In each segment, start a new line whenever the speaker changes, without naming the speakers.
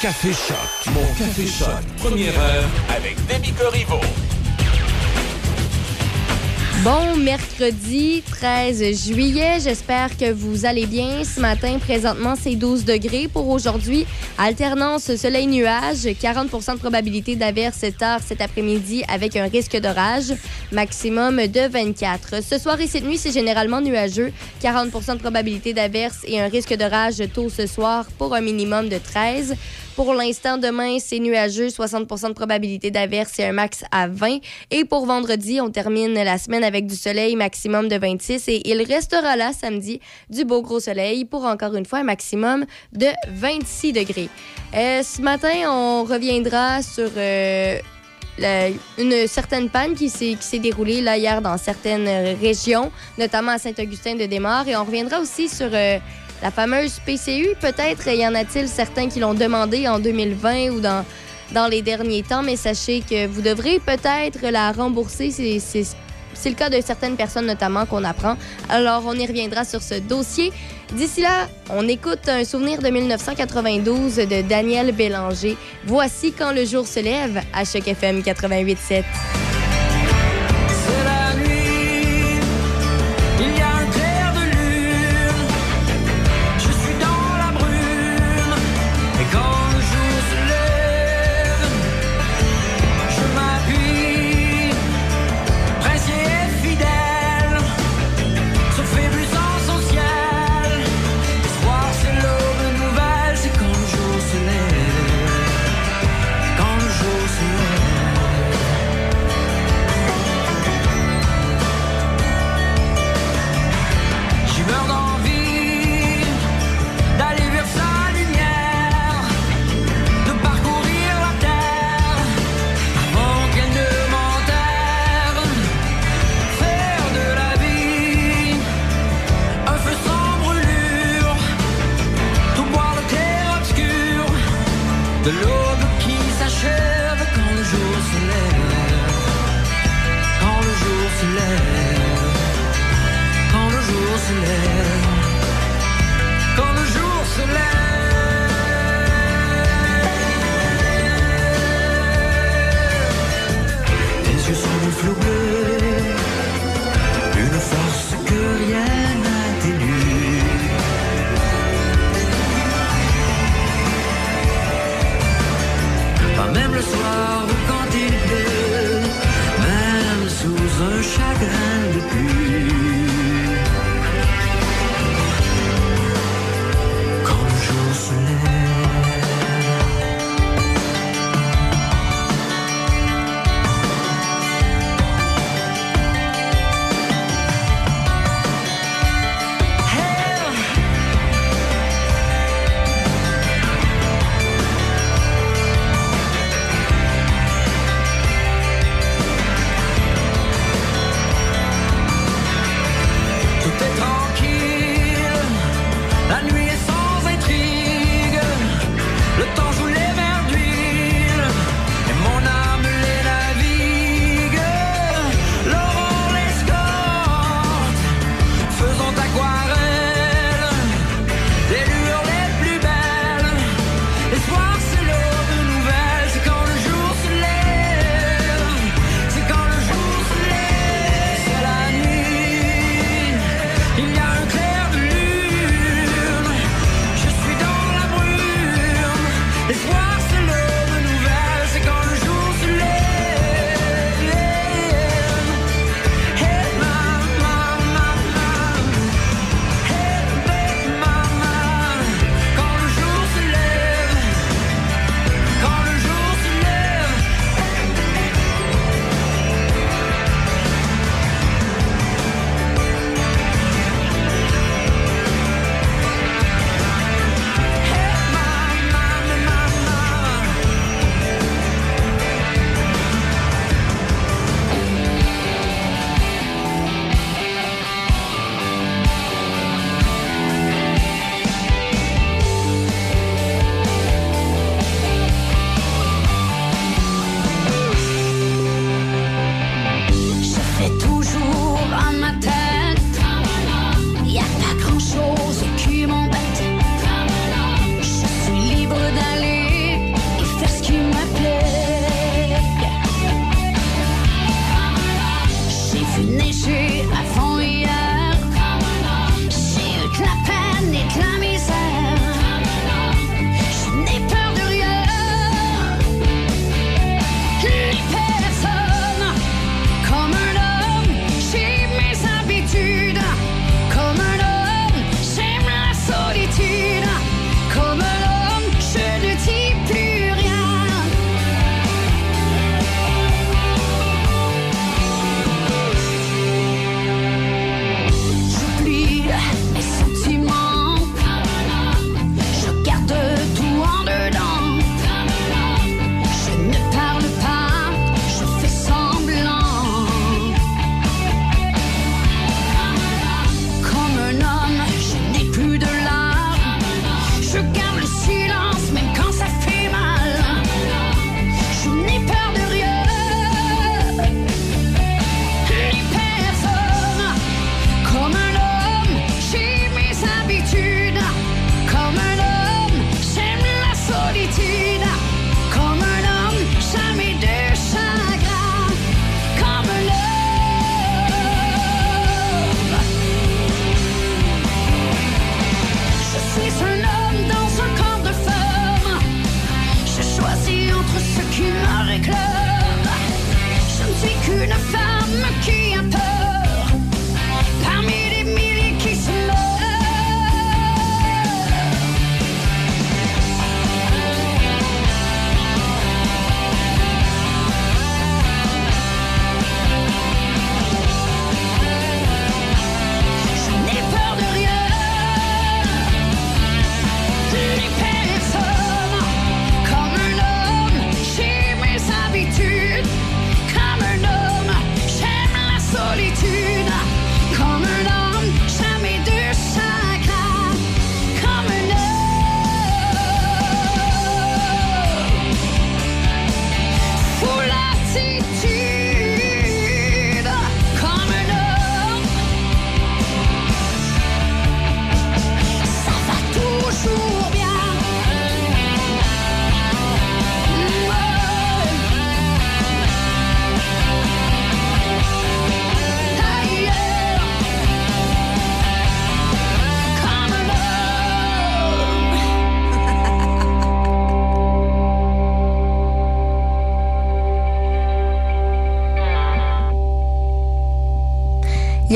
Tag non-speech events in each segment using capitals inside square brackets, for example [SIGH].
Café Choc. Mon Café Choc. Première heure avec Demi Corriveau.
Bon mercredi 13 juillet, j'espère que vous allez bien. Ce matin, présentement, c'est 12 degrés. Pour aujourd'hui, alternance soleil-nuage, 40% de probabilité d'averse tard cet après-midi avec un risque d'orage, maximum de 24. Ce soir et cette nuit, c'est généralement nuageux, 40% de probabilité d'averse et un risque d'orage tôt ce soir pour un minimum de 13. Pour l'instant, demain, c'est nuageux, 60% de probabilité d'averse et un max à 20. Et pour vendredi, on termine la semaine avec du soleil maximum de 26 et il restera là samedi du beau gros soleil pour encore une fois un maximum de 26 degrés. Euh, ce matin, on reviendra sur euh, une certaine panne qui s'est déroulée là hier dans certaines régions, notamment à Saint-Augustin-de-Desmaures. Et on reviendra aussi sur euh, la fameuse PCU, peut-être y en a-t-il certains qui l'ont demandé en 2020 ou dans, dans les derniers temps, mais sachez que vous devrez peut-être la rembourser. C'est le cas de certaines personnes notamment qu'on apprend. Alors, on y reviendra sur ce dossier. D'ici là, on écoute un souvenir de 1992 de Daniel Bélanger. Voici quand le jour se lève à Choc FM 88.7.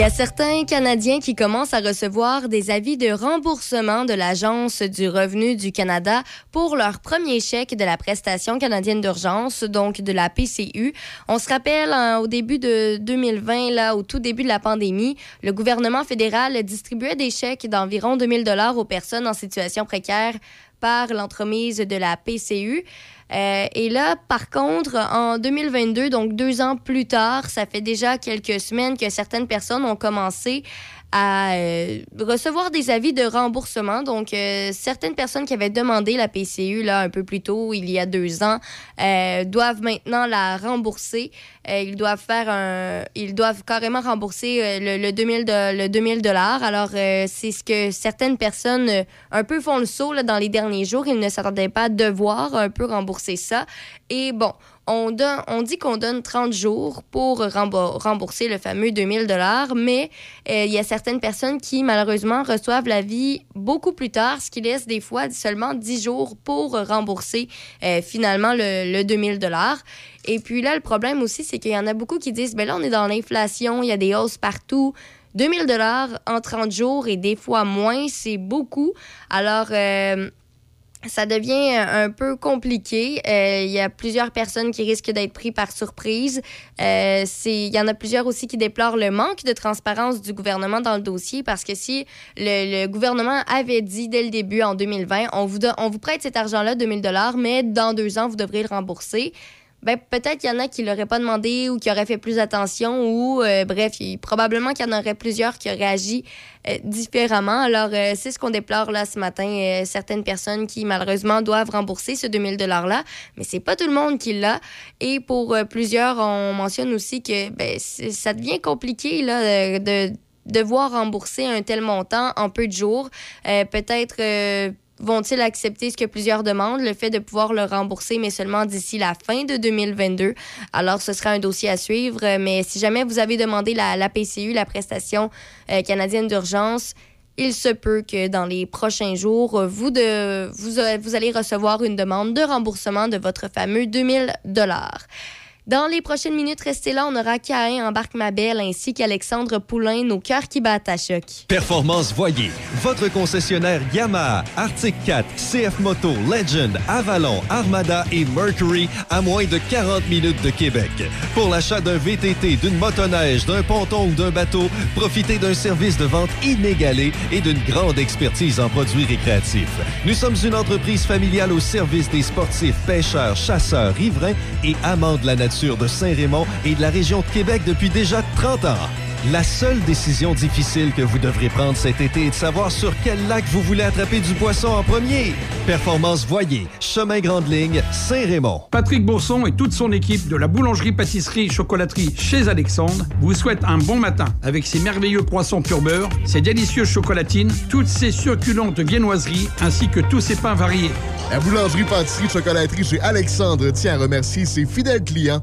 y a certains Canadiens qui commencent à recevoir des avis de remboursement de l'Agence du revenu du Canada pour leur premier chèque de la prestation canadienne d'urgence, donc de la PCU. On se rappelle, hein, au début de 2020, là, au tout début de la pandémie, le gouvernement fédéral distribuait des chèques d'environ 2000 dollars aux personnes en situation précaire par l'entremise de la PCU. Euh, et là, par contre, en 2022, donc deux ans plus tard, ça fait déjà quelques semaines que certaines personnes ont commencé à euh, recevoir des avis de remboursement. Donc, euh, certaines personnes qui avaient demandé la PCU là, un peu plus tôt, il y a deux ans, euh, doivent maintenant la rembourser. ils doivent faire un, ils doivent carrément rembourser le, le 2000 de, le 2000 dollars. Alors, c'est ce que certaines personnes un peu font le saut là, dans les derniers jours. Ils ne s'attendaient pas à devoir un peu rembourser ça. Et bon, on, dit qu'on donne 30 jours pour rembourser le fameux 2000 dollars, mais euh, il y a certaines personnes qui, malheureusement, reçoivent l'avis beaucoup plus tard, ce qui laisse des fois seulement 10 jours pour rembourser euh, finalement le, 2000 dollars. Et puis là, le problème aussi, c'est qu'il y en a beaucoup qui disent, ben là, on est dans l'inflation, il y a des hausses partout. 2000 dollars en 30 jours et des fois moins, c'est beaucoup. Alors, euh, ça devient un peu compliqué. Euh, il y a plusieurs personnes qui risquent d'être pris par surprise. Euh, il y en a plusieurs aussi qui déplorent le manque de transparence du gouvernement dans le dossier parce que si le, gouvernement avait dit dès le début en 2020, on vous, on vous prête cet argent-là, 2000 dollars, mais dans deux ans, vous devrez le rembourser ben, peut-être qu'il y en a qui l'auraient pas demandé ou qui auraient fait plus attention ou, euh, bref, probablement qu'il y en aurait plusieurs qui auraient agi euh, différemment. Alors, euh, c'est ce qu'on déplore là ce matin. certaines personnes qui, malheureusement, doivent rembourser ce 2000 $-là, mais c'est pas tout le monde qui l'a. Et pour plusieurs, on mentionne aussi que ben, ça devient compliqué là, de devoir rembourser un tel montant en peu de jours. peut-être vont-ils accepter ce que plusieurs demandent, le fait de pouvoir le rembourser, mais seulement d'ici la fin de 2022? Alors, ce sera un dossier à suivre. Mais si jamais vous avez demandé la, PCU, la prestation euh, canadienne d'urgence, il se peut que dans les prochains jours, vous, vous allez recevoir une demande de remboursement de votre fameux 2000 dollars. Dans les prochaines minutes, restez là, on aura Cain Embarque Ma Belle ainsi qu'Alexandre Poulain, nos cœurs qui battent à choc.
Performance Voyer, votre concessionnaire Yamaha, Arctic 4, CF Moto, Legend, Avalon, Armada et Mercury à moins de 40 minutes de Québec. Pour l'achat d'un VTT, d'une motoneige, d'un ponton ou d'un bateau, profitez d'un service de vente inégalé et d'une grande expertise en produits récréatifs. Nous sommes une entreprise familiale au service des sportifs, pêcheurs, chasseurs, riverains et amants de la nature de Saint-Raymond et de la région de Québec depuis déjà 30 ans. La seule décision difficile que vous devrez prendre cet été est de savoir sur quel lac vous voulez attraper du poisson en premier. Performance Voyer, Chemin Grande Ligne, Saint-Raymond.
Patrick Bourson et toute son équipe de la boulangerie-pâtisserie-chocolaterie chez Alexandre vous souhaitent un bon matin avec ses merveilleux poissons pur beurre, ses délicieuses chocolatines, toutes ses succulentes viennoiseries ainsi que tous ses pains variés.
La boulangerie-pâtisserie-chocolaterie chez Alexandre tient à remercier ses fidèles clients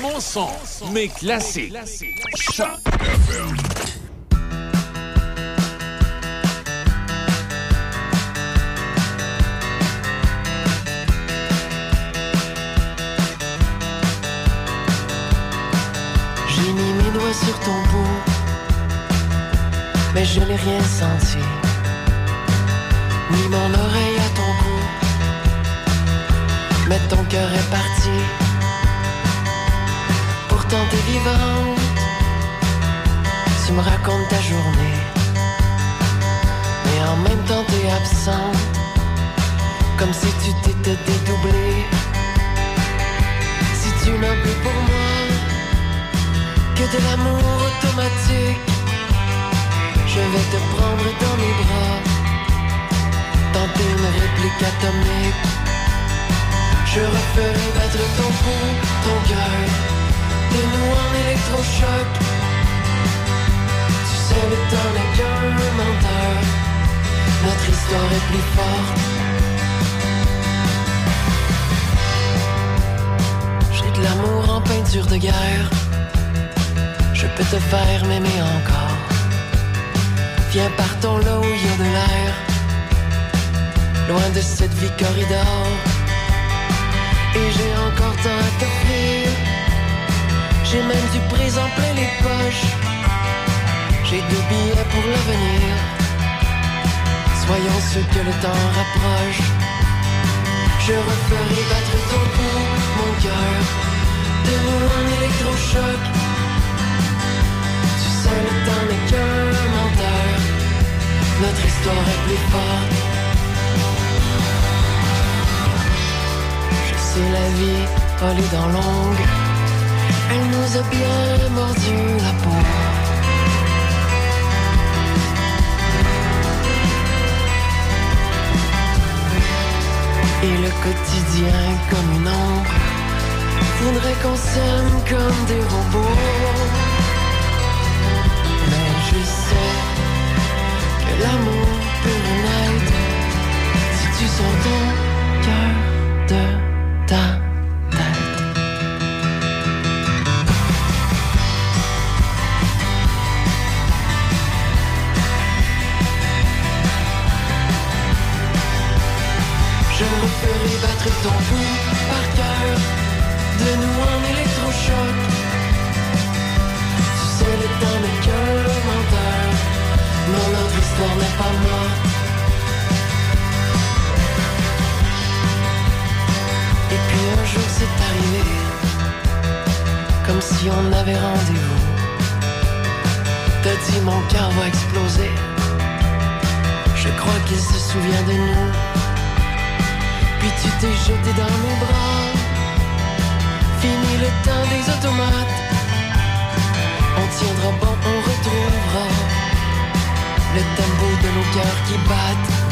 Mon son, mais classique.
J'ai mis mes doigts sur ton bout, mais je n'ai rien senti. Ni mon oreille à ton bout, mais ton cœur est parti pourtant t'es vivante. Tu me racontes ta journée, mais en même temps t'es absente, comme si tu t'étais dédoublé. Si tu n'as plus pour moi que de l'amour automatique, je vais te prendre dans mes bras, tenter une réplique atomique. Je referai battre ton pouls, ton cœur de nous en électrochoc. sais, le temps n'est menteur. Notre histoire est plus forte. J'ai de l'amour en peinture de guerre. Je peux te faire m'aimer encore. Viens, partons là où il de l'air. Loin de cette vie corridor. Et j'ai encore tant à t'offrir. J'ai même du présent plein les poches. J'ai deux billets pour l'avenir. Soyons ceux que le temps rapproche. Je referai battre ton pouls, mon cœur, de nous en électrochoc. Tu sais, le temps n'est qu'un menteur. Notre histoire est plus forte. Je sais la vie, elle est dans longue. Elle nous a bien mordu la peau. Et le quotidien comme une ombre Voudrait qu'on s'aime comme des robots Mais je sais que l'amour peut renaître Si tu sens ton cœur ton pouls par cœur. De nous en électrochoc. Tu sais le temps n'est qu'un menteur. Non notre histoire n'est pas morte. Et puis un jour c'est arrivé. Comme si on avait rendez-vous. T'as dit mon cœur va exploser. Je crois qu'il se souvient de nous puis tu t'es jeté dans mes bras. Fini le temps des automates. On tiendra bon, on retrouvera le tempo de nos cœurs qui battent.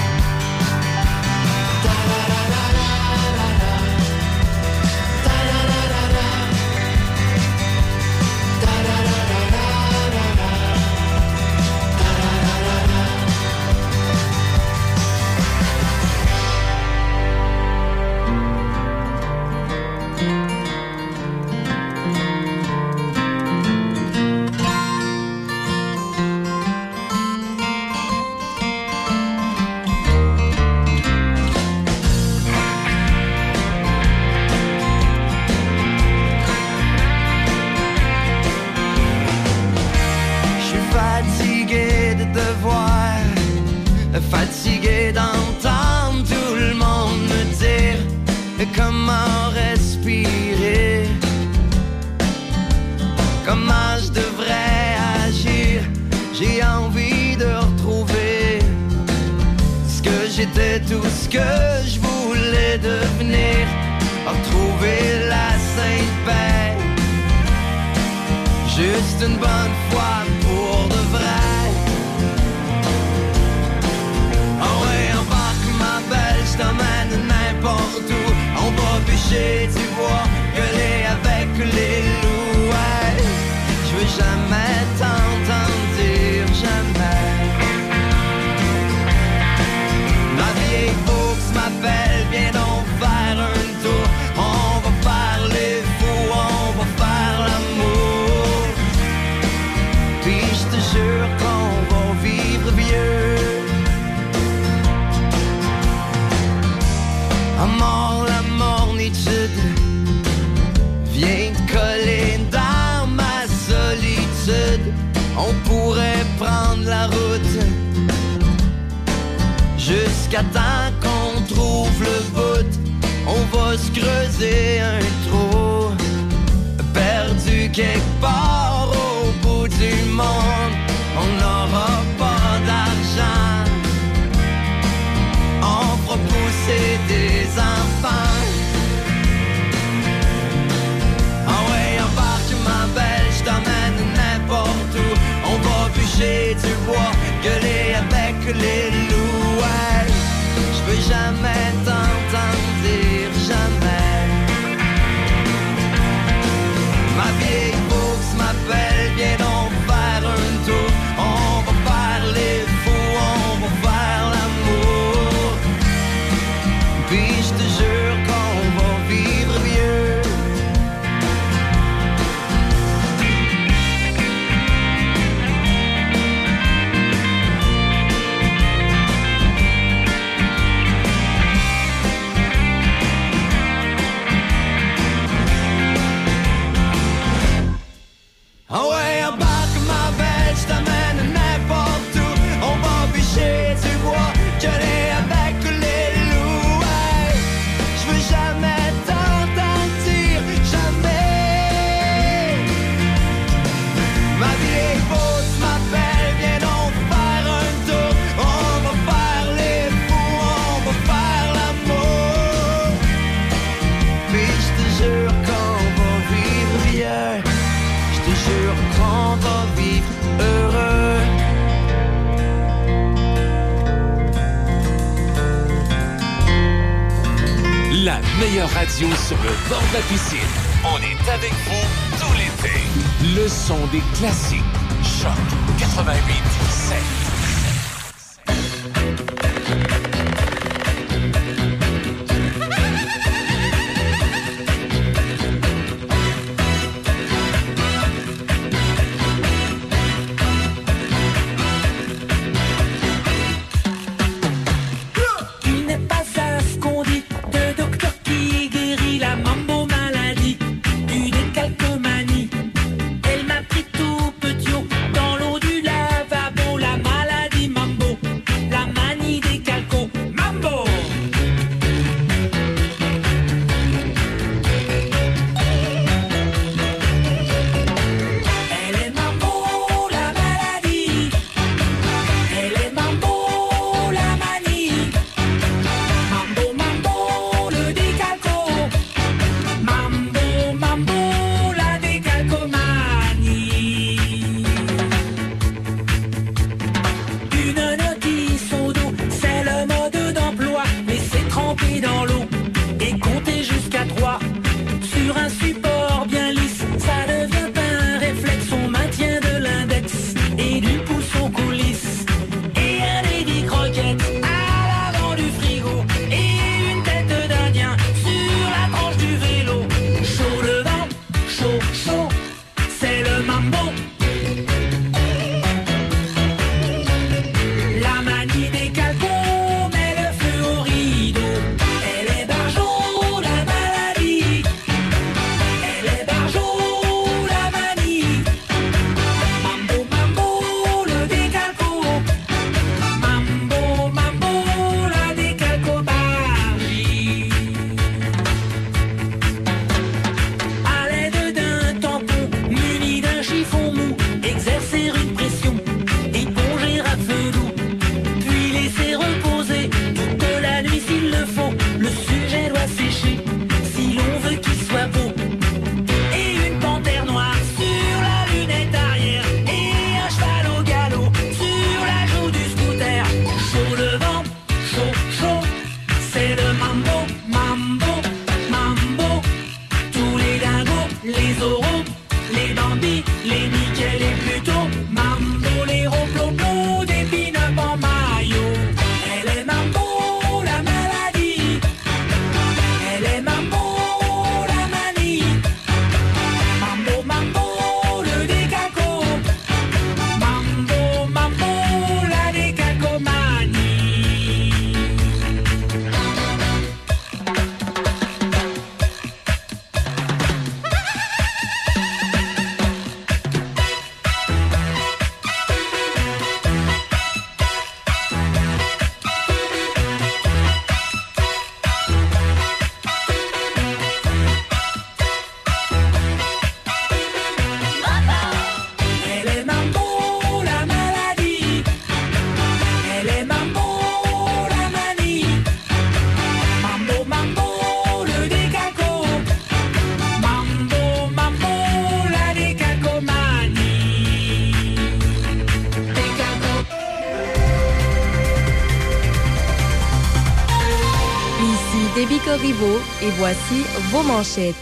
Et voici vos manchettes.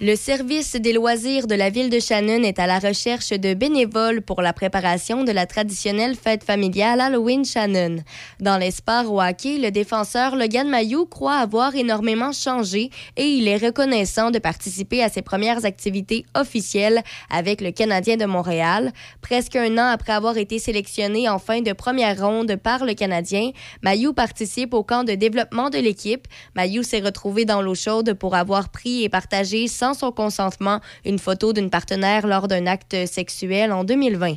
Le service des loisirs de la ville de Shannon est à la recherche de bénévoles pour la préparation de la traditionnelle fête familiale Halloween Shannon. Dans les sports au hockey, le défenseur Logan Mayou croit avoir énormément changé et il est reconnaissant de participer à ses premières activités officielles avec le Canadien de Montréal. Presque un an après avoir été sélectionné en fin de première ronde par le Canadien, Mayou participe au camp de développement de l'équipe. Mayou s'est retrouvé dans l'eau chaude pour avoir pris et partagé sans son consentement une photo d'une partenaire lors d'un acte sexuel en 2020.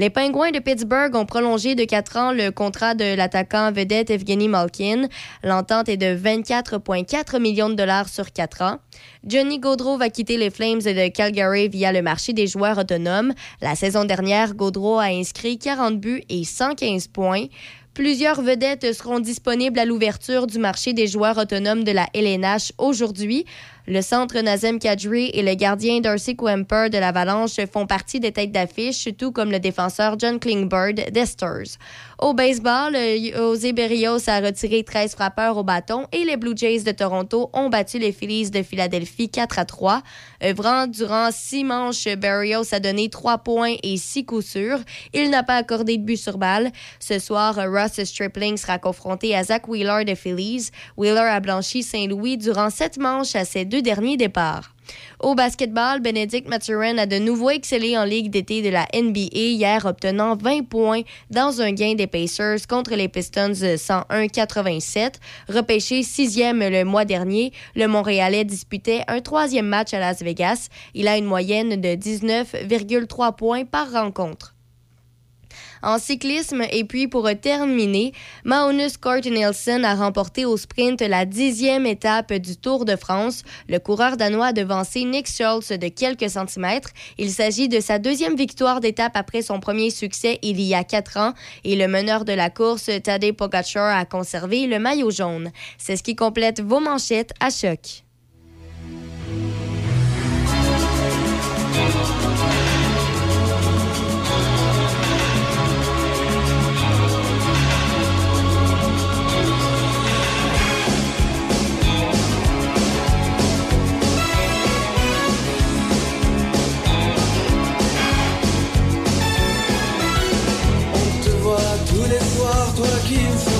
Les Pingouins de Pittsburgh ont prolongé de 4 ans le contrat de l'attaquant vedette Evgeny Malkin. L'entente est de 24,4 millions de dollars sur 4 ans. Johnny Gaudreau va quitter les Flames de Calgary via le marché des joueurs autonomes. La saison dernière, Gaudreau a inscrit 40 buts et 115 points. Plusieurs vedettes seront disponibles à l'ouverture du marché des joueurs autonomes de la LNH aujourd'hui. Le centre Nazem Kadri et le gardien Darcy Quemper de l'Avalanche font partie des têtes d'affiche, tout comme le défenseur John Klingberg d'Esters. Au baseball, José Berrios a retiré 13 frappeurs au bâton et les Blue Jays de Toronto ont battu les Phillies de Philadelphie 4 à 3. Œuvrant durant six manches, Berrios a donné 3 points et 6 coups sûrs. Il n'a pas accordé de but sur balle. Ce soir, Russ Stripling sera confronté à Zach Wheeler des Phillies. Wheeler a blanchi Saint-Louis durant sept manches à ses deux derniers départs. Au basketball, Benedict Mathurin a de nouveau excellé en Ligue d'été de la NBA hier, obtenant 20 points dans un gain des Pacers contre les Pistons 101-87. Repêché sixième le mois dernier, le Montréalais disputait un troisième match à Las Vegas. Il a une moyenne de 19,3 points par rencontre en cyclisme. Et puis, pour terminer, Magnus Cort Nielsen a remporté au sprint la dixième étape du Tour de France. Le coureur danois a devancé Nick Schultz de quelques centimètres. Il s'agit de sa deuxième victoire d'étape après son premier succès il y a quatre ans. Et le meneur de la course, Tadej Pogacar, a conservé le maillot jaune. C'est ce qui complète vos manchettes à choc.
Toi qui ne sortais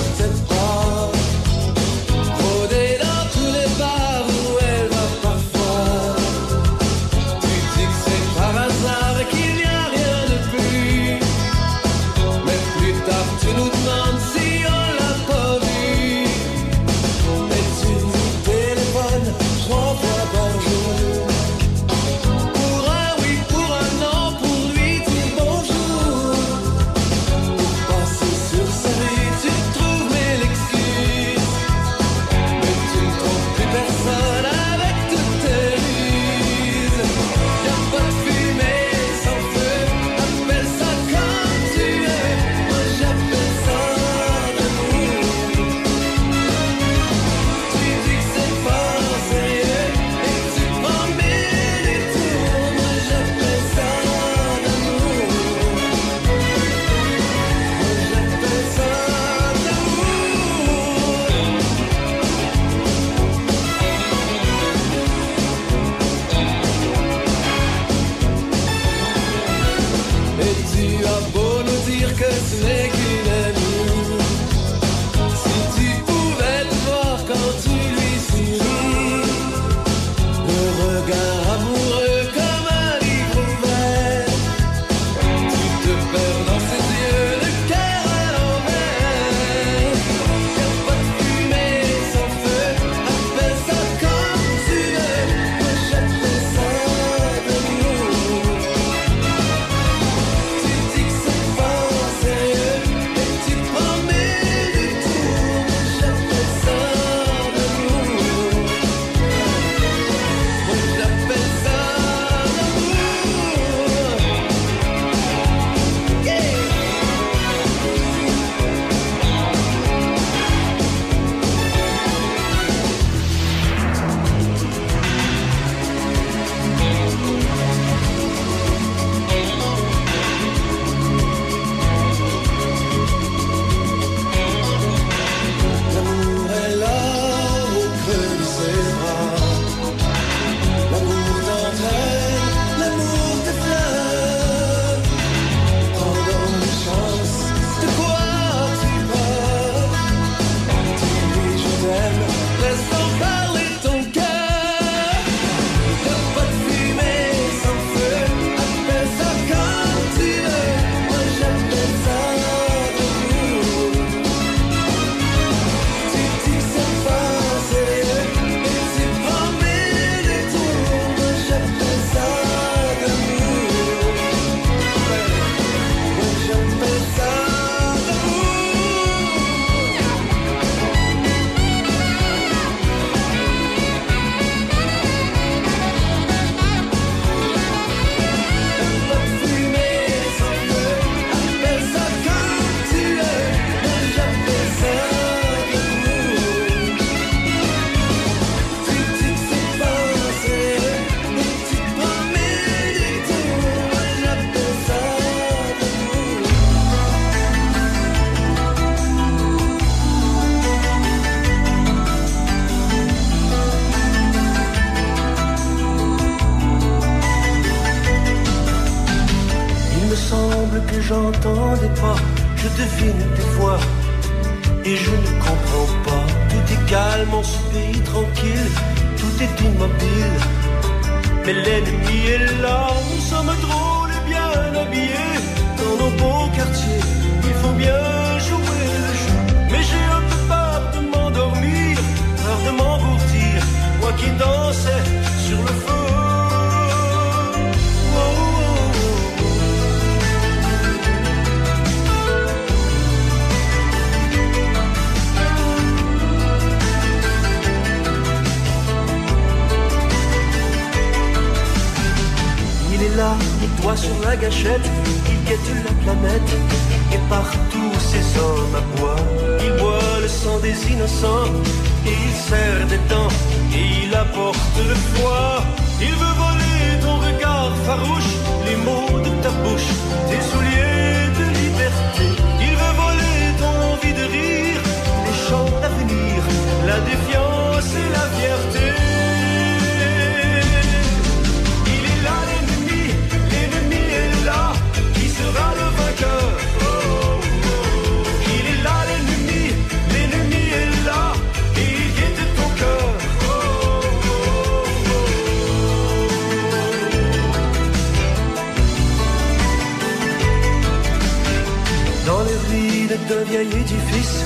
pas Rôder dans
vieil édifice,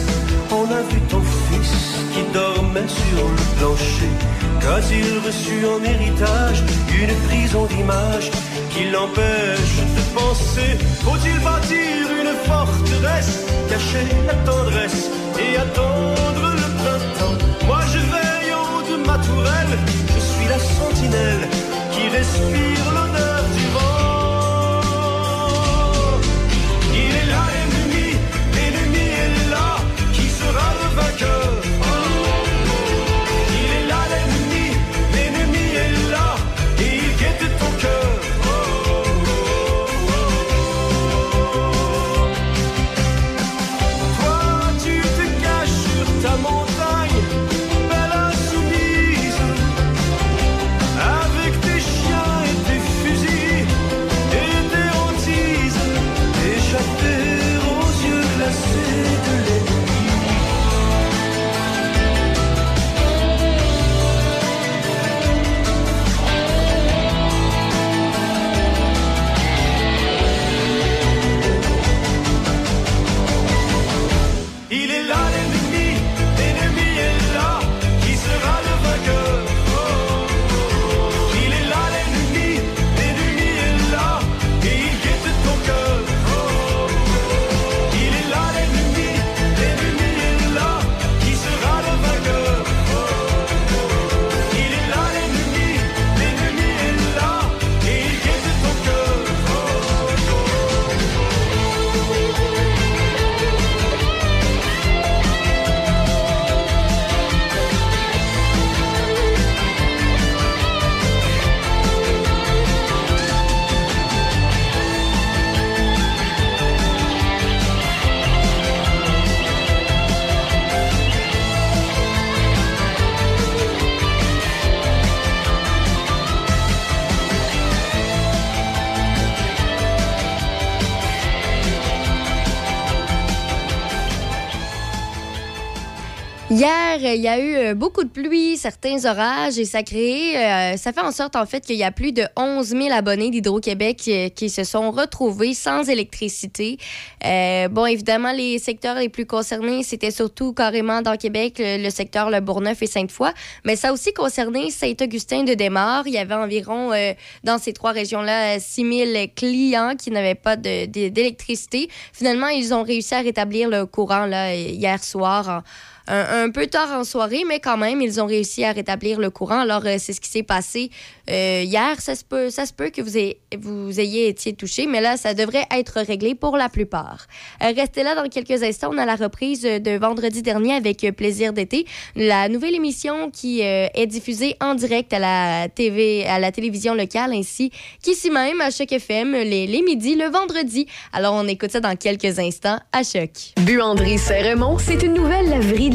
on a vu ton fils qui dormait sur le plancher. Qu'a-t-il reçu en héritage une prison d'image qui l'empêche de penser Faut-il bâtir une forteresse, cacher la tendresse et attendre le printemps? Moi je veille en haut de ma tourelle, je suis la sentinelle qui respire l'odeur du vent.
Hier, il y a eu euh, beaucoup de pluie, certains orages et ça crée, euh, ça fait en sorte en fait qu'il y a plus de 11 000 abonnés d'Hydro-Québec qui, qui se sont retrouvés sans électricité. Euh, bon, évidemment, les secteurs les plus concernés, c'était surtout carrément dans Québec, le, secteur Le Bourgneuf et Sainte-Foy, mais ça a aussi concerné Saint-Augustin de Desmaures. Il y avait environ euh, dans ces trois régions-là 6 000 clients qui n'avaient pas d'électricité. Finalement, ils ont réussi à rétablir le courant là, hier soir. Un, peu tard en soirée, mais quand même, ils ont réussi à rétablir le courant. Alors, euh, c'est ce qui s'est passé euh, hier. Ça se peut, ça se peut que vous ayez, été touché, mais là, ça devrait être réglé pour la plupart. Euh, restez là dans quelques instants. On a la reprise de vendredi dernier avec Plaisir d'été, la nouvelle émission qui est diffusée en direct à la TV, à la télévision locale, ainsi qu'ici même à Choc FM les, les midis, le vendredi. Alors, on écoute ça dans quelques instants à Choc.
Buanderie Saint-Raymond, c'est une nouvelle laverie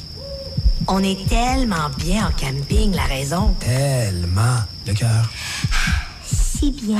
On est tellement bien en camping, la raison.
Tellement. Le cœur.
Si bien.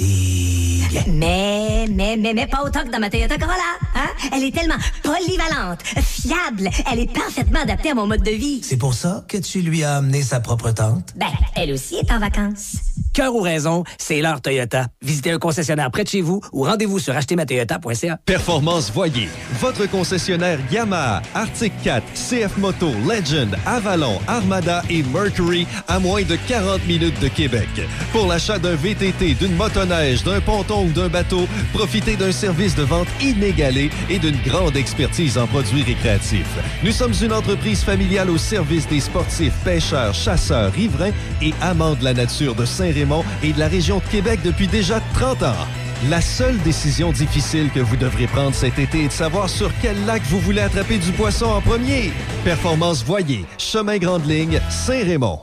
Mais, mais, mais, mais pas autant que dans ma Toyota Corolla. Hein? Elle est tellement polyvalente, fiable. Elle est parfaitement adaptée à mon mode de vie.
C'est pour ça que tu lui as amené sa propre tente?
Ben, elle aussi est en vacances.
Cœur ou raison, c'est l'heure Toyota. Visitez un concessionnaire près de chez vous ou rendez-vous sur achetermatoyota.ca.
Performance Voyer, votre concessionnaire Yamaha, Arctic 4, CF Moto, Legend, Avalon, Armada et Mercury à moins de 40 minutes de Québec. Pour l'achat d'un VTT, d'une motoneige, d'un ponton ou d'un bateau, profitez d'un service de vente inégalé et d'une grande expertise en produits récréatifs. Nous sommes une entreprise familiale au service des sportifs, pêcheurs, chasseurs, riverains et amants de la nature de Saint-Raymond et de la région de Québec depuis déjà 30 ans. La seule décision difficile que vous devrez prendre cet été est de savoir sur quel lac vous voulez attraper du poisson en premier. Performance Voyer, Chemin Grande Ligne, Saint-Raymond.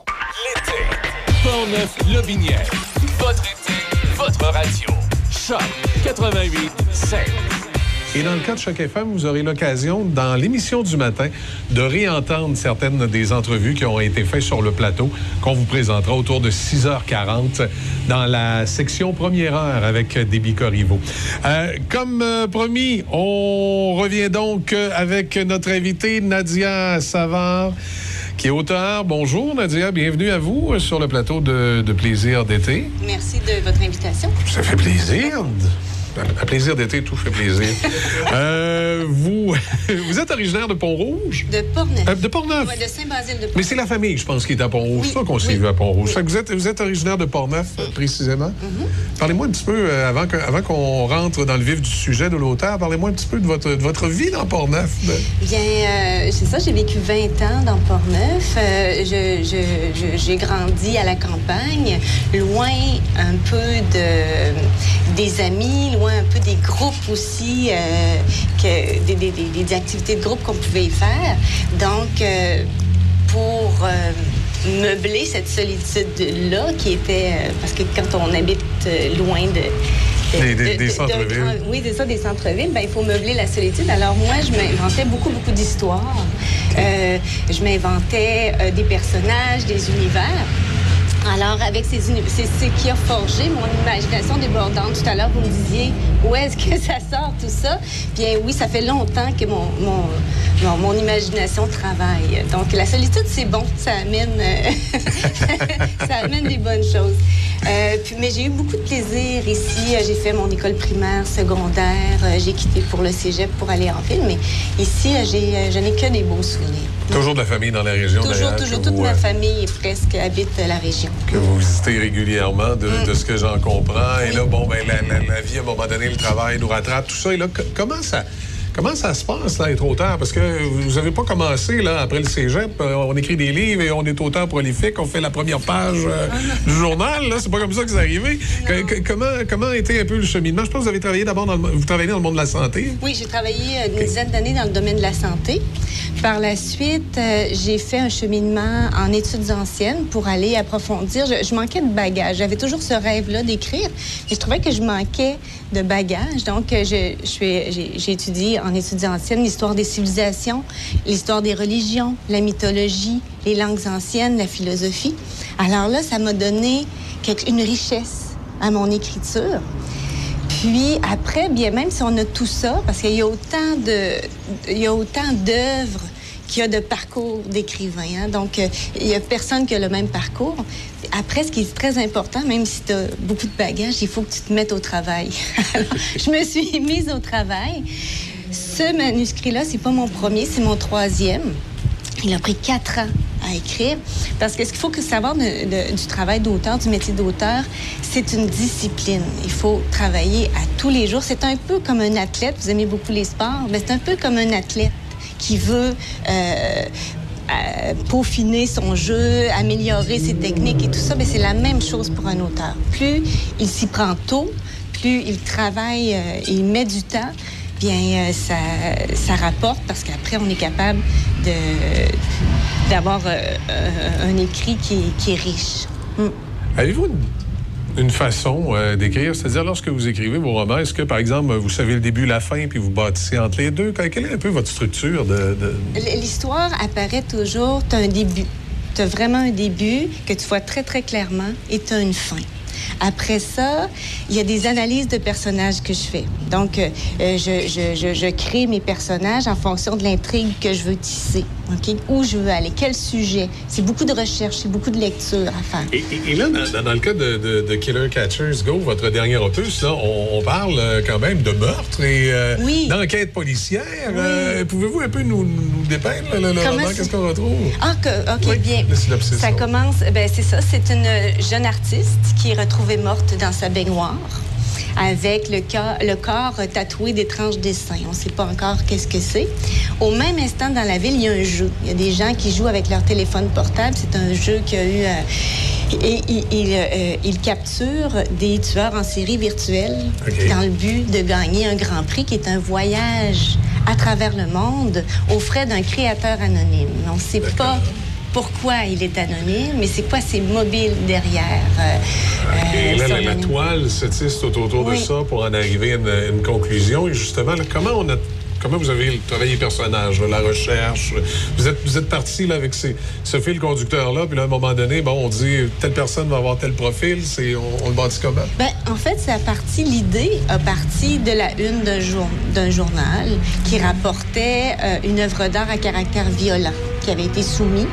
L'été, Portneuf-Lobinière. Votre votre radio. Choc 88 7.
Et dans le cas de Choc FM, vous aurez l'occasion, dans l'émission du matin, de réentendre certaines des entrevues qui ont été faites sur le plateau, qu'on vous présentera autour de 6h40 dans la section première heure avec Déby Corriveau. Euh, comme euh, promis, on revient donc avec notre invitée Nadia Savard qui est auteur. Bonjour Nadia, bienvenue à vous euh, sur le plateau de, de Plaisir d'été.
Merci de votre invitation.
Ça fait plaisir. Un plaisir d'été, tout fait plaisir. [LAUGHS] Euh, vous, [LAUGHS] vous êtes originaire de Pont-Rouge?
De Portneuf.
Euh, de Portneuf?
Oui, de Saint-Basile de Portneuf.
Mais c'est la famille, je pense, qui est à Pont-Rouge. C'est ça qu'on s'est vu à Pont-Rouge. Vous, êtes, vous êtes originaire de Portneuf, euh, précisément. Parlez-moi un petit peu, euh, avant que- avant qu'on rentre dans le vif du sujet de l'auteur, parlez-moi un petit peu de votre, de votre vie dans Portneuf.
Bien, euh, c'est ça, j'ai vécu 20 ans dans Portneuf. Euh, je- je- je- j'ai grandi à la campagne, loin un peu de, des amis, loin un peu des groupes aussi, euh, que, des, des- des- des activités de groupe qu'on pouvait y faire. Donc, euh, pour euh, meubler cette solitude-là, qui était... parce que quand on habite loin de... de-
Des- des-
de-
des
de-
centres-villes.
oui, c'est ça, des centres-villes. Ben, il faut meubler la solitude. Alors, moi, je m'inventais beaucoup, beaucoup d'histoires. Euh, je m'inventais euh, des personnages, des univers. Alors, avec ces c'est ce qui a forgé mon imagination débordante. Tout à l'heure, vous me disiez où est-ce que ça sort tout ça? Bien oui, ça fait longtemps que mon, mon, mon, mon imagination travaille. Donc, la solitude, c'est bon. Ça amène, euh, [LAUGHS] ça amène des bonnes choses. Euh, puis, mais j'ai eu beaucoup de plaisir ici. Euh, J'ai fait mon école primaire, secondaire. J'ai quitté pour le cégep pour aller en ville. Mais ici, j'ai, je n'ai que des beaux souvenirs.
Toujours de la famille dans la région,
Toujours, toujours. Toute
vous,
ma famille presque habite la région.
Que vous visitez régulièrement, de, ce que j'en comprends. Et là, bon, ben, la, la- vie, à un moment donné, le travail nous rattrape, tout ça. Et là, co- comment ça... Comment ça se passe, là, être auteur? Parce que vous n'avez pas commencé, là, après le cégep. euh, on écrit des livres et on est auteur prolifique. On fait la première page euh, du journal, là. C'est pas comme ça que c'est arrivé. Que- comment, comment a été un peu le cheminement? Je pense que vous avez travaillé d'abord dans le, vous travaillez dans le monde de la santé.
Oui, j'ai travaillé une dizaine d'années dans le domaine de la santé. Par la suite, euh, j'ai fait un cheminement en études anciennes pour aller approfondir. Je, je manquais de bagages. J'avais toujours ce rêve-là d'écrire, mais je trouvais que je manquais de bagages. Donc, je, je suis- j'ai j'ai étudié en études anciennes l'histoire des civilisations, l'histoire des religions, la mythologie, les langues anciennes, la philosophie. Alors là, ça m'a donné une richesse à mon écriture. Puis après, bien même si on a tout ça, parce qu'il y a autant de, il y a autant d'œuvres qu'il y a de parcours d'écrivains. hein. Donc, euh, il y a personne qui a le même parcours. Après, ce qui est très important, même si tu as beaucoup de bagages, il faut que tu te mettes au travail. [LAUGHS] Alors, je me suis mise au travail. Ce manuscrit-là, c'est pas mon premier, c'est mon troisième. Il a pris quatre ans à écrire parce que ce qu'il faut savoir du travail d'auteur, du métier d'auteur, c'est une discipline. Il faut travailler à tous les jours. C'est un peu comme un athlète. Vous aimez beaucoup les sports, mais c'est un peu comme un athlète qui veut euh, à peaufiner son jeu, améliorer ses techniques et tout ça, mais c'est la même chose pour un auteur. Plus il s'y prend tôt, plus il travaille, euh, il met du temps, bien euh, ça, ça rapporte parce qu'après on est capable de d'avoir euh, euh, un écrit qui, qui est riche. Mm.
Avez-vous une, une façon euh, d'écrire? C'est-à-dire, lorsque vous écrivez vos romans, est-ce que, par exemple, vous savez le début, la fin, puis vous bâtissez entre les deux? Quelle est un peu votre structure de...
L'histoire apparaît toujours, tu as un début. Tu as vraiment un début que tu vois très, très clairement et tu as une fin. Après ça, il y a des analyses de personnages que je fais. Donc, euh, euh, je, je- je- je crée mes personnages en fonction de l'intrigue que je veux tisser. OK? Où je veux aller, quel sujet. C'est beaucoup de recherche, c'est beaucoup de lecture à faire.
Et, et- et là, dans, le cas de, de- de Killer Catchers Go, votre dernier opus, là, on, on parle euh, quand même de meurtre et euh, d'enquête policière. Euh, Pouvez-vous un peu nous, nous dépeindre le, le
Comment
roman?
c'est-
Qu'est-ce qu'on retrouve?
Ah, que- OK, bien.
Le synopsis.
Ça commence, ben c'est ça, c'est une jeune artiste qui est retrouvée morte dans sa baignoire avec le, ca- le corps tatoué d'étranges dessins. On ne sait pas encore qu'est-ce que c'est. Au même instant, dans la ville, il y a un jeu. Il y a des gens qui jouent avec leur téléphone portable. C'est un jeu qui a eu... euh, et il, il, euh, il capture des tueurs en série virtuels
OK.
dans le but de gagner un grand prix qui est un voyage à travers le monde aux frais d'un créateur anonyme. On ne sait pas pourquoi il est anonyme, mais c'est quoi ses mobiles derrière. euh,
Et
euh,
là,
son
la, toile se tisse tout autour
Oui.
de ça pour en arriver à une, une conclusion. Et justement, là, comment on a Comment vous avez travaillé les personnages, la recherche? Vous êtes, vous êtes parti là, avec ces- ce fil conducteur-là, puis là, à un moment donné, bon, on dit telle personne va avoir tel profil, c'est, on, on le bâtit comment?
Ben, en fait, à partir, l'idée a parti de la une d'un jour- d'un journal qui rapportait euh, une œuvre d'art à caractère violent qui avait été soumise.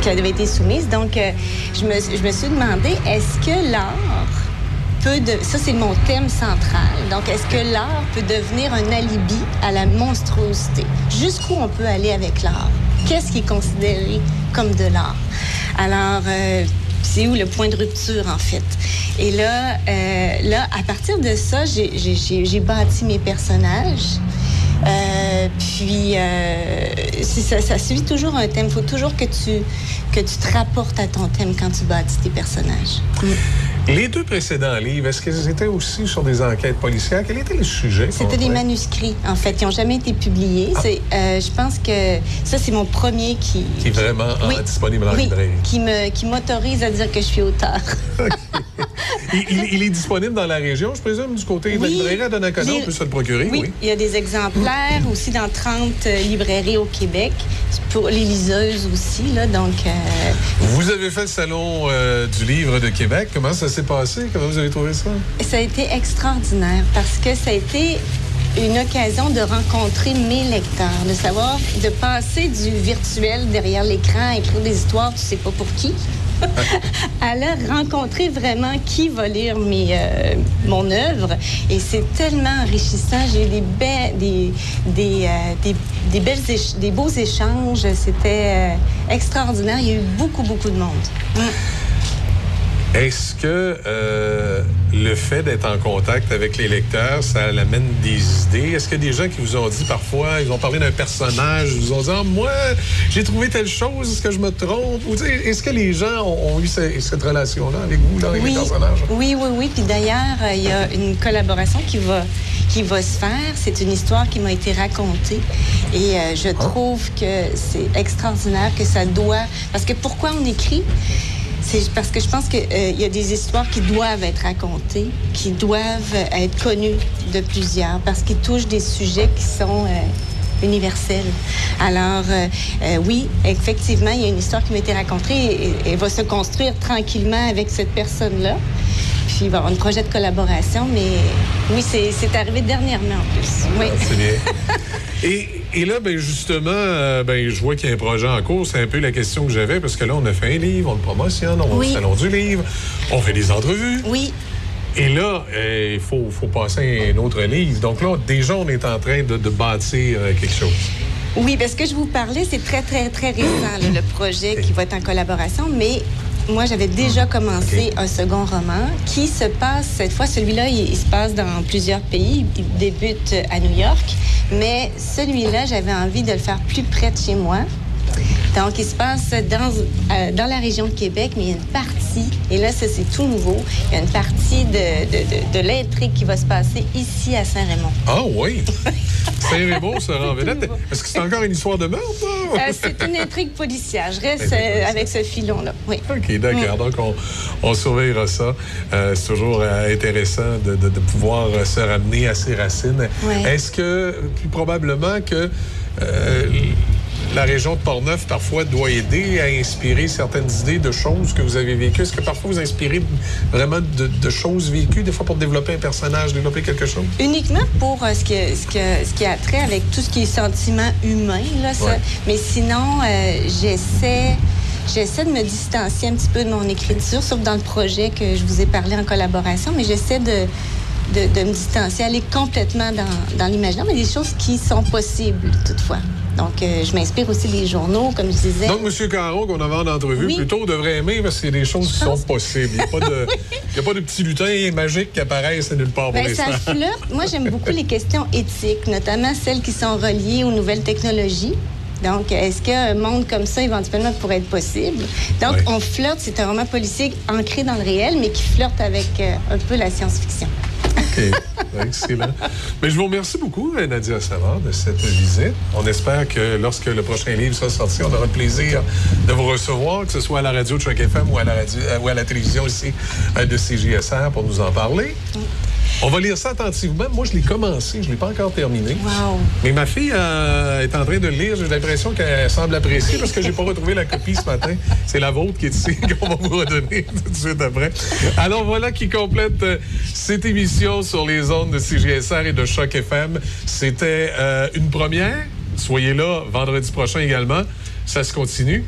Qui avait été soumise. Donc, euh, je, me, je me suis demandé, est-ce que l'art peut de... Ça, c'est mon thème central. Donc, est-ce que l'art peut devenir un alibi à la monstruosité? Jusqu'où on peut aller avec l'art? Qu'est-ce qui est considéré comme de l'art? Alors, euh, c'est où le point de rupture, en fait? Et là, euh, là à partir de ça, j'ai- bâti mes personnages. Euh, puis, euh, ça, ça suit toujours un thème. Il faut toujours que tu, que tu te rapportes à ton thème quand tu bâtis tes personnages.
Les deux précédents livres, est-ce qu'ils étaient aussi sur des enquêtes policières? Quel était le sujet?
C'était des manuscrits, en fait, qui n'ont jamais été publiés. C'est, euh, je pense que ça, c'est mon premier qui,
Qui est vraiment en-
Oui.
disponible en
oui,
librairie.
qui m'autorise à dire que je suis auteur. [LAUGHS]
Il, il- il est disponible dans la région, je présume, du côté de la
Oui.
librairie à Donnacona,
Les-
on peut se le procurer, oui.
Oui, il y a des exemplaires aussi dans 30 euh, librairies au Québec, pour les liseuses aussi, là, donc... euh,
Vous avez fait le salon euh, du livre de Québec. Comment ça s'est passé? Comment vous avez trouvé ça?
Ça a été extraordinaire parce que ça a été une occasion de rencontrer mes lecteurs, de savoir, de passer du virtuel derrière l'écran écrire des histoires, tu sais pas pour qui, [LAUGHS] là rencontrer vraiment qui va lire mes, euh, mon œuvre. Et c'est tellement enrichissant. J'ai eu des, be- des, des, euh, des, des belles éch- des beaux échanges. C'était euh, extraordinaire. Il y a eu beaucoup, beaucoup de monde. Mm.
Est-ce que euh, le fait d'être en contact avec les lecteurs, ça amène des idées? Est-ce a des gens qui vous ont dit parfois, ils ont parlé d'un personnage, ils vous ont dit, Ah, moi, j'ai trouvé telle chose, est-ce que je me trompe? Ou, est-ce que les gens ont, ont eu ce- cette relation-là avec vous, là, avec les personnages?
Oui, oui, oui. Puis d'ailleurs, euh, il y a une collaboration qui va, qui va se faire. C'est une histoire qui m'a été racontée. Et euh, je trouve que c'est extraordinaire que ça doit... Parce que pourquoi on écrit? C'est parce que je pense qu'il y a des histoires qui doivent être racontées, qui doivent être connues de plusieurs, parce qu'ils touchent des sujets qui sont euh, universels. Alors, euh, euh, oui, effectivement, il y a une histoire qui m'a été racontée et, et- va se construire tranquillement avec cette personne-là. Puis il va y avoir un projet de collaboration, mais oui, c'est arrivé dernièrement en plus. Oui.
C'est bien. [LAUGHS] Et, et là, ben justement, euh, ben, je vois qu'il y a un projet en cours. C'est un peu la question que j'avais, parce que là, on a fait un livre, on le promotionne, on va au salon du livre, on fait des entrevues.
Oui.
Et là, euh, il faut, faut passer à un autre livre. Donc là, déjà, on est en train de, de bâtir euh, quelque chose.
Oui, parce que je vous parlais, c'est très, très, très récent, là, le projet qui va être en collaboration, mais moi, j'avais déjà commencé un second roman qui se passe, cette fois, celui-là, il, il se passe dans plusieurs pays. Il débute à New York, mais celui-là, j'avais envie de le faire plus près de chez moi. Donc, il se passe dans, euh, dans la région de Québec, mais il y a une partie, et là, ça, c'est tout nouveau, il y a une partie de, de, de, de l'intrigue qui va se passer ici à Saint-Raymond.
Ah oui! Saint-Raymond se rend en vedette. Est-ce que c'est encore une histoire de meurtre?
Euh, c'est une intrigue policière. Je reste euh, avec ce filon-là. Oui.
OK, d'accord. Donc, on, on surveillera ça. Euh, c'est toujours intéressant de, de- pouvoir se ramener à ses racines. Est-ce que, plus probablement que euh, la région de Portneuf, parfois, doit aider à inspirer certaines idées de choses que vous avez vécues? Est-ce que parfois vous inspirez vraiment de, de choses vécues, des fois pour développer un personnage, développer quelque chose?
Uniquement pour euh, ce, qui, ce, que- ce qui a trait avec tout ce qui est sentiment humain. Là, ça.
Ouais.
Mais sinon, euh, j'essaie. J'essaie de me distancier un petit peu de mon écriture, sauf dans le projet que je vous ai parlé en collaboration, mais j'essaie de, de, de me distancier, aller complètement dans, dans l'imaginaire, mais des choses qui sont possibles toutefois. Donc, euh, je m'inspire aussi des journaux, comme je disais.
Donc, M. Caron, qu'on avait en entrevue,
Oui.
plutôt devrait aimer parce qu'il y a des choses qui sont possibles. Il n'y a, pas de- [LAUGHS] y a pas de petits lutins magiques qui apparaissent nulle part pour
Ben, ça flirte. Moi, j'aime beaucoup les questions éthiques, notamment celles qui sont reliées aux nouvelles technologies. Donc, est-ce qu'un monde comme ça, éventuellement, pourrait être possible? Donc, on flirte, c'est un roman policier ancré dans le réel, mais qui flirte avec euh, un peu la science-fiction. [LAUGHS]
Excellent. Mais je vous remercie beaucoup, euh, Nadia Savard, de cette visite. On espère que lorsque le prochain livre sera sorti, on aura le plaisir de vous recevoir, que ce soit à la radio de Choc FM ou à la, radio, euh, ou à la télévision ici euh, de CJSR pour nous en parler. On va lire ça attentivement. Moi, je l'ai commencé, je ne l'ai pas encore terminé.
Wow!
Mais ma fille euh, est en train de le lire. J'ai l'impression qu'elle semble apprécier parce que j'ai pas retrouvé la copie ce matin. C'est la vôtre qui est ici [LAUGHS] qu'on va vous redonner tout de suite après. Alors voilà qui complète euh, cette émission sur les ondes de CGSR et de Choc FM. C'était euh, une première. Soyez là vendredi prochain également. Ça se continue.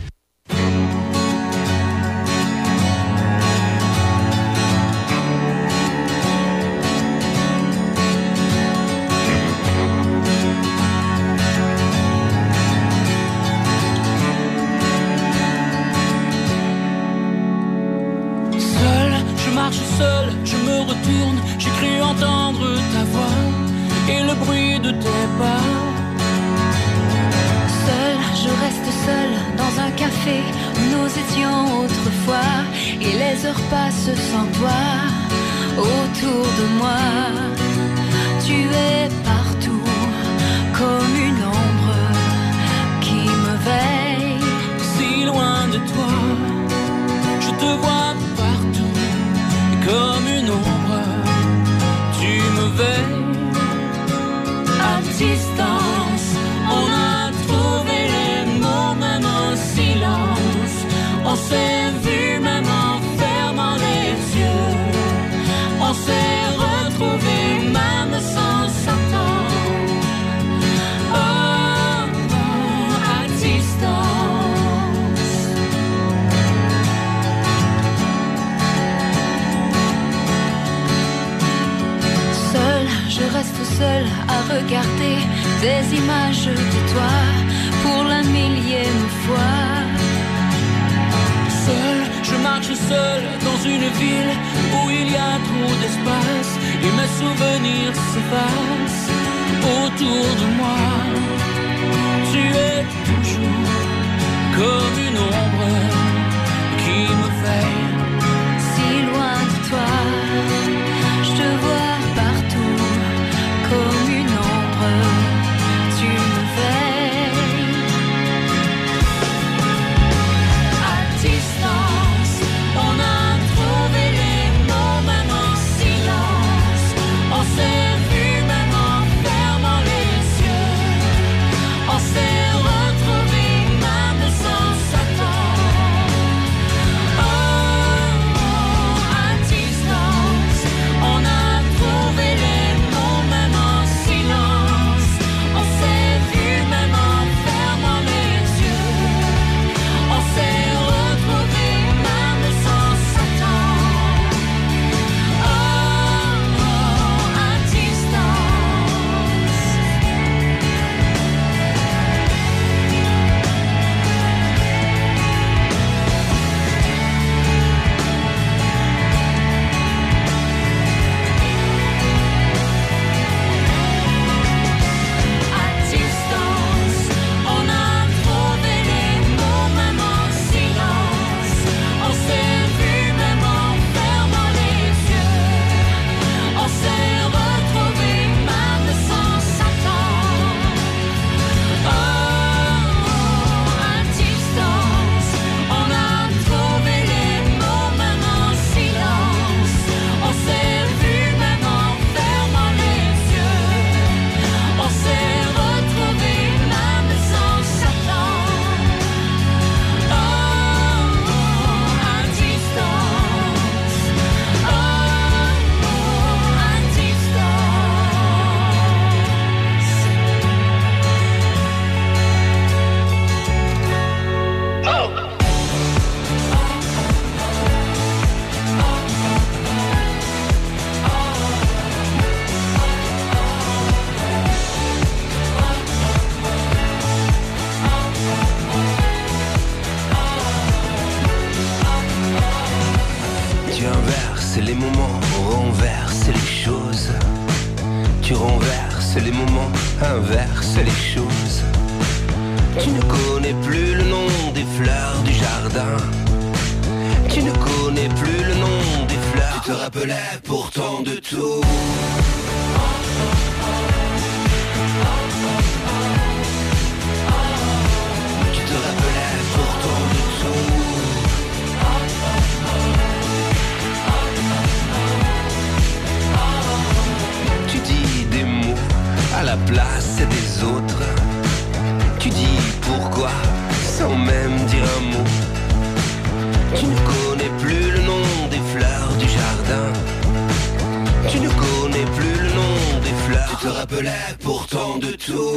Pourtant de tout.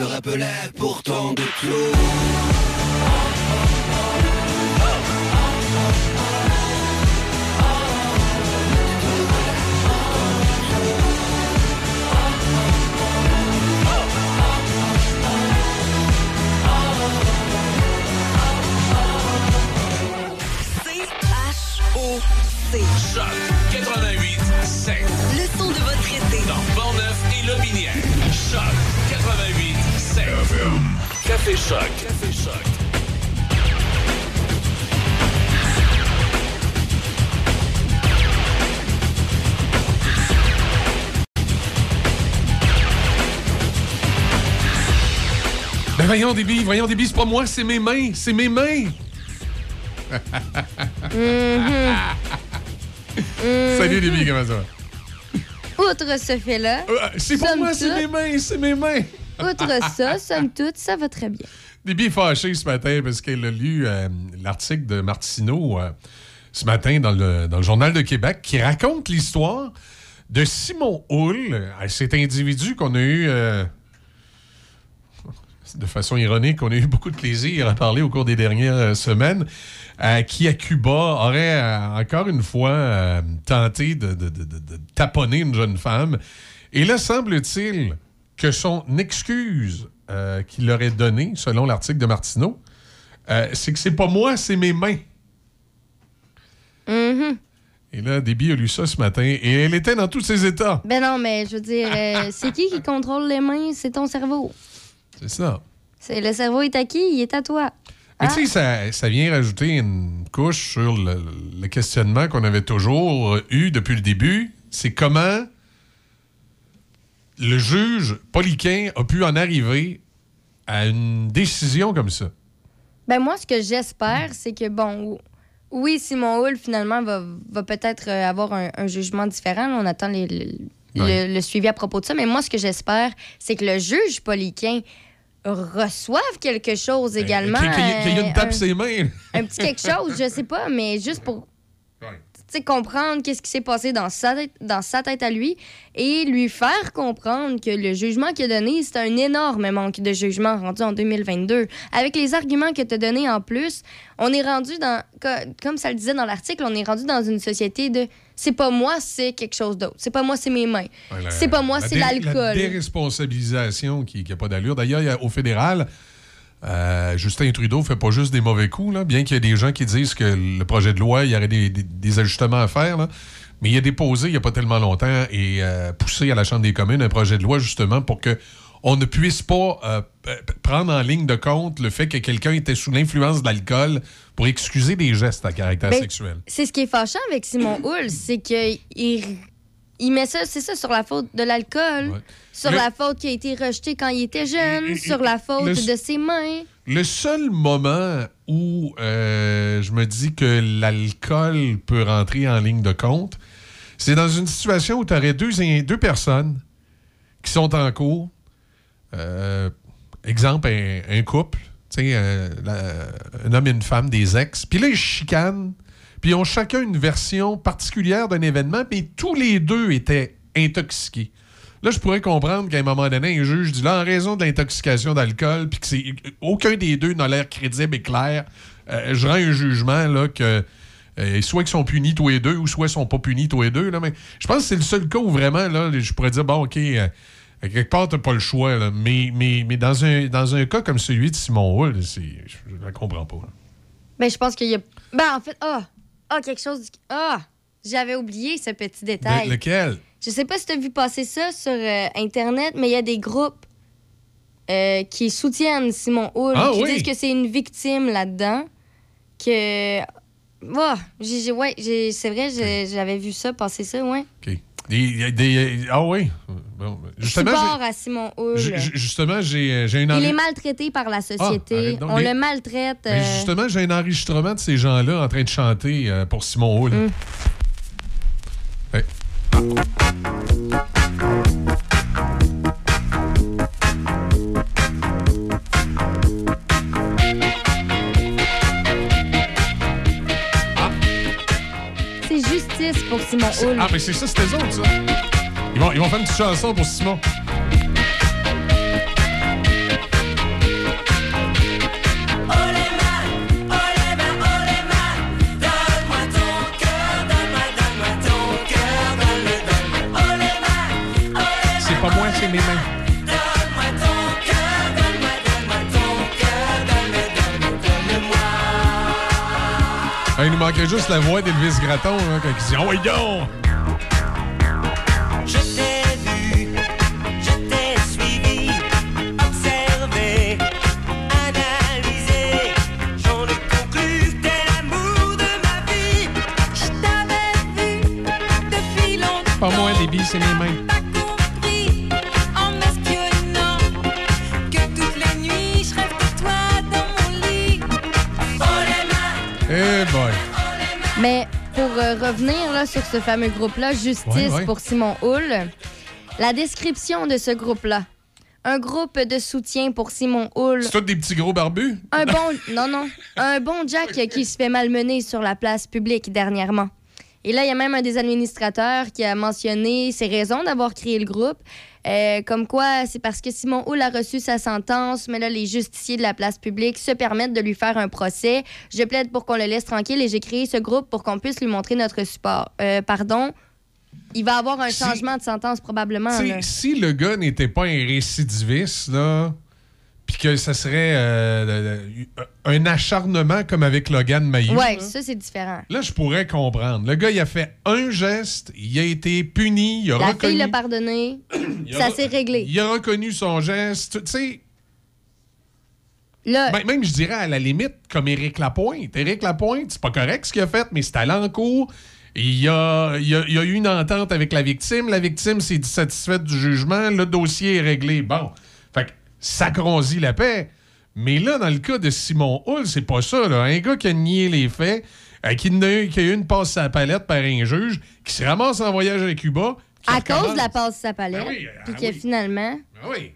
te rappelais pourtant de tout.
C-H-O-C. Choc 88 7.
Le son de votre été.
Dans Portneuf et Lobinière. Choc 88 7. Café Choc. Café Choc.
Ben voyons, Déby, voyons, Déby, c'est pas moi, c'est mes mains, c'est mes mains.
Mhm. [LAUGHS]
Salut, Déby, comment ça va?
Outre ce fait-là.
Euh, c'est pour moi, c'est mes mains, c'est mes mains. [LAUGHS]
Outre ça, somme toute, ça va très bien.
Déby est fâchée ce matin parce qu'elle a lu euh, l'article de Martineau euh, ce matin dans le, dans le Journal de Québec qui raconte l'histoire de Simon Hull, euh, cet individu qu'on a eu, euh, de façon ironique, on a eu beaucoup de plaisir à parler au cours des dernières euh, semaines, euh, qui à Cuba aurait euh, encore une fois euh, tenté de, de- de- de- de taponner une jeune femme. Et là, semble-t-il que son excuse qu'il aurait donnée, selon l'article de Martineau, c'est que c'est pas moi, c'est mes mains.
Mhm.
Et là, Déby a lu ça ce matin et elle était dans tous ses états.
Ben non, mais je veux dire, c'est qui qui contrôle les mains? C'est ton cerveau.
C'est ça.
C'est le cerveau est à qui? Il est à toi.
Mais
Hein?
tu sais, ça, ça vient rajouter une couche sur le, le questionnement qu'on avait toujours eu depuis le début. C'est comment le juge Poliquin a pu en arriver à une décision comme ça.
Ben moi, ce que j'espère, c'est que, bon, oui, Simon Hull, finalement, va, va peut-être euh, avoir un, un jugement différent. On attend les-
Ouais.
le- le suivi à propos de ça. Mais moi, ce que j'espère, c'est que le juge Poliquin reçoive quelque chose également.
Qu'il y une
euh,
tape
un-
ses mains.
un petit quelque chose, je sais pas, mais juste pour comprendre qu'est-ce qui s'est passé dans sa, tête, dans sa tête à lui et lui faire comprendre que le jugement qu'il a donné, c'est un énorme manque de jugement rendu en 2022. Avec les arguments que tu as donnés en plus, on est rendu dans, co- comme ça le disait dans l'article, on est rendu dans une société de c'est pas moi, c'est quelque chose d'autre. C'est pas moi, c'est mes mains.
Ouais,
c'est pas moi,
la
c'est l'alcool.
La déresponsabilisation qui n'a pas d'allure. D'ailleurs, au fédéral, Euh, Justin Trudeau fait pas juste des mauvais coups, là, bien qu'il y ait des gens qui disent que le projet de loi, il y aurait des, des- des ajustements à faire. là. Mais il a déposé il n'y a pas tellement longtemps et euh, poussé à la Chambre des communes un projet de loi justement pour que on ne puisse pas euh, prendre en ligne de compte le fait que quelqu'un était sous l'influence de l'alcool pour excuser des gestes à caractère
Ben,
sexuel.
C'est ce qui est fâchant avec Simon Hull, c'est qu'il il met ça, c'est ça, sur la faute de l'alcool, sur la faute qui a été rejetée quand il était jeune,
Et- et-
sur la faute
le-
de ses mains.
Le seul moment où euh, je me dis que l'alcool peut rentrer en ligne de compte, c'est dans une situation où tu aurais deux, deux personnes qui sont en cours. Euh, exemple, un, un couple, euh, la- un homme et une femme, des ex. Puis là, ils chicanent. Puis ils ont chacun une version particulière d'un événement, mais tous les deux étaient intoxiqués. Là, je pourrais comprendre qu'à un moment donné, un juge dit là, en raison de l'intoxication d'alcool, puis que c'est aucun des deux n'a l'air crédible et clair, euh, je rends un jugement là que euh, soit qu'ils sont punis tous les deux, ou soit ils sont pas punis tous les deux. Là, mais je pense que c'est le seul cas où vraiment là, je pourrais dire bon, ok. euh, quelque part, t'as pas le choix, là. mais, mais, mais dans, un, dans un cas comme celui de Simon Hull, je ne comprends pas. là.
Ben, je pense qu'il y a. Ben, en fait, ah, ah, quelque chose. Ah, j'avais oublié ce petit détail.
De- lequel?
Je sais pas si tu as vu passer ça sur euh, Internet, mais il y a des groupes euh, qui soutiennent Simon Hull,
Ah
qui
oui?
disent que c'est une victime là-dedans. Que. J'ai- j'ai- ouais, c'est vrai, j'avais vu ça, passer ça, ouais.
OK. Des- des- ah oui. Bon, justement,
à Simon
justement, j'ai euh, j'ai une
Il
envie-
est maltraité par la société.
arrête donc,
On
mais-
le maltraite.
Mais
euh,
justement, j'ai un enregistrement de ces gens-là en train de chanter euh, pour Simon Hull.
Mm.
Ouais.
Simon Hull.
Ah, mais c'est ça, c'était eux autres, ça. Ils vont, ils vont faire une petite chanson pour Simon. Ah, il nous manquait juste la voix d'Elvis Gratton hein, quand il dit « Oh, donc!
Je t'ai vu, je t'ai suivi, observé, analysé. J'en ai conclu que t'es l'amour de ma vie. Je t'avais vu depuis longtemps.
Pas moi, les billes, c'est mes mains.
Mais pour euh, revenir là, sur ce fameux groupe-là, Justice
Ouais, ouais.
pour Simon Hull, la description de ce groupe-là. Un groupe de soutien pour Simon Hull.
C'est tous des petits gros barbus?
Un bon, [LAUGHS] non, non, un bon Jack qui se fait malmener sur la place publique dernièrement. Et là, il y a même un des administrateurs qui a mentionné ses raisons d'avoir créé le groupe. Euh, comme quoi, c'est parce que Simon Hull a reçu sa sentence, mais là, les justiciers de la place publique se permettent de lui faire un procès. Je plaide pour qu'on le laisse tranquille et j'ai créé ce groupe pour qu'on puisse lui montrer notre support. Euh, pardon, il va avoir un
Si-
changement de sentence probablement.
Si le gars n'était pas un récidiviste, là, puis que ça serait euh, un acharnement comme avec Logan
Ouais,
là,
ça, c'est différent.
là, je pourrais comprendre. Le gars, il a fait un geste, il a été puni, il a
La
reconnu...
fille l'a pardonné, [COUGHS] ça s'est réglé.
Il a reconnu son geste. Tu sais,
Là,
ben, même, je dirais, à la limite, comme Éric Lapointe. Éric Lapointe, c'est pas correct ce qu'il a fait, mais c'est allé en cours. Il y, a, il, y a, il y a eu une entente avec la victime. La victime s'est satisfaite du jugement. Le dossier est réglé. Bon. Ça cronzit la paix. Mais là, dans le cas de Simon Hull, c'est pas ça. Là. Un gars qui a nié les faits, euh, qui, n'a eu- qui a eu une passe à la palette par un juge, qui se ramasse en voyage à Cuba.
à cause de la passe sa palette,
Ah oui,
puis
ah
que
oui.
finalement...
Ah Oui.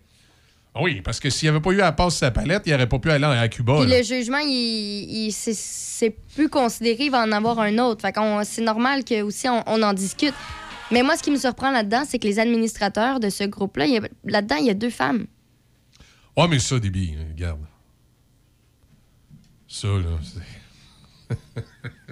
Oui, parce que s'il n'y avait pas eu la passe à la palette, il n'aurait pas pu aller à Cuba.
Puis
là.
le jugement, il, il- c'est- plus considéré, il va en avoir un autre. Fait c'est normal que aussi on, on en discute. Mais moi, ce qui me surprend là-dedans, c'est que les administrateurs de ce groupe-là, a- là-dedans, il y a deux femmes.
Ouais, mais ça, Déby, hein, regarde. Ça, là. [LAUGHS]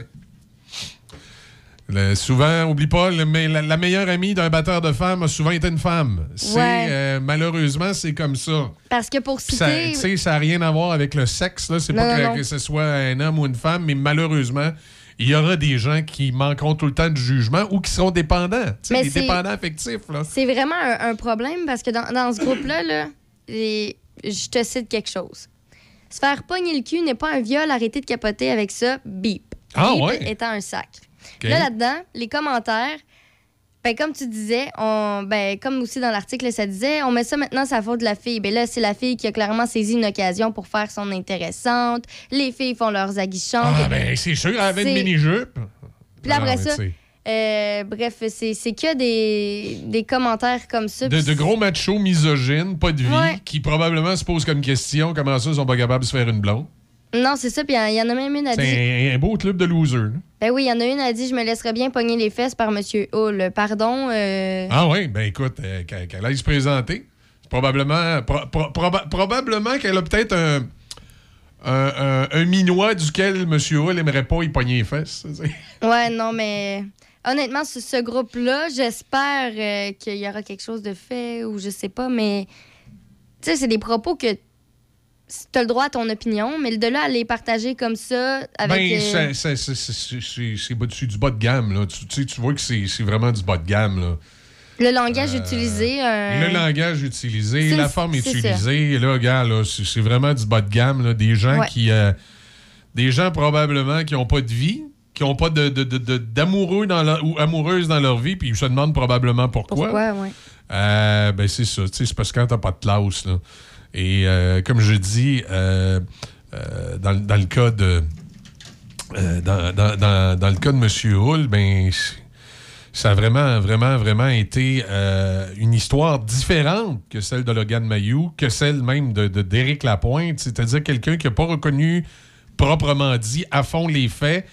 Le- souvent, oublie pas, le la, la meilleure amie d'un batteur de femmes a souvent été une femme. C'est,
Ouais.
euh, malheureusement, c'est comme ça.
Parce que pour
Ça
citer.
tu sais, ça n'a rien à voir avec le sexe. Là. C'est pas que, ce soit un homme ou une femme, mais malheureusement, il y aura des gens qui manqueront tout le temps du jugement ou qui seront dépendants. Des dépendants affectifs. Là.
C'est vraiment un, un problème parce que dans, dans ce groupe-là, là, les- je te cite quelque chose. Se faire pogner le cul n'est pas un viol, arrêtez de capoter avec ça, bip.
Ah,
Bip
ouais?
étant un sac. Là, là-dedans, les commentaires, ben, comme tu disais, on, ben, comme aussi dans l'article, ça disait, on met ça maintenant, la faute de la fille. Ben là, c'est la fille qui a clairement saisi une occasion pour faire son intéressante. Les filles font leurs aguichons.
Ah, ben, c'est sûr, elle avait une mini-jupe.
Puis après
mais
ça. Euh, bref, c'est que des, des commentaires comme ça.
De, gros machos misogynes, pas de vie,
Ouais.
qui probablement se posent comme question comment ça, ils sont pas capables de se faire une blonde?
Non, c'est ça. Puis il y en a même une à dire.
C'est un, un beau club de losers. là.
Ben oui, il y en a une a dit Je me laisserais bien pogner les fesses par Monsieur Hull. Pardon. euh,
Ah oui, ben écoute, euh, qu'elle aille se présenter. C'est Probablement, pro- pro- proba- probablement qu'elle a peut-être un, un, un- un minois duquel M. Hull aimerait pas y pogner les fesses.
Ouais, non, mais honnêtement, ce, ce groupe-là, j'espère euh, qu'il y aura quelque chose de fait ou je sais pas, mais tu sais, c'est des propos que tu as le droit à ton opinion, mais de là à les partager comme ça avec.
Ben,
euh,
c'est- du bas de gamme. Là. Tu, tu vois que c'est vraiment du bas de gamme. Là.
le langage
Euh,
utilisé. euh,
Le langage utilisé, la forme utilisée, là, gars, là, c'est vraiment du bas de gamme. là. Des gens
Ouais.
qui. des gens probablement qui n'ont pas de vie, qui n'ont pas de, de- de- d'amoureux dans leur- ou amoureuses dans leur vie, puis ils se demandent probablement pourquoi.
Pourquoi, ouais.
Euh, ben, c'est ça. tu sais, C'est parce que quand t'as pas de classe, là. Et euh, comme je dis, euh, dans, dans le cas de. dans, dans- dans- le cas de M. Hull, ben, ça a vraiment, vraiment, vraiment été une histoire différente que celle de Logan Mayou, que celle même de, de d'Éric Lapointe. C'est-à-dire quelqu'un qui n'a pas reconnu proprement dit à fond les faits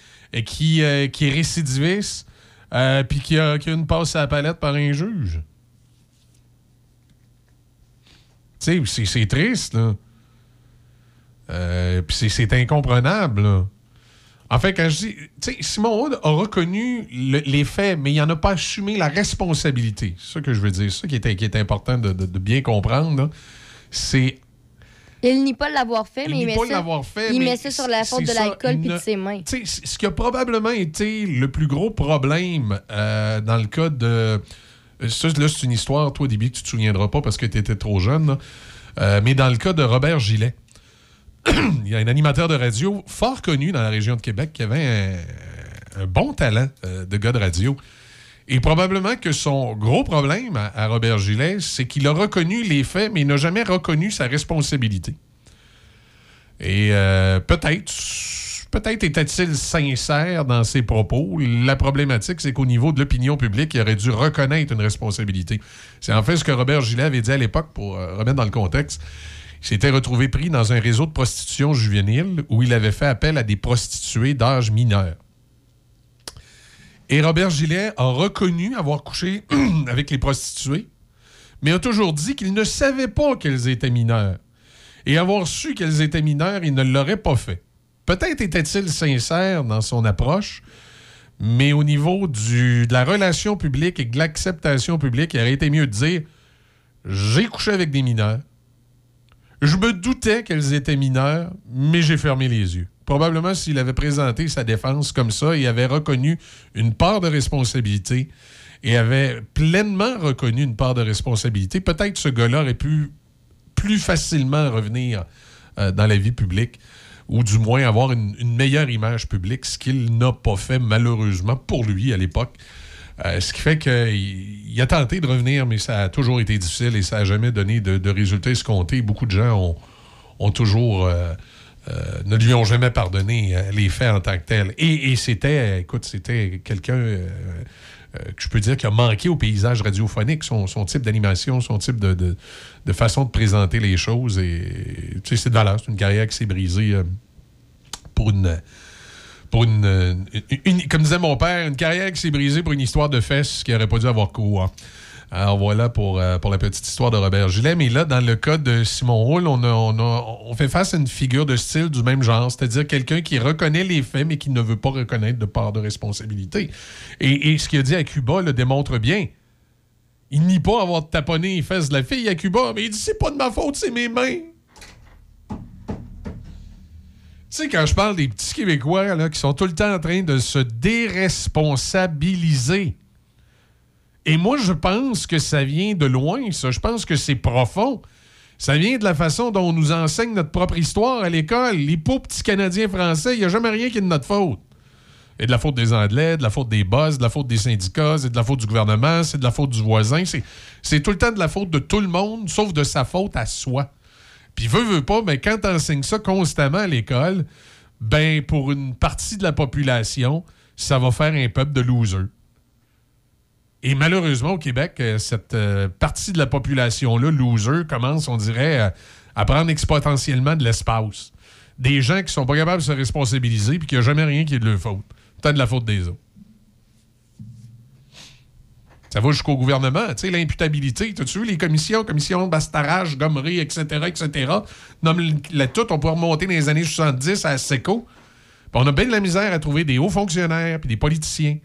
qui, euh, qui est récidiviste, euh, puis qui a, qui a une passe à la palette par un juge. Tu sais, c'est- triste, là. Euh, puis c'est- incomprenable, là. En fait, quand je dis. Tu sais, Simon Hood a reconnu le- les faits, mais il n'en a pas assumé la responsabilité. C'est ça que je veux dire. C'est ça qui est, qui est important de, de- bien comprendre. C'est.
Il nie pas l'avoir fait,
Il
mais il met
pas
ça,
l'avoir fait,
il
mais
met ça sur la faute de l'alcool puis de ses mains.
Tu sais, c- ce qui a probablement été le plus gros problème euh, dans le cas de. euh, Ça, là, c'est une histoire, toi, Déby, que tu te souviendras pas parce que tu étais trop jeune. Euh, mais dans le cas de Robert Gillet, [CLEARS THROAT] il y a un animateur de radio fort connu dans la région de Québec qui avait un, un bon talent euh, de gars de radio. Et probablement que son gros problème à, Robert Gillet, c'est qu'il a reconnu les faits, mais il n'a jamais reconnu sa responsabilité. Et euh, peut-être, peut-être était-il sincère dans ses propos. La problématique, c'est qu'au niveau de l'opinion publique, il aurait dû reconnaître une responsabilité. C'est en fait ce que Robert Gillet avait dit à l'époque, pour euh, remettre dans le contexte. Il s'était retrouvé pris dans un réseau de prostitution juvénile où il avait fait appel à des prostituées d'âge mineur. Et Robert Gillet a reconnu avoir couché [CLEARS THROAT] avec les prostituées, mais a toujours dit qu'il ne savait pas qu'elles étaient mineures. Et avoir su qu'elles étaient mineures, il ne l'aurait pas fait. Peut-être était-il sincère dans son approche, mais au niveau du, de la relation publique et de l'acceptation publique, il aurait été mieux de dire J'ai couché avec des mineurs. Je me doutais qu'elles étaient mineures, mais j'ai fermé les yeux. Probablement s'il avait présenté sa défense comme ça et avait reconnu une part de responsabilité et avait pleinement reconnu une part de responsabilité, peut-être ce gars-là aurait pu plus facilement revenir euh, dans la vie publique ou du moins avoir une, meilleure image publique, ce qu'il n'a pas fait malheureusement pour lui à l'époque. Euh, ce qui fait qu'il il a tenté de revenir, mais ça a toujours été difficile et ça n'a jamais donné de, résultats escomptés. Beaucoup de gens ont, toujours... euh, ne lui ont jamais pardonné euh, les faits en tant que tels. Et, c'était, écoute, c'était quelqu'un euh, euh, que je peux dire qui a manqué au paysage radiophonique, son, type d'animation, son type de, façon de présenter les choses. C'est de valeur. C'est une carrière qui s'est brisée euh, pour une. Pour une, Comme disait mon père, une carrière qui s'est brisée pour une histoire de fesses qui n'aurait pas dû avoir cours. Alors voilà pour, euh, pour la petite histoire de Robert Gillet. Mais là, dans le cas de Simon Roule, on, fait face à une figure de style du même genre, c'est-à-dire quelqu'un qui reconnaît les faits, mais qui ne veut pas reconnaître de part de responsabilité. Et, et ce qu'il a dit à Cuba le démontre bien. Il nie pas avoir taponné les fesses de la fille à Cuba, mais il dit c'est pas de ma faute, c'est mes mains. Tu sais, quand je parle des petits Québécois là, qui sont tout le temps en train de se déresponsabiliser, et moi, je pense que ça vient de loin, ça. Je pense que c'est profond. Ça vient de la façon dont on nous enseigne notre propre histoire à l'école. Les pauvres petits Canadiens français, il n'y a jamais rien qui est de notre faute. Et de la faute des Anglais, de la faute des boss, de la faute des syndicats, c'est de la faute du gouvernement, c'est de la faute du voisin. C'est, tout le temps de la faute de tout le monde, sauf de sa faute à soi. Puis veut, veut pas, mais quand tu enseignes ça constamment à l'école, ben pour une partie de la population, ça va faire un peuple de losers. Et malheureusement, au Québec, euh, cette euh, partie de la population-là, loser, commence, on dirait, euh, à prendre exponentiellement de l'espace. Des gens qui sont pas capables de se responsabiliser puis qu'il n'y a jamais rien qui est de leur faute. Peut-être de la faute des autres. Ça va jusqu'au gouvernement. Tu sais, l'imputabilité. T'as-tu vu les commissions, commissions de bastarage, gommerie, etc., etc. Nomme on peut remonter dans les années 70 à SECO. On a bien de la misère à trouver des hauts fonctionnaires puis des politiciens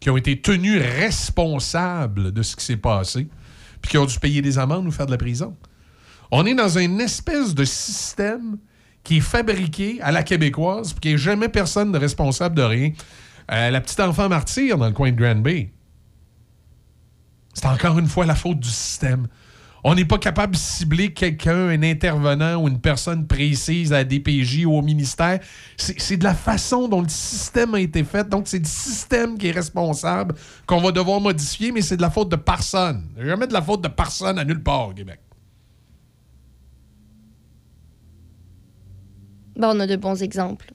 qui ont été tenus responsables de ce qui s'est passé puis qui ont dû payer des amendes ou faire de la prison. On est dans une espèce de système qui est fabriqué à la québécoise puis qui n'est jamais personne de responsable de rien. Euh, la petite enfant martyr dans le coin de Grand Bay, c'est encore une fois la faute du système. On n'est pas capable de cibler quelqu'un, un intervenant ou une personne précise à la DPJ ou au ministère. C'est de la façon dont le système a été fait. Donc, c'est le système qui est responsable qu'on va devoir modifier, mais c'est de la faute de personne. Jamais de la faute de personne à nulle part au Québec.
Ben, on a de bons exemples.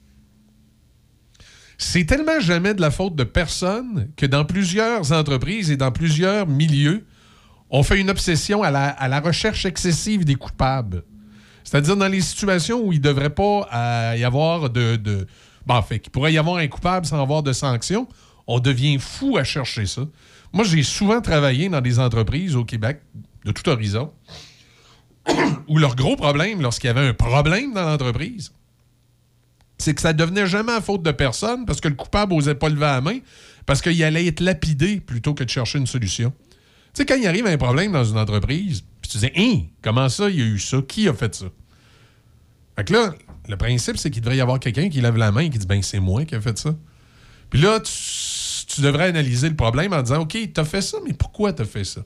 C'est tellement jamais de la faute de personne que dans plusieurs entreprises et dans plusieurs milieux, on fait une obsession à la, recherche excessive des coupables. C'est-à-dire dans les situations où il ne devrait pas euh, y avoir de... de ben, en fait, qu'il pourrait y avoir un coupable sans avoir de sanction, on devient fou à chercher ça. Moi, j'ai souvent travaillé dans des entreprises au Québec, de tout horizon, [COUGHS] où leur gros problème, lorsqu'il y avait un problème dans l'entreprise, c'est que ça devenait jamais à faute de personne parce que le coupable n'osait pas lever la main parce qu'il allait être lapidé plutôt que de chercher une solution. Tu sais, quand il arrive un problème dans une entreprise, puis tu dis, hein, comment ça, il y a eu ça? Qui a fait ça? Fait que là, le principe, c'est qu'il devrait y avoir quelqu'un qui lève la main et qui dit, ben, c'est moi qui ai fait ça. Puis là, tu, devrais analyser le problème en disant, OK, t'as fait ça, mais pourquoi t'as fait ça?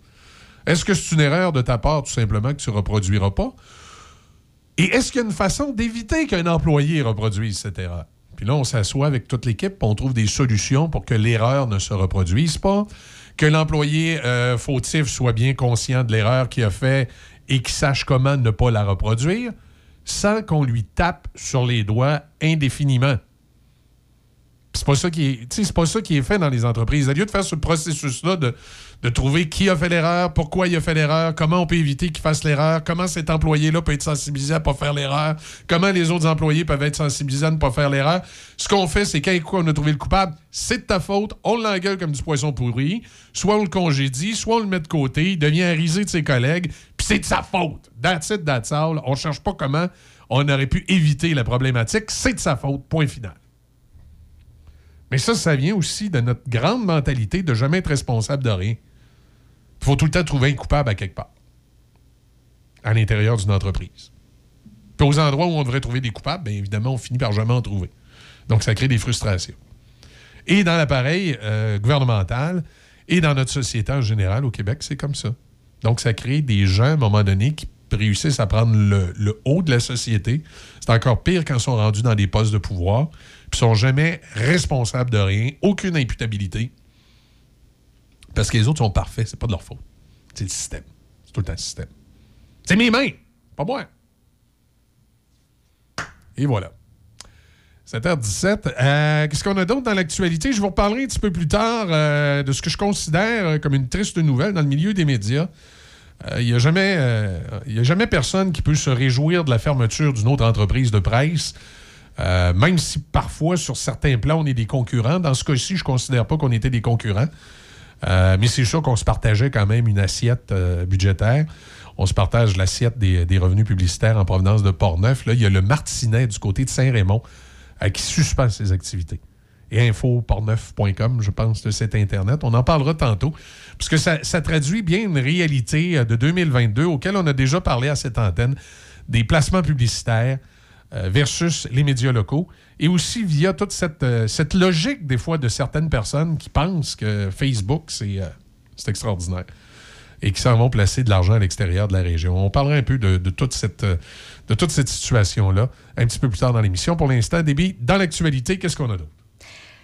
Est-ce que c'est une erreur de ta part, tout simplement, que tu reproduiras pas? Et est-ce qu'il y a une façon d'éviter qu'un employé reproduise cette erreur? Puis là, on s'assoit avec toute l'équipe, on trouve des solutions pour que l'erreur ne se reproduise pas, que l'employé euh, fautif soit bien conscient de l'erreur qu'il a fait et qu'il sache comment ne pas la reproduire, sans qu'on lui tape sur les doigts indéfiniment. C'est pas ça qui est, c'est pas ça qui est fait dans les entreprises. Au lieu de faire ce processus-là de, de trouver qui a fait l'erreur, pourquoi il a fait l'erreur, comment on peut éviter qu'il fasse l'erreur, comment cet employé-là peut être sensibilisé à ne pas faire l'erreur, comment les autres employés peuvent être sensibilisés à ne pas faire l'erreur. Ce qu'on fait, c'est quand on a trouvé le coupable, c'est de ta faute, on l'engueule comme du poisson pourri, soit on le congédie, soit on le met de côté, il devient risé de ses collègues, puis c'est de sa faute. That's it, that's all. On cherche pas comment on aurait pu éviter la problématique, c'est de sa faute, point final. Mais ça, ça vient aussi de notre grande mentalité de jamais être responsable de rien. Il faut tout le temps trouver un coupable à quelque part. À l'intérieur d'une entreprise. Puis aux endroits où on devrait trouver des coupables, bien évidemment, on finit par jamais en trouver. Donc, ça crée des frustrations. Et dans l'appareil euh, gouvernemental et dans notre société en général au Québec, c'est comme ça. Donc, ça crée des gens, à un moment donné, qui réussissent à prendre le, haut de la société. C'est encore pire quand ils sont rendus dans des postes de pouvoir, puis sont jamais responsables de rien, aucune imputabilité. Parce que les autres sont parfaits, c'est pas de leur faute. C'est le système. C'est tout le temps le système. C'est mes mains, pas moi. Et voilà. 7h17. Euh, Qu'est-ce qu'on a d'autre dans l'actualité? Je vous reparlerai un petit peu plus tard euh, de ce que je considère euh, comme une triste nouvelle dans le milieu des médias. Il n'y a, jamais, a jamais personne qui peut se réjouir de la fermeture d'une autre entreprise de presse, même si parfois, sur certains plans, on est des concurrents. Dans ce cas-ci, je ne considère pas qu'on était des concurrents. Euh, mais c'est sûr qu'on se partageait quand même une assiette euh, budgétaire. On se partage l'assiette des, revenus publicitaires en provenance de Portneuf. Là, il y a le Martinet du côté de Saint-Raymond euh, qui suspend ses activités. Et infoportneuf.com, je pense, de cet Internet. On en parlera tantôt, puisque ça, ça traduit bien une réalité de 2022 auquel on a déjà parlé à cette antenne, des placements publicitaires versus les médias locaux, et aussi via toute cette, euh, cette logique, des fois, de certaines personnes qui pensent que Facebook, c'est euh, c'est extraordinaire et qui s'en vont placer de l'argent à l'extérieur de la région. On parlera un peu de, de toute cette, euh, de toute cette situation-là un petit peu plus tard dans l'émission. Pour l'instant, Déby, dans l'actualité, qu'est-ce qu'on a d'autre?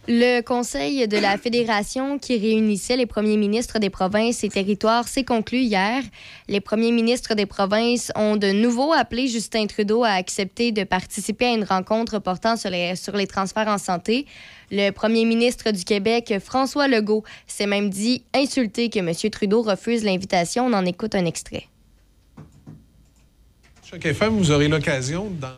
Le Conseil de la Fédération qui réunissait les premiers ministres des provinces et territoires s'est conclu hier. Les premiers ministres des provinces ont de nouveau appelé Justin Trudeau à accepter de participer à une rencontre portant sur les, sur les transferts en santé. Le premier ministre du Québec, François Legault, s'est même dit insulté que M. Trudeau refuse l'invitation. On en écoute un extrait.
Chaque FM, vous aurez l'occasion dans...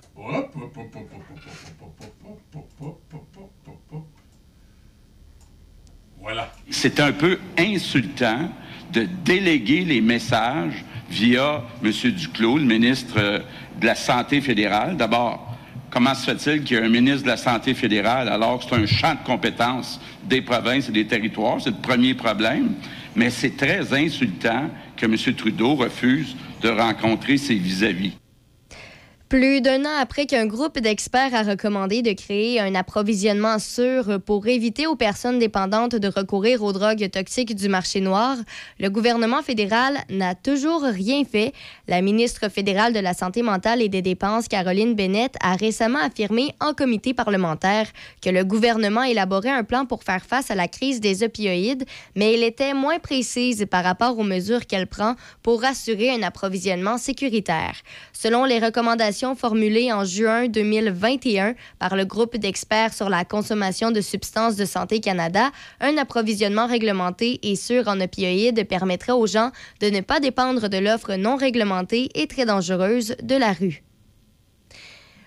C'est un peu insultant de déléguer les messages via M. Duclos, le ministre euh, de la Santé fédérale. D'abord, comment se fait-il qu'il y ait un ministre de la Santé fédérale alors que c'est un champ de compétences des provinces et des territoires? C'est le premier problème. Mais c'est très insultant que M. Trudeau refuse de rencontrer ses vis-à-vis.
Plus d'un an après qu'un groupe d'experts a recommandé de créer un approvisionnement sûr pour éviter aux personnes dépendantes de recourir aux drogues toxiques du marché noir, le gouvernement fédéral n'a toujours rien fait. La ministre fédérale de la Santé mentale et des dépenses, Caroline Bennett, a récemment affirmé en comité parlementaire que le gouvernement élaborait un plan pour faire face à la crise des opioïdes, mais elle était moins précise par rapport aux mesures qu'elle prend pour assurer un approvisionnement sécuritaire. Selon les recommandations formulées en juin 2021 par le groupe d'experts sur la consommation de substances de santé Canada, un approvisionnement réglementé et sûr en opioïdes permettrait aux gens de ne pas dépendre de l'offre non réglementée et très dangereuse de la rue.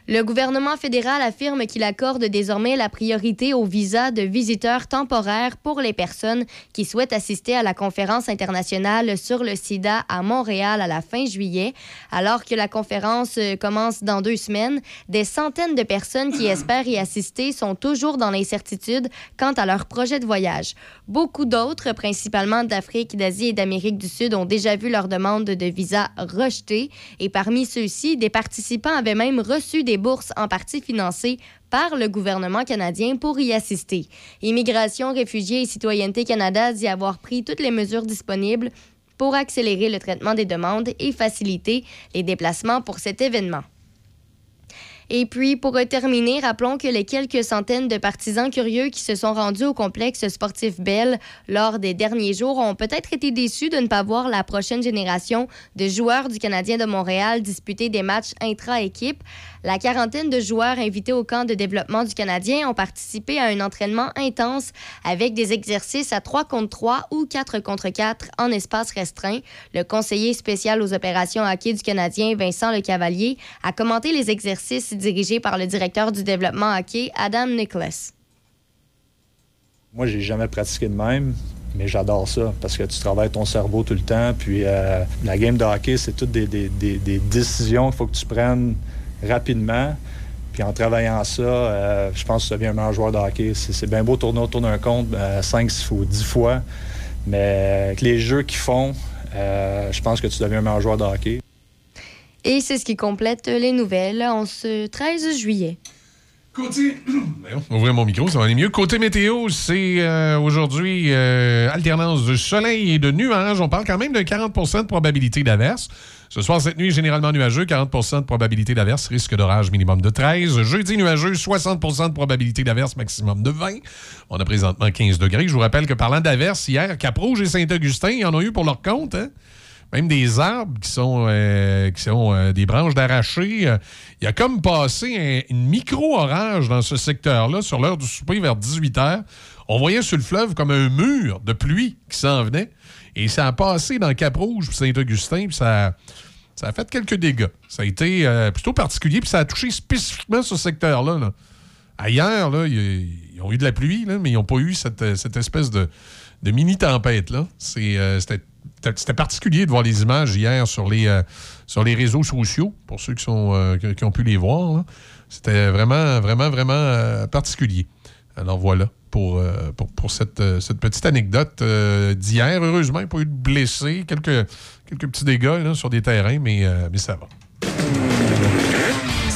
Le gouvernement fédéral affirme qu'il accorde désormais la priorité aux visas de visiteurs temporaires pour les personnes qui souhaitent assister à la conférence internationale sur le sida à Montréal à la fin juillet. Alors que la conférence euh, commence dans deux semaines, des centaines de personnes qui [CLEARS THROAT] espèrent y assister sont toujours dans l'incertitude quant à leur projet de voyage. Beaucoup d'autres, principalement d'Afrique, d'Asie et d'Amérique du Sud, ont déjà vu leur demande de visa rejetée. Et parmi ceux-ci, des participants avaient même reçu des bourses en partie financées par le gouvernement canadien pour y assister. Immigration, réfugiés et citoyenneté Canada dit avoir pris toutes les mesures disponibles pour accélérer le traitement des demandes et faciliter les déplacements pour cet événement. Et puis, pour terminer, rappelons que les quelques centaines de partisans curieux qui se sont rendus au complexe sportif Bell lors des derniers jours ont peut-être été déçus de ne pas voir la prochaine génération de joueurs du Canadien de Montréal disputer des matchs intra-équipe. La quarantaine de joueurs invités au camp de développement du Canadien ont participé à un entraînement intense avec des exercices à 3 contre 3 ou 4 contre 4 en espace restreint. Le conseiller spécial aux opérations hockey du Canadien, Vincent Le Cavalier, a commenté les exercices dirigés par le directeur du développement hockey, Adam Nicholas.
Moi, j'ai jamais pratiqué de même, mais j'adore ça parce que tu travailles ton cerveau tout le temps. Puis euh, la game de hockey, c'est toutes des, décisions qu'il faut que tu prennes rapidement. Puis en travaillant ça, euh, je pense que tu deviens un meilleur joueur de hockey. C'est bien beau tourner autour d'un compte 5, 6 ou 10 fois, mais avec les jeux qu'ils font, euh, je pense que tu deviens un meilleur joueur de hockey.
Et c'est ce qui complète les nouvelles en ce 13 juillet.
Côté. [CLEARS THROAT] Mon micro, ça va aller mieux. Côté météo, c'est euh, aujourd'hui euh, alternance de soleil et de nuages. On parle quand même de 40% de probabilité d'averse. Ce soir, cette nuit, généralement nuageux, 40% de probabilité d'averse, risque d'orage minimum de 13. Jeudi, nuageux, 60% de probabilité d'averse, maximum de 20. On a présentement 15 degrés. Je vous rappelle que parlant d'averse, hier, Cap-Rouge et Saint-Augustin, ils en ont eu pour leur compte. hein? Même des arbres qui sont, euh, qui sont euh, des branches d'arraché. Euh, il a comme passé un- une micro-orage dans ce secteur-là sur l'heure du souper vers 18 h. On voyait sur le fleuve comme un mur de pluie qui s'en venait. Et ça a passé dans Cap-Rouge puis Saint-Augustin, puis ça, ça a fait quelques dégâts. Ça a été euh, plutôt particulier, puis ça a touché spécifiquement ce secteur-là. là. Ailleurs, ils, ont eu de la pluie, mais ils n'ont pas eu cette, espèce de, de mini-tempête. là. C'était c'était particulier de voir les images hier sur les, euh, sur les réseaux sociaux, pour ceux qui, sont, euh, qui, ont pu les voir. C'était vraiment, vraiment, vraiment euh, particulier. Alors voilà pour, pour, pour cette, cette petite anecdote d'hier. Heureusement, il n'y a pas eu de blessés, quelques, quelques petits dégâts sur des terrains, mais, mais ça va.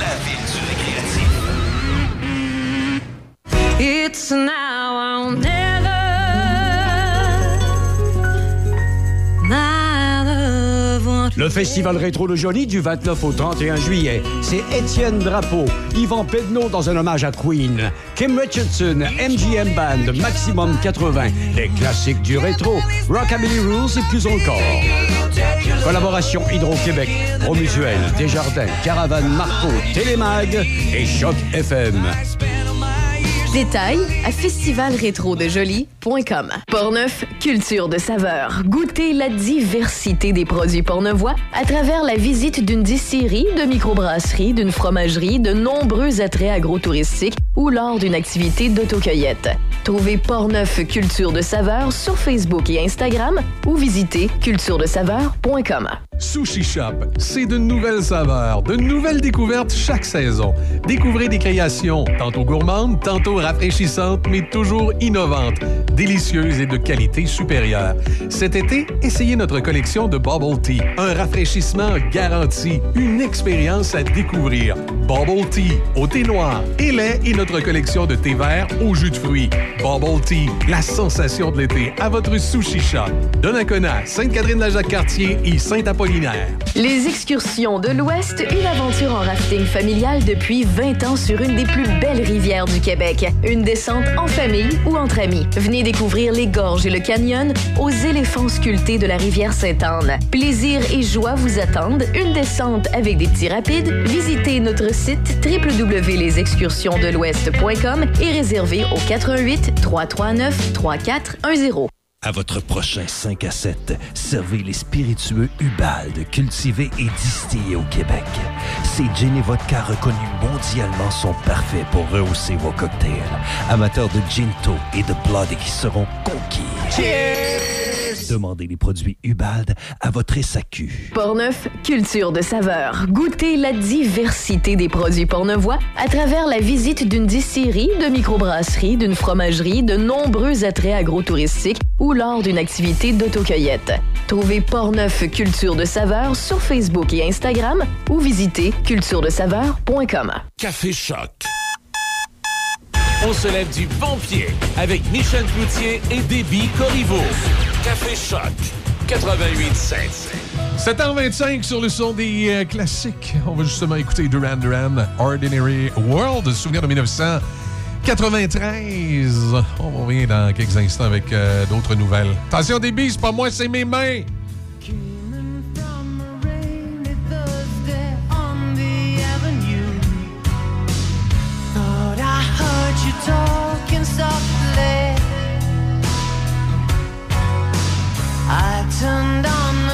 la ville du récréatif.
It's now
Le festival rétro de Jolie du 29 au 31 juillet. C'est Étienne Drapeau, Yvan Pedneau dans un hommage à Queen, Kim Richardson, MGM Band, Maximum 80, les classiques du rétro, Rockabilly Rules et plus encore. Collaboration Hydro-Québec, Promutuel, Desjardins, Caravane Marco, Télémag et Choc FM.
Détails à Portneuf, culture de saveur. Goûtez la diversité des produits portnevois à travers la visite d'une distillerie, de microbrasserie, d'une fromagerie, de nombreux attraits agrotouristiques ou lors d'une activité d'autocueillette. Trouvez Portneuf Culture de saveur sur Facebook et Instagram ou visitez culturedesaveur.com.
Sushi Shop, c'est de nouvelles saveurs, de nouvelles découvertes chaque saison. Découvrez des créations, tantôt gourmandes, tantôt rafraîchissantes, mais toujours innovantes, délicieuses et de qualité supérieure. Cet été, essayez notre collection de Bubble Tea, un rafraîchissement garanti, une expérience à découvrir. Bubble Tea, au thé noir et lait et notre collection de thé vert au jus de fruits. Bubble Tea, la sensation de l'été à votre Sushi Shop. Donnacona, Sainte-Catherine-la-Jacques-Cartier et Saint-Apollinaire.
Les excursions de l'Ouest, une aventure en rafting familial depuis 20 ans sur une des plus belles rivières du Québec. Une descente en famille ou entre amis. Venez découvrir les gorges et le canyon aux éléphants sculptés de la rivière Sainte-Anne. Plaisir et joie vous attendent. Une descente avec des petits rapides. Visitez notre site www.lesexcursionsdelouest.com et réservez au 88 339 3410.
À votre prochain 5 à 7, servez les spiritueux Ubald, cultivés et distillés au Québec. Ces gin et vodka reconnus mondialement sont parfaits pour rehausser vos cocktails. Amateurs de ginto et de blood qui seront conquis. Demandez les produits Ubald à votre SAQ.
Portneuf, culture de saveur. Goûtez la diversité des produits portnevois à travers la visite d'une distillerie, de microbrasserie, d'une fromagerie, de nombreux attraits agrotouristiques ou lors d'une activité d'autocueillette. Trouvez Portneuf Culture de saveur sur Facebook et Instagram ou visitez culturedesaveur.com.
Café Choc. On se lève du bon pied avec Michel Cloutier et Déby Corriveau. Café Choc 88.7.
7h25 sur le son des euh, classiques. On va justement écouter Duran Duran, Ordinary World, souvenir de 1993. On revient dans quelques instants avec euh, d'autres nouvelles. Attention billes, c'est pas moi, c'est mes mains.
Turned on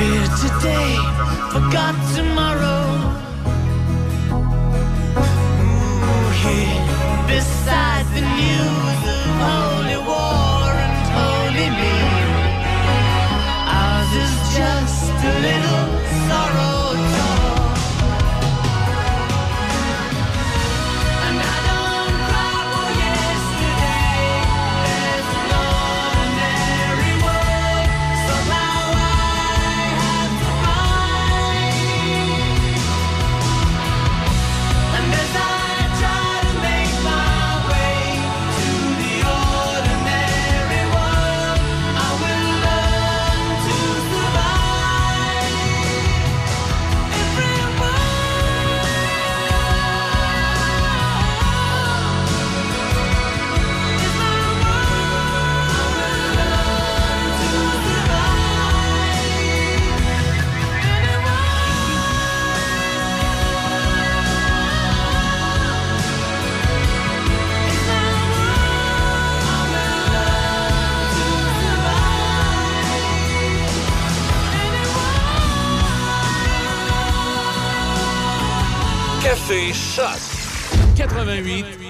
today, forgot tomorrow. Ooh, here, beside
Choc. 88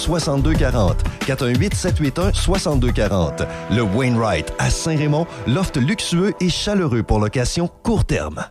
6240. 418 781 6240. Le Wainwright à Saint-Raymond, loft luxueux et chaleureux pour location court terme.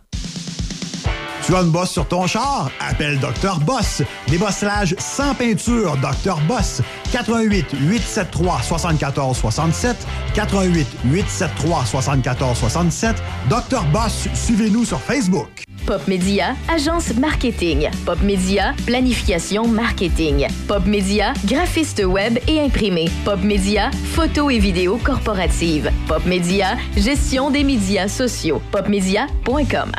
Tu as sur ton char? Appelle Dr. Boss. Débosselage sans peinture, Dr. Boss. 88 873 74 67 88 873 74 67 Dr. Boss, suivez-nous sur Facebook.
Pop Media, agence marketing. Pop Media, planification marketing. Pop Media, graphiste web et imprimé. Pop Media, photo et vidéo corporative. Pop Media, gestion des médias sociaux. Popmedia.com.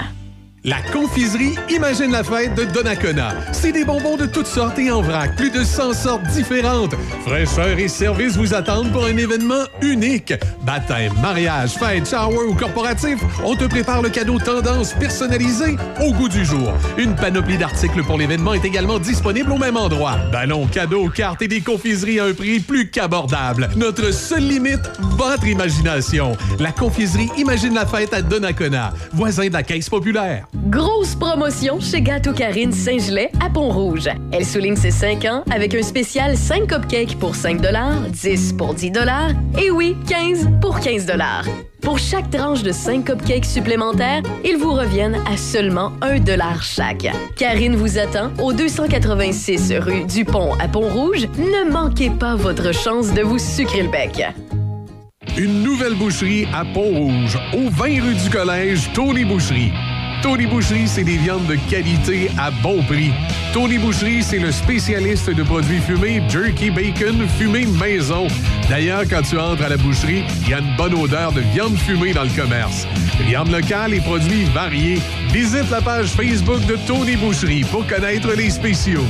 La confiserie Imagine la fête de Donnacona. C'est des bonbons de toutes sortes et en vrac, plus de 100 sortes différentes. Fraîcheur et service vous attendent pour un événement unique. Baptême, mariage, fête, shower ou corporatif, on te prépare le cadeau tendance personnalisé au goût du jour. Une panoplie d'articles pour l'événement est également disponible au même endroit. Ballons, cadeaux, cartes et des confiseries à un prix plus qu'abordable. Notre seule limite, votre imagination. La confiserie Imagine la fête à Donnacona, voisin de la Caisse populaire.
Grosse promotion chez Gâteau Karine Saint-Gelais à Pont-Rouge. Elle souligne ses 5 ans avec un spécial 5 cupcakes pour 5 10 pour 10 et oui, 15 pour 15 Pour chaque tranche de 5 cupcakes supplémentaires, ils vous reviennent à seulement 1 chaque. Karine vous attend au 286 rue du Pont à Pont-Rouge. Ne manquez pas votre chance de vous sucrer le bec.
Une nouvelle boucherie à Pont-Rouge, au 20 rue du Collège, Tony Boucherie. Tony Boucherie, c'est des viandes de qualité à bon prix. Tony Boucherie, c'est le spécialiste de produits fumés, jerky bacon, fumé maison. D'ailleurs, quand tu entres à la boucherie, il y a une bonne odeur de viande fumée dans le commerce. Viande locale et produits variés. Visite la page Facebook de Tony Boucherie pour connaître les spéciaux.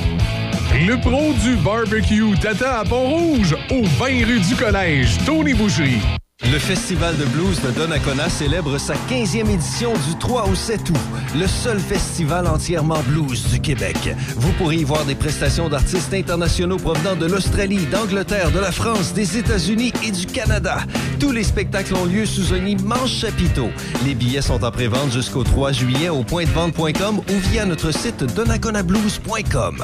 Le pro du barbecue Tata à Pont-Rouge, au 20 rue du Collège, Tony Boucherie.
Le Festival de blues de Donnacona célèbre sa 15e édition du 3 au 7 août. Le seul festival entièrement blues du Québec. Vous pourrez y voir des prestations d'artistes internationaux provenant de l'Australie, d'Angleterre, de la France, des États-Unis et du Canada. Tous les spectacles ont lieu sous un immense chapiteau. Les billets sont en pré-vente jusqu'au 3 juillet au pointdevente.com ou via notre site donnaconablues.com.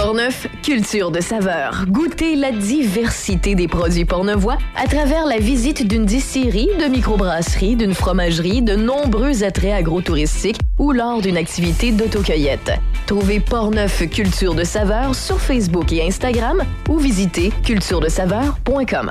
Portneuf, culture de saveur. Goûtez la diversité des produits portnevois à travers la visite d'une distillerie, de microbrasserie, d'une fromagerie, de nombreux attraits agrotouristiques ou lors d'une activité d'autocueillette. Trouvez Portneuf Culture de saveur sur Facebook et Instagram ou visitez culturedesaveur.com.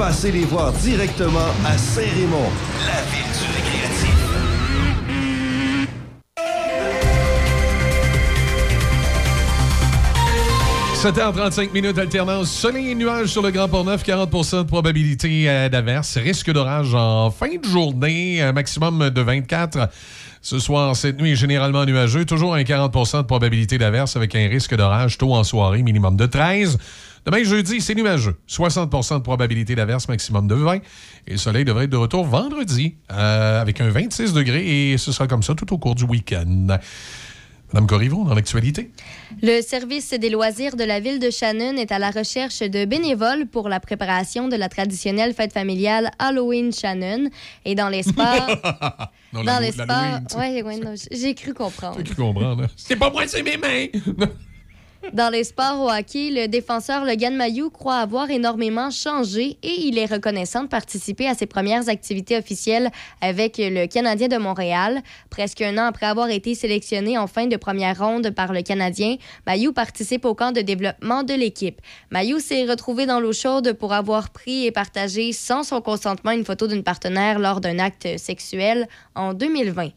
Passez les voir directement à Saint-Raymond, la ville du récréatif.
7h35 minutes alternance. Soleil et nuages sur le Grand Port-Neuf, 40% de probabilité euh, d'averse. Risque d'orage en fin de journée, un maximum de 24. Ce soir, cette nuit est généralement nuageux. Toujours un 40% de probabilité d'averse avec un risque d'orage tôt en soirée, minimum de 13. Demain, jeudi, c'est nuageux. 60% de probabilité d'averse, maximum de 20. Et le soleil devrait être de retour vendredi euh, avec un 26 degrés et ce sera comme ça tout au cours du week-end. Madame Corriveau, dans l'actualité.
Le service des loisirs de la ville de Shannon est à la recherche de bénévoles pour la préparation de la traditionnelle fête familiale Halloween Shannon. Et dans les sports. [LAUGHS] Dans
l'Hallo-
les sports. Ouais, j'ai cru comprendre.
J'ai cru comprendre. C'est pas moi, c'est mes mains! [LAUGHS]
Dans les sports au hockey, le défenseur Logan Mayou croit avoir énormément changé et il est reconnaissant de participer à ses premières activités officielles avec le Canadien de Montréal. Presque un an après avoir été sélectionné en fin de première ronde par le Canadien, Mayou participe au camp de développement de l'équipe. Mayou s'est retrouvé dans l'eau chaude pour avoir pris et partagé sans son consentement une photo d'une partenaire lors d'un acte sexuel en 2020.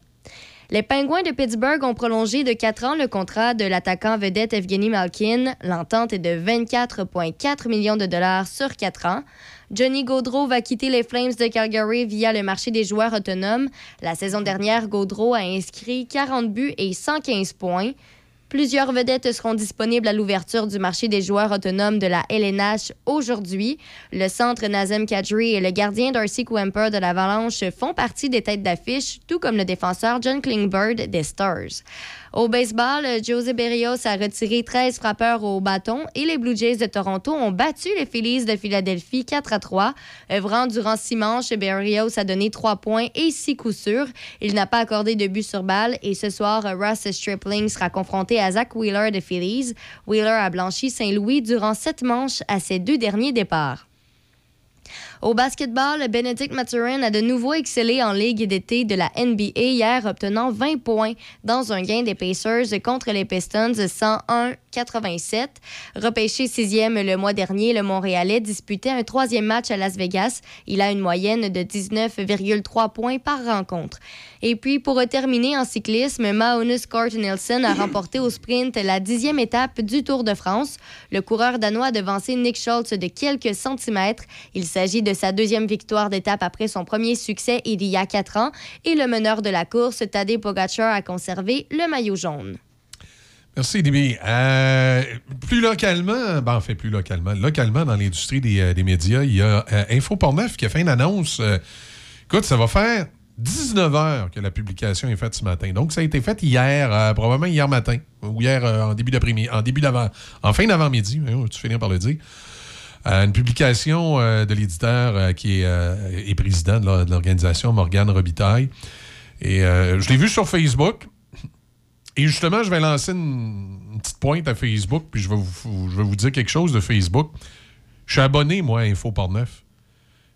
Les Pingouins de Pittsburgh ont prolongé de 4 ans le contrat de l'attaquant vedette Evgeny Malkin. L'entente est de 24,4 millions de dollars sur 4 ans. Johnny Gaudreau va quitter les Flames de Calgary via le marché des joueurs autonomes. La saison dernière, Gaudreau a inscrit 40 buts et 115 points. Plusieurs vedettes seront disponibles à l'ouverture du marché des joueurs autonomes de la LNH aujourd'hui. Le centre Nazem Kadri et le gardien Darcy Kemper de l'Avalanche font partie des têtes d'affiche, tout comme le défenseur John Klingberg des Stars. Au baseball, José Berrios a retiré 13 frappeurs au bâton et les Blue Jays de Toronto ont battu les Phillies de Philadelphie 4 à 3. Œuvrant durant six manches, Berrios a donné 3 points et 6 coups sûrs. Il n'a pas accordé de but sur balle et ce soir, Russ Stripling sera confronté à Zach Wheeler de Phillies. Wheeler a blanchi Saint-Louis durant sept manches à ses deux derniers départs. Au basketball, Benedict Mathurin a de nouveau excellé en Ligue d'été de la NBA hier, obtenant 20 points dans un gain des Pacers contre les Pistons 101-87. Repêché sixième le mois dernier, le Montréalais disputait un troisième match à Las Vegas. Il a une moyenne de 19,3 points par rencontre. Et puis, pour terminer en cyclisme, Magnus Cort Nielsen a remporté au sprint la dixième étape du Tour de France. Le coureur danois a devancé Nick Schultz de quelques centimètres. Il s'agit de sa deuxième victoire d'étape après son premier succès il y a quatre ans. Et le meneur de la course, Tadej Pogacar, a conservé le maillot jaune.
Merci, Déby. Euh, plus localement, ben, en fait, plus localement, localement, dans l'industrie des, euh, médias, il y a euh, qui a fait une annonce. euh, écoute, ça va faire 19 heures que la publication est faite ce matin. Donc, ça a été fait hier, euh, probablement hier matin, ou hier euh, en début d'après-midi, en début d'avant, en fin d'avant-midi, hein, tu finis par le dire? Euh, une publication de l'éditeur qui est, président de l'or- de l'organisation, Morgane Robitaille. Et je l'ai vu sur Facebook. Et justement, je vais lancer une, petite pointe à Facebook, puis je vais, vous, dire quelque chose de Facebook. Je suis abonné, moi, à Info Neuf.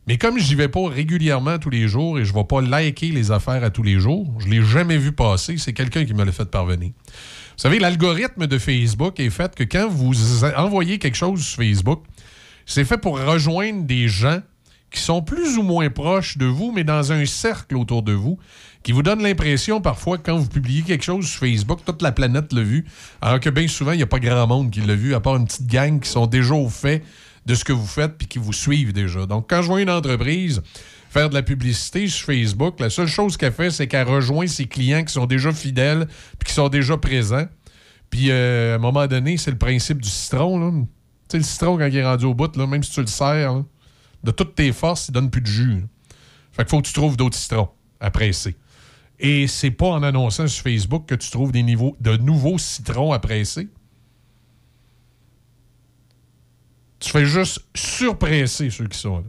Mais comme j'y vais pas régulièrement tous les jours et je ne vais pas liker les affaires à tous les jours, je ne l'ai jamais vu passer. C'est quelqu'un qui me l'a fait parvenir. savez, l'algorithme de Facebook est fait que quand vous envoyez quelque chose sur Facebook, c'est fait pour rejoindre des gens qui sont plus ou moins proches de vous, mais dans un cercle autour de vous, qui vous donne l'impression parfois quand vous publiez quelque chose sur Facebook, toute la planète l'a vu, alors que bien souvent, il n'y a pas grand monde qui l'a vu, à part une petite gang qui sont déjà au fait de ce que vous faites puis qui vous suivent déjà. Donc, quand je vois une entreprise faire de la publicité sur Facebook, la seule chose qu'elle fait, c'est qu'elle rejoint ses clients qui sont déjà fidèles puis qui sont déjà présents. Puis, euh, à un moment donné, c'est le principe du citron. Là. Tu sais, le citron, quand il est rendu au bout, même si tu le sers, là, de toutes tes forces, il donne plus de jus. Fait qu'il faut que tu trouves d'autres citrons à presser. Et c'est pas en annonçant sur Facebook que tu trouves des niveaux, de nouveaux citrons à presser. Tu fais juste surpresser ceux qui sont là.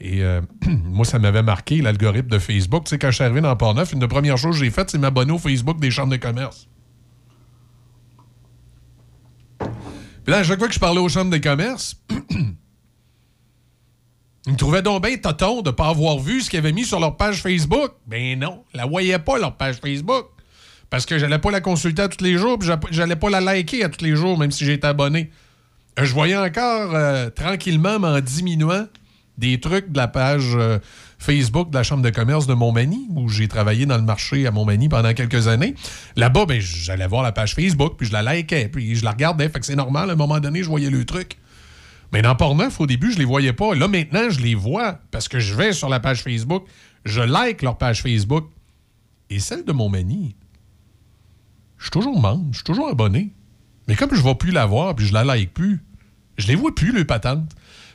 Et euh, [CLEARS THROAT] moi, ça m'avait marqué l'algorithme de Facebook. Tu sais, quand je suis arrivé dans Port-Neuf, une des premières choses que j'ai faites, c'est m'abonner au Facebook des chambres de commerce. Puis là, à chaque fois que je parlais aux chambres de commerce, [CLEARS THROAT] ils me trouvaient donc bien toton de ne pas avoir vu ce qu'ils avaient mis sur leur page Facebook. Ben non, la voyaient pas, leur page Facebook. Parce que j'allais pas la consulter à tous les jours, puis j'a- j'allais pas la liker à tous les jours, même si j'étais abonné. Euh, Je voyais encore euh, tranquillement, mais en diminuant, des trucs de la page euh, Facebook de la Chambre de commerce de Montmagny, où j'ai travaillé dans le marché à Montmagny pendant quelques années. Là-bas, ben, j'allais voir la page Facebook, puis je la likais, puis je la regardais. Fait que c'est normal, à un moment donné, je voyais le truc. Mais dans Port-Neuf, au début, je les voyais pas. Là, maintenant, je les vois parce que je vais sur la page Facebook, je like leur page Facebook. Et celle de Montmagny, je suis toujours membre, je suis toujours abonné. Mais comme je ne vais plus la voir, puis je la like plus, je les vois plus, les patentes.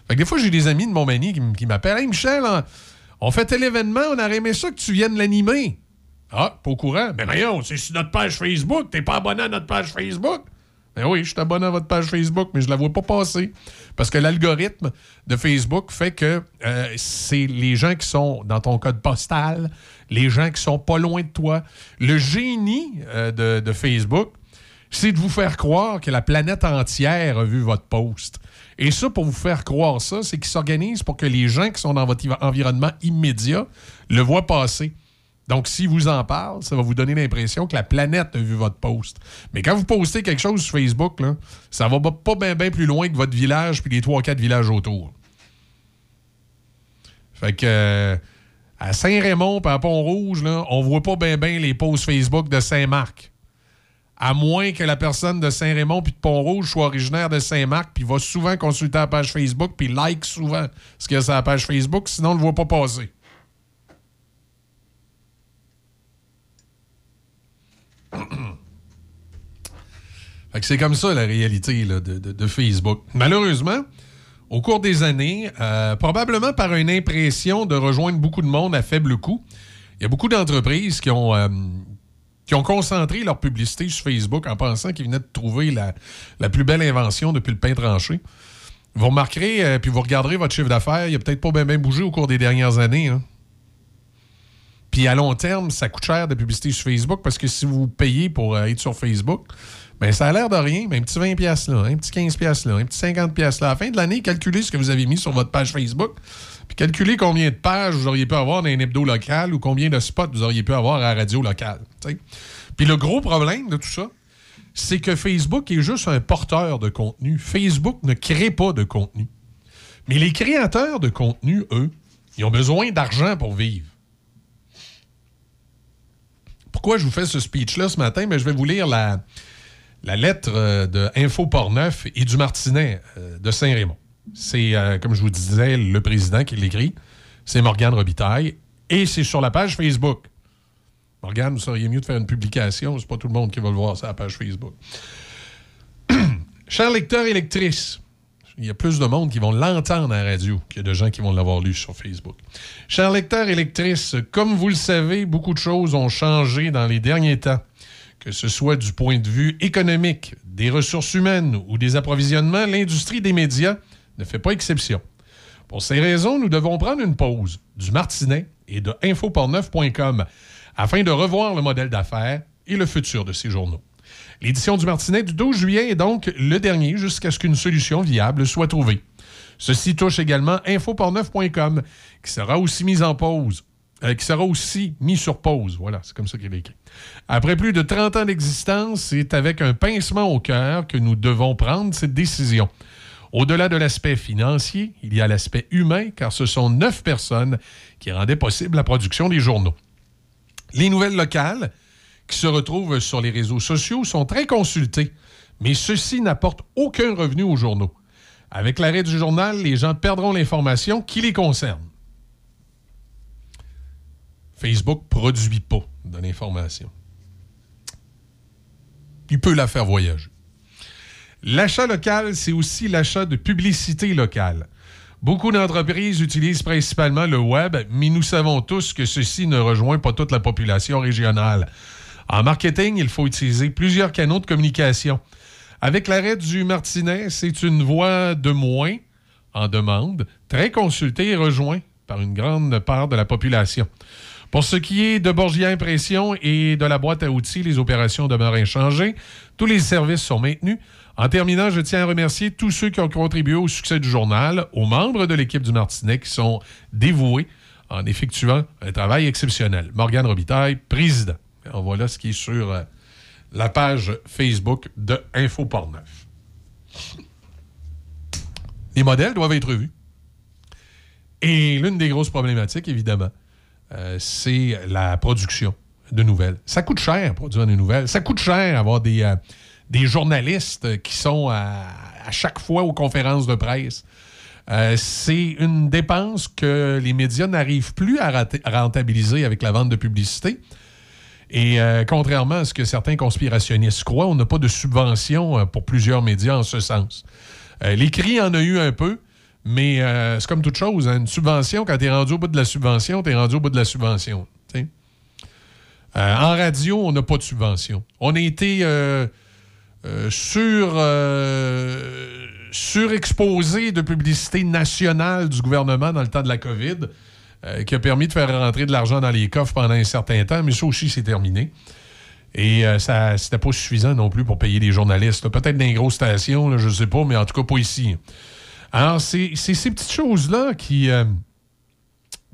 Fait que des fois, j'ai des amis de Montmagny qui, m'appellent Hey Michel, on- fait tel événement, on aurait aimé ça que tu viennes l'animer. Ah, pas au courant. Mais voyons, c'est sur notre page Facebook. T'es pas abonné à notre page Facebook? Ben oui, je suis abonné à votre page Facebook, mais je la vois pas passer. Parce que l'algorithme de Facebook fait que euh, c'est les gens qui sont dans ton code postal, les gens qui sont pas loin de toi. Le génie euh, de Facebook, c'est de vous faire croire que la planète entière a vu votre post. Et ça, pour vous faire croire ça, c'est qu'ils s'organisent pour que les gens qui sont dans votre environnement immédiat le voient passer. Donc, si vous en parle, ça va vous donner l'impression que la planète a vu votre post. Mais quand vous postez quelque chose sur Facebook, là, ça va pas bien plus loin que votre village puis les 3-4 villages autour. Fait que euh, à Saint-Raymond puis à Pont-Rouge, on voit pas bien les posts Facebook de Saint-Marc. À moins que la personne de Saint-Raymond puis de Pont-Rouge soit originaire de Saint-Marc puis va souvent consulter la page Facebook puis like souvent ce qu'il y a sur la page Facebook, sinon on ne le voit pas passer. [CLEARS THROAT] Fait que c'est comme ça la réalité là, de, de- Facebook. Malheureusement, au cours des années, euh, probablement par une impression de rejoindre beaucoup de monde à faible coût, il y a beaucoup d'entreprises qui ont, euh, qui ont concentré leur publicité sur Facebook en pensant qu'ils venaient de trouver la, la plus belle invention depuis le pain tranché. Vous remarquerez, euh, puis vous regarderez votre chiffre d'affaires, il a peut-être pas bien bougé au cours des dernières années. hein. Puis à long terme, ça coûte cher de publicité sur Facebook parce que si vous payez pour euh, être sur Facebook, ben ça a l'air de rien, mais un petit 20$ piastres là, un petit 15$ piastres là, un petit 50$ piastres là. À la fin de l'année, calculez ce que vous avez mis sur votre page Facebook, calculez combien de pages vous auriez pu avoir dans un hebdo local ou combien de spots vous auriez pu avoir à la radio locale. Puis le gros problème de tout ça, c'est que Facebook est juste un porteur de contenu. Facebook ne crée pas de contenu. Mais les créateurs de contenu, eux, ils ont besoin d'argent pour vivre. Pourquoi je vous fais ce speech-là ce matin? Mais je vais vous lire la, la lettre euh, de Info Portneuf et du Martinet euh, de Saint-Raymond. C'est, euh, comme je vous disais, le président qui l'écrit. C'est Morgane Robitaille. Et c'est sur la page Facebook. Morgane, vous seriez mieux de faire une publication. C'est pas tout le monde qui va le voir sur la page Facebook. [CLEARS THROAT] Chers lecteurs et lectrices, il y a plus de monde qui vont l'entendre à la radio que de gens qui vont l'avoir lu sur Facebook. Chers lecteurs et lectrices, comme vous le savez, beaucoup de choses ont changé dans les derniers temps, que ce soit du point de vue économique, des ressources humaines ou des approvisionnements, l'industrie des médias ne fait pas exception. Pour ces raisons, nous devons prendre une pause du Martinet et de infoportneuf.com afin de revoir le modèle d'affaires et le futur de ces journaux. L'édition du Martinet du 12 juillet est donc le dernier jusqu'à ce qu'une solution viable soit trouvée. Ceci touche également infoportneuf.com qui sera aussi mise en pause euh, qui sera aussi mis sur pause. Voilà, c'est comme ça qu'il est écrit. Après plus de 30 ans d'existence, c'est avec un pincement au cœur que nous devons prendre cette décision. Au-delà de l'aspect financier, il y a l'aspect humain, car ce sont neuf personnes qui rendaient possible la production des journaux. Les nouvelles locales qui se retrouvent sur les réseaux sociaux sont très consultées, mais ceci n'apporte aucun revenu aux journaux. Avec l'arrêt du journal, les gens perdront l'information qui les concerne. Facebook ne produit pas de l'information. Il peut la faire voyager. L'achat local, c'est aussi l'achat de publicité locale. Beaucoup d'entreprises utilisent principalement le web, mais nous savons tous que ceci ne rejoint pas toute la population régionale. En marketing, il faut utiliser plusieurs canaux de communication. Avec l'arrêt du Martinet, c'est une voie de moins en demande, très consultée et rejointe par une grande part de la population. Pour ce qui est de Borgia Impression et de la boîte à outils, les opérations demeurent inchangées. Tous les services sont maintenus. En terminant, je tiens à remercier tous ceux qui ont contribué au succès du journal, aux membres de l'équipe du Martinet qui sont dévoués en effectuant un travail exceptionnel. Morgane Robitaille, président. Alors voilà ce qui est sur euh, la page Facebook de Infoportneuf. Les modèles doivent être vus. Et l'une des grosses problématiques, évidemment, euh, c'est la production de nouvelles. Ça coûte cher, produire des nouvelles. Ça coûte cher avoir des, euh, des journalistes qui sont à, chaque fois aux conférences de presse. Euh, c'est une dépense que les médias n'arrivent plus à rentabiliser avec la vente de publicité. Et euh, contrairement à ce que certains conspirationnistes croient, on n'a pas de subvention euh, pour plusieurs médias en ce sens. Euh, L'écrit en a eu un peu, mais c'est comme toute chose. hein. Une subvention, quand tu es rendu au bout de la subvention, tu es rendu au bout de la subvention. en radio, on n'a pas de subvention. On a été euh, sur, euh, surexposé de publicité nationale du gouvernement dans le temps de la COVID, euh, qui a permis de faire rentrer de l'argent dans les coffres pendant un certain temps, mais ça aussi, c'est terminé. Et ça, c'était pas suffisant non plus pour payer les journalistes. Peut-être dans grosses stations, là, je sais pas, mais en tout cas pas ici. Alors, c'est ces petites choses-là qui,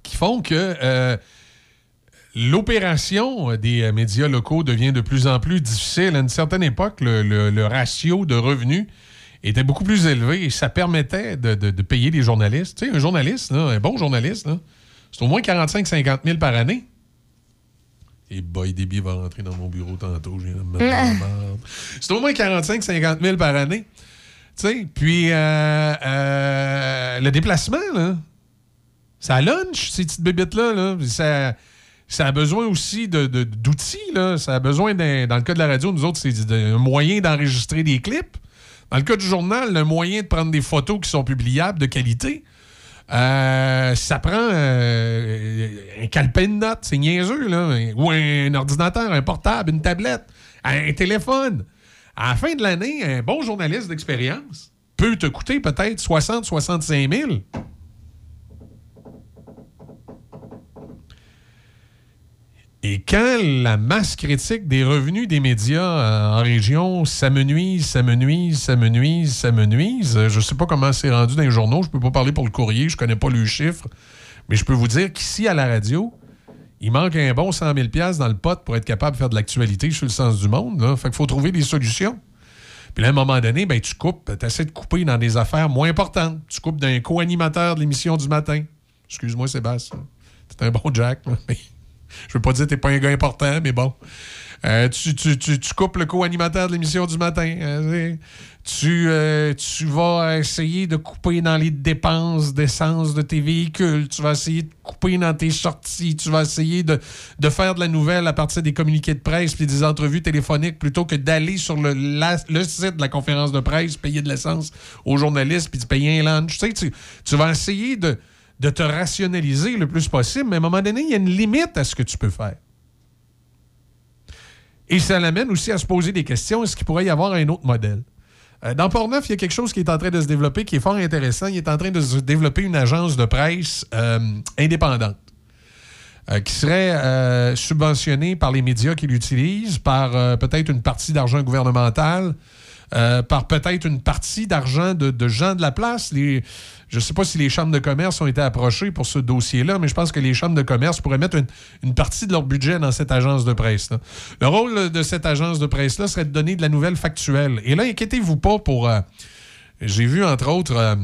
qui font que l'opération des euh, médias locaux devient de plus en plus difficile. À une certaine époque, le, le- le ratio de revenus était beaucoup plus élevé et ça permettait de, de- de payer les journalistes. Tu sais, un journaliste, là, un bon journaliste, là, c'est au moins 45-50 000 par année. Et Boy Déby va rentrer dans mon bureau tantôt. Je viens de me mettre dans la [LAUGHS] merde. C'est au moins 45-50 000 par année. Tu sais, puis euh, euh, le déplacement, là, ça lunch, ces petites bébites-là. Là. Ça, ça a besoin aussi d'outils. Ça a besoin, dans le cas de la radio, nous autres, c'est un moyen d'enregistrer des clips. Dans le cas du journal, un moyen de prendre des photos qui sont publiables de qualité. Euh, ça prend euh, un calepin de notes, c'est niaiseux, là. Ou un ordinateur, un portable, une tablette, un téléphone. À la fin de l'année, un bon journaliste d'expérience peut te coûter peut-être 60-65 000. Et quand la masse critique des revenus des médias euh, en région s'amenuise, s'amenuise, s'amenuise, s'amenuise, euh, je ne sais pas comment c'est rendu dans les journaux, je ne peux pas parler pour le courrier, je ne connais pas le chiffre, mais je peux vous dire qu'ici, à la radio, il manque un bon 100 000 dans le pot pour être capable de faire de l'actualité sur le sens du monde. Là. Fait qu'il faut trouver des solutions. Puis là, à un moment donné, ben, tu coupes, tu essaies de couper dans des affaires moins importantes. Tu coupes d'un co-animateur de l'émission du matin. Excuse-moi, Sébastien. C'est un bon Jack, je veux pas dire que t'es pas un gars important, mais bon. Euh, tu, tu- tu- coupes le co-animateur de l'émission du matin. euh, tu, euh, tu vas essayer de couper dans les dépenses d'essence de tes véhicules. Tu vas essayer de couper dans tes sorties. Tu vas essayer de, de faire de la nouvelle à partir des communiqués de presse puis des entrevues téléphoniques plutôt que d'aller sur le, le site de la conférence de presse, payer de l'essence aux journalistes puis de payer un lunch. Tu, sais, tu vas essayer de, de te rationaliser le plus possible, mais à un moment donné, il y a une limite à ce que tu peux faire. Et ça l'amène aussi à se poser des questions. Est-ce qu'il pourrait y avoir un autre modèle? Euh, dans Portneuf, il y a quelque chose qui est en train de se développer, qui est fort intéressant. Il est en train de se développer une agence de presse euh, indépendante. euh, qui serait subventionnée par les médias qui l'utilisent, par peut-être une partie d'argent gouvernemental. Euh, par peut-être une partie d'argent de, gens de la place. Je ne sais pas si les chambres de commerce ont été approchées pour ce dossier-là, mais je pense que les chambres de commerce pourraient mettre une, partie de leur budget dans cette agence de presse-là. Le rôle de cette agence de presse-là serait de donner de la nouvelle factuelle. Et là, inquiétez-vous pas pour... euh, J'ai vu, entre autres... euh,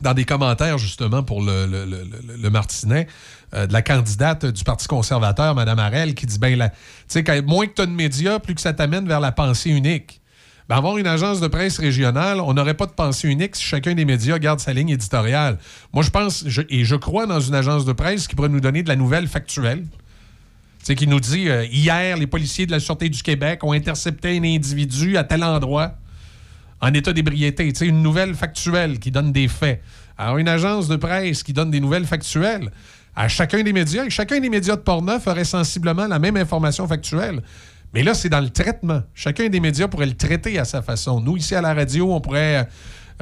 dans des commentaires, justement, pour le, Martinet, de la candidate du Parti conservateur, Mme Harel, qui dit ben, tu sais, moins que tu as de médias, plus que ça t'amène vers la pensée unique. Ben, avoir une agence de presse régionale, on n'aurait pas de pensée unique si chacun des médias garde sa ligne éditoriale. Moi, je pense, et je crois dans une agence de presse qui pourrait nous donner de la nouvelle factuelle. Tu sais, qui nous dit euh, hier, les policiers de la Sûreté du Québec ont intercepté un individu à tel endroit en état d'ébriété. Sais, une nouvelle factuelle qui donne des faits. Alors, une agence de presse qui donne des nouvelles factuelles à chacun des médias, et chacun des médias de Portneuf aurait sensiblement la même information factuelle. Mais là, c'est dans le traitement. Chacun des médias pourrait le traiter à sa façon. Nous, ici à la radio, on pourrait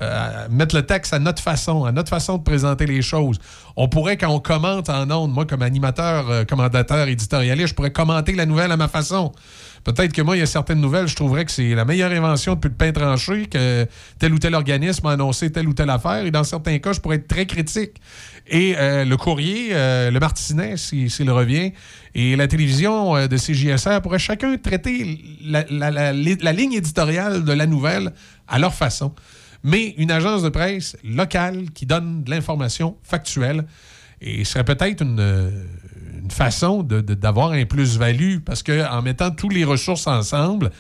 euh, mettre le texte à notre façon, à notre façon de présenter les choses. On pourrait, quand on commente en ondes, moi, comme animateur, euh, commentateur, éditorialiste, je pourrais commenter la nouvelle à ma façon. Peut-être que moi, il y a certaines nouvelles, je trouverais que c'est la meilleure invention depuis le pain tranché, que tel ou tel organisme a annoncé telle ou telle affaire. Et dans certains cas, je pourrais être très critique. Et euh, le courrier, euh, le Martinet, si- s'il revient, et la télévision euh, de CJSR pourraient chacun traiter la, la- ligne éditoriale de la nouvelle à leur façon. Mais une agence de presse locale qui donne de l'information factuelle et serait peut-être une, façon de- de- d'avoir un plus-value parce qu'en mettant toutes les ressources ensemble,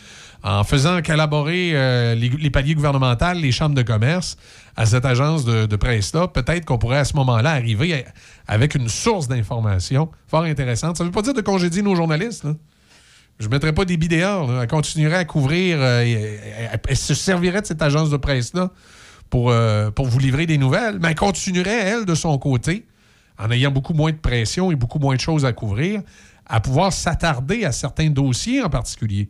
en faisant collaborer euh, les, paliers gouvernementaux, les chambres de commerce à cette agence de, presse-là, peut-être qu'on pourrait à ce moment-là arriver avec une source d'information fort intéressante. Ça ne veut pas dire de congédier nos journalistes. Je ne mettrais pas des là. Elle continuerait à couvrir. euh, elle se servirait de cette agence de presse-là pour, euh, pour vous livrer des nouvelles. Mais elle continuerait, elle, de son côté, en ayant beaucoup moins de pression et beaucoup moins de choses à couvrir, à pouvoir s'attarder à certains dossiers en particulier.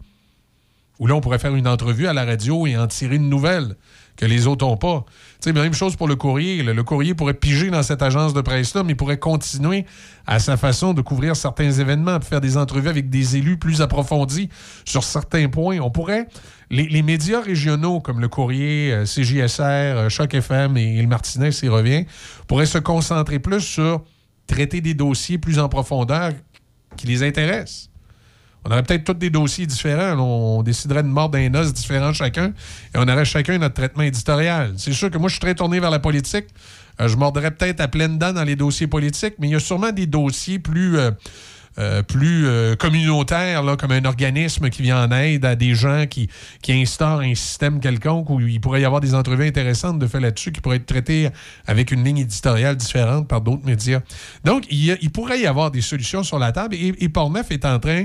Où là, on pourrait faire une entrevue à la radio et en tirer une nouvelle que les autres n'ont pas. Tu sais, même chose pour le courrier. Le, courrier pourrait piger dans cette agence de presse-là, mais il pourrait continuer à sa façon de couvrir certains événements, faire des entrevues avec des élus plus approfondis sur certains points. On pourrait, les, médias régionaux comme le courrier, euh, CJSR, euh, Choc FM et, le Martinet, s'il revient, pourraient se concentrer plus sur traiter des dossiers plus en profondeur qui les intéressent. On aurait peut-être tous des dossiers différents. On déciderait de mordre d'un os différent chacun et on aurait chacun notre traitement éditorial. C'est sûr que moi, je suis très tourné vers la politique. Euh, je mordrais peut-être à pleines dents dans les dossiers politiques, mais il y a sûrement des dossiers plus, euh, plus euh, communautaires, là, comme un organisme qui vient en aide à des gens qui, qui instaurent un système quelconque où il pourrait y avoir des entrevues intéressantes de fait là-dessus qui pourraient être traitées avec une ligne éditoriale différente par d'autres médias. Donc, il, y a- pourrait y avoir des solutions sur la table et, et Portneuf est en train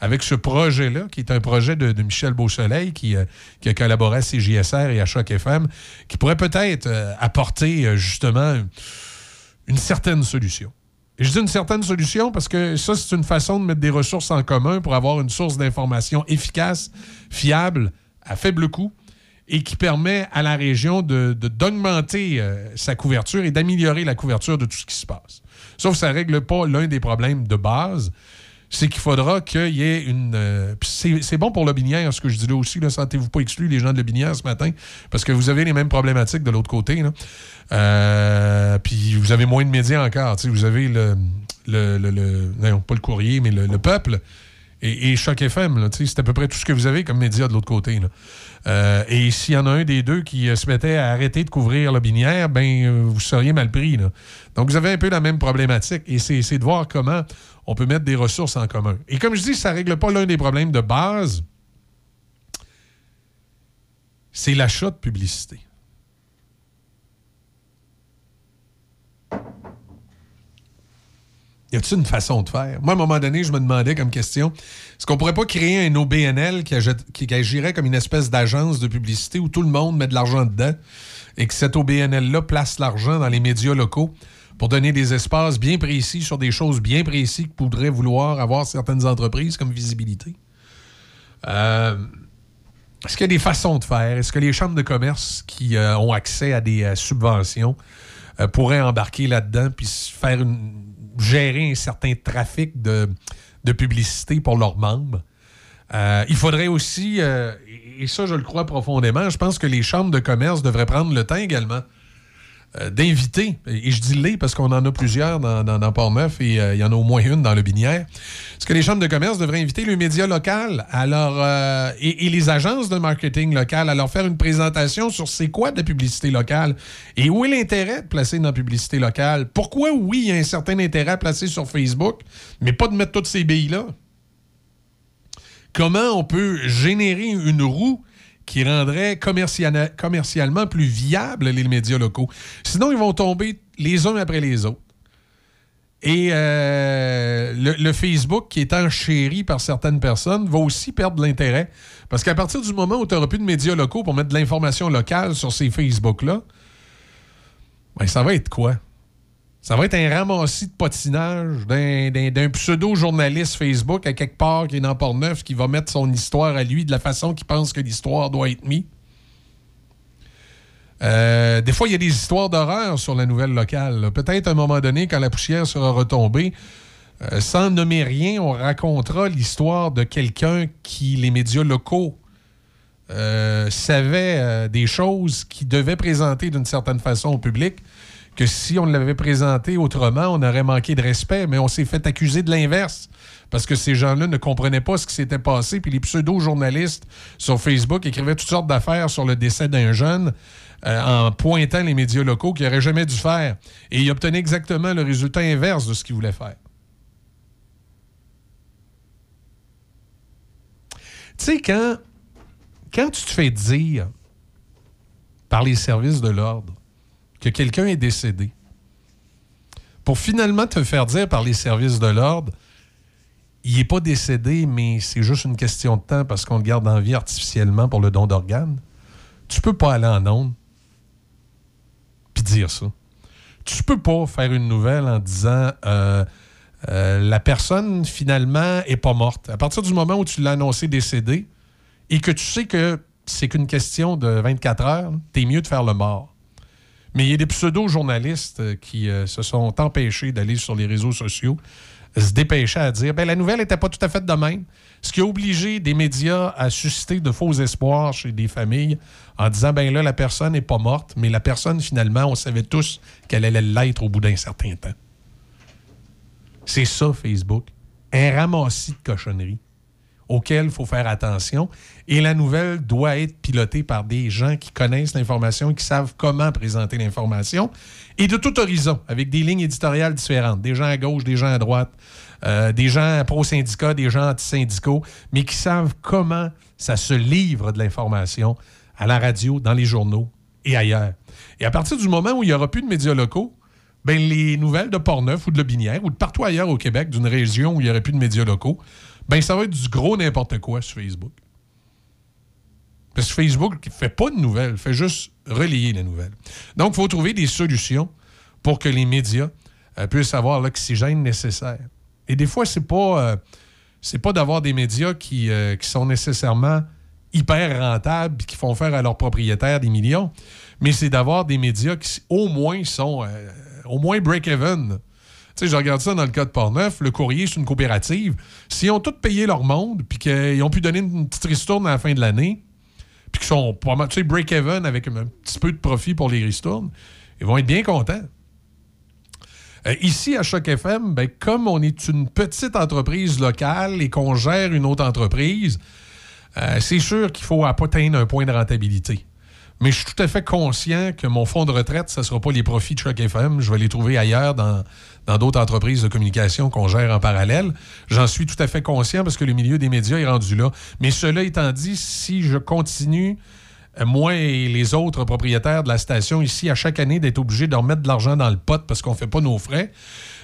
avec ce projet-là, qui est un projet de, Michel Beausoleil, qui, euh, qui a collaboré à CJSR et à Choc FM, qui pourrait peut-être apporter justement une certaine solution. Je dis une certaine solution parce que ça, c'est une façon de mettre des ressources en commun pour avoir une source d'information efficace, fiable, à faible coût, et qui permet à la région d'augmenter euh, sa couverture et d'améliorer la couverture de tout ce qui se passe. Sauf que ça ne règle pas l'un des problèmes de base, c'est qu'il faudra qu'il y ait une. euh, c'est bon pour le Binière, ce que je dis là aussi. Là, Sentez-vous pas exclus, les gens de le Binière, ce matin, parce que vous avez les mêmes problématiques de l'autre côté. Euh, puis vous avez moins de médias encore. Vous avez le. le, le- non, pas le courrier, mais le, le peuple. Et, Choc FM, c'est à peu près tout ce que vous avez comme médias de l'autre côté. Euh, et s'il y en a un des deux qui euh, se mettait à arrêter de couvrir le binière, ben vous seriez mal pris. Donc vous avez un peu la même problématique. Et c'est de voir comment on peut mettre des ressources en commun. Et comme je dis, ça ne règle pas l'un des problèmes de base. C'est l'achat de publicité. Y a-t-il une façon de faire? Moi, à un moment donné, je me demandais comme question, est-ce qu'on pourrait pas créer un OBNL qui, agi- qui agirait comme une espèce d'agence de publicité où tout le monde met de l'argent dedans et que cet OBNL-là place l'argent dans les médias locaux? Pour donner des espaces bien précis sur des choses bien précises que pourraient vouloir avoir certaines entreprises comme visibilité? Euh, est-ce qu'il y a des façons de faire? Est-ce que les chambres de commerce qui euh, ont accès à des euh, subventions pourraient embarquer là-dedans puis faire une- gérer un certain trafic de, publicité pour leurs membres? Il faudrait aussi, et ça je le crois profondément, je pense que les chambres de commerce devraient prendre le temps également euh, d'inviter, et je dis les parce qu'on en a plusieurs dans, dans, Port-Neuf et euh, il y en a au moins une dans le Binière. Est-ce que les chambres de commerce devraient inviter le média local leur, euh, et, et les agences de marketing local à leur faire une présentation sur c'est quoi de la publicité locale et où est l'intérêt de placer dans la publicité locale? Pourquoi, oui, il y a un certain intérêt à placer sur Facebook, mais pas de mettre toutes ces billes-là? Comment on peut générer une roue qui rendrait commercial- commercialement plus viable les médias locaux. Sinon, ils vont tomber les uns après les autres. Et euh, le, le Facebook, qui est enchéri par certaines personnes, va aussi perdre l'intérêt. Parce qu'à partir du moment où tu n'auras plus de médias locaux pour mettre de l'information locale sur ces Facebook-là, ben, ça va être quoi? Ça va être un ramassis de potinage d'un- pseudo-journaliste Facebook à quelque part qui est dans Port-Neuf qui va mettre son histoire à lui de la façon qu'il pense que l'histoire doit être mise. Euh, des fois, il y a des histoires d'horreur sur la nouvelle locale. Peut-être à un moment donné, quand la poussière sera retombée, euh, sans nommer rien, on racontera l'histoire de quelqu'un qui, les médias locaux, euh, savaient euh, des choses qui devaient présenter d'une certaine façon au public, que si on l'avait présenté autrement, on aurait manqué de respect, mais on s'est fait accuser de l'inverse. Parce que ces gens-là ne comprenaient pas ce qui s'était passé, puis les pseudo-journalistes sur Facebook écrivaient toutes sortes d'affaires sur le décès d'un jeune euh, en pointant les médias locaux qu'ils n'auraient jamais dû faire. Et ils obtenaient exactement le résultat inverse de ce qu'ils voulaient faire. Tu sais, quand, quand tu te fais dire par les services de l'ordre que quelqu'un est décédé, pour finalement te faire dire par les services de l'ordre, il n'est pas décédé, mais c'est juste une question de temps parce qu'on le garde en vie artificiellement pour le don d'organes, tu peux pas aller en onde puis dire ça. Tu peux pas faire une nouvelle en disant euh, euh, la personne finalement est pas morte. À partir du moment où tu l'as annoncé décédé et que tu sais que c'est qu'une question de 24 heures, t'es mieux de faire le mort. Mais il y a des pseudo-journalistes euh, qui euh, se sont empêchés d'aller sur les réseaux sociaux, euh, se dépêcher à dire ben, la nouvelle n'était pas tout à fait de même. Ce qui a obligé des médias à susciter de faux espoirs chez des familles en disant ben là, la personne n'est pas morte, mais la personne, finalement, on savait tous qu'elle allait l'être au bout d'un certain temps. C'est ça, Facebook. Un ramassis de cochonneries auquel il faut faire attention. Et la nouvelle doit être pilotée par des gens qui connaissent l'information qui savent comment présenter l'information. Et de tout horizon, avec des lignes éditoriales différentes. Des gens à gauche, des gens à droite, euh, des gens pro-syndicats, des gens anti-syndicaux, mais qui savent comment ça se livre de l'information à la radio, dans les journaux et ailleurs. Et à partir du moment où il n'y aura plus de médias locaux, ben, les nouvelles de Portneuf ou de Lobinière ou de partout ailleurs au Québec, d'une région où il n'y aurait plus de médias locaux, ben ça va être du gros n'importe quoi sur Facebook. Parce que Facebook ne fait pas de nouvelles, fait juste relayer les nouvelles. Donc, il faut trouver des solutions pour que les médias euh, puissent avoir l'oxygène nécessaire. Et des fois, c'est pas, euh, c'est pas d'avoir des médias qui, euh, qui sont nécessairement hyper rentables et qui font faire à leurs propriétaires des millions, mais c'est d'avoir des médias qui, au moins, sont au moins break-even. Tu sais, je regarde ça dans le cas de Portneuf. Le courrier, c'est une coopérative. S'ils ont tous payé leur monde, puis qu'ils ont pu donner une petite ristourne à la fin de l'année, puis qu'ils sont pas break-even avec un petit peu de profit pour les ristournes, ils vont être bien contents. Euh, ici, à Choc FM, ben, comme on est une petite entreprise locale et qu'on gère une autre entreprise, euh, c'est sûr qu'il faut atteindre un point de rentabilité. Mais je suis tout à fait conscient que mon fonds de retraite, ce ne sera pas les profits de Choc FM. Je vais les trouver ailleurs dans d'autres entreprises de communication qu'on gère en parallèle. J'en suis tout à fait conscient parce que le milieu des médias est rendu là. Mais cela étant dit, si je continue, euh, moi et les autres propriétaires de la station ici, à chaque année, d'être obligés de remettre de l'argent dans le pot parce qu'on ne fait pas nos frais,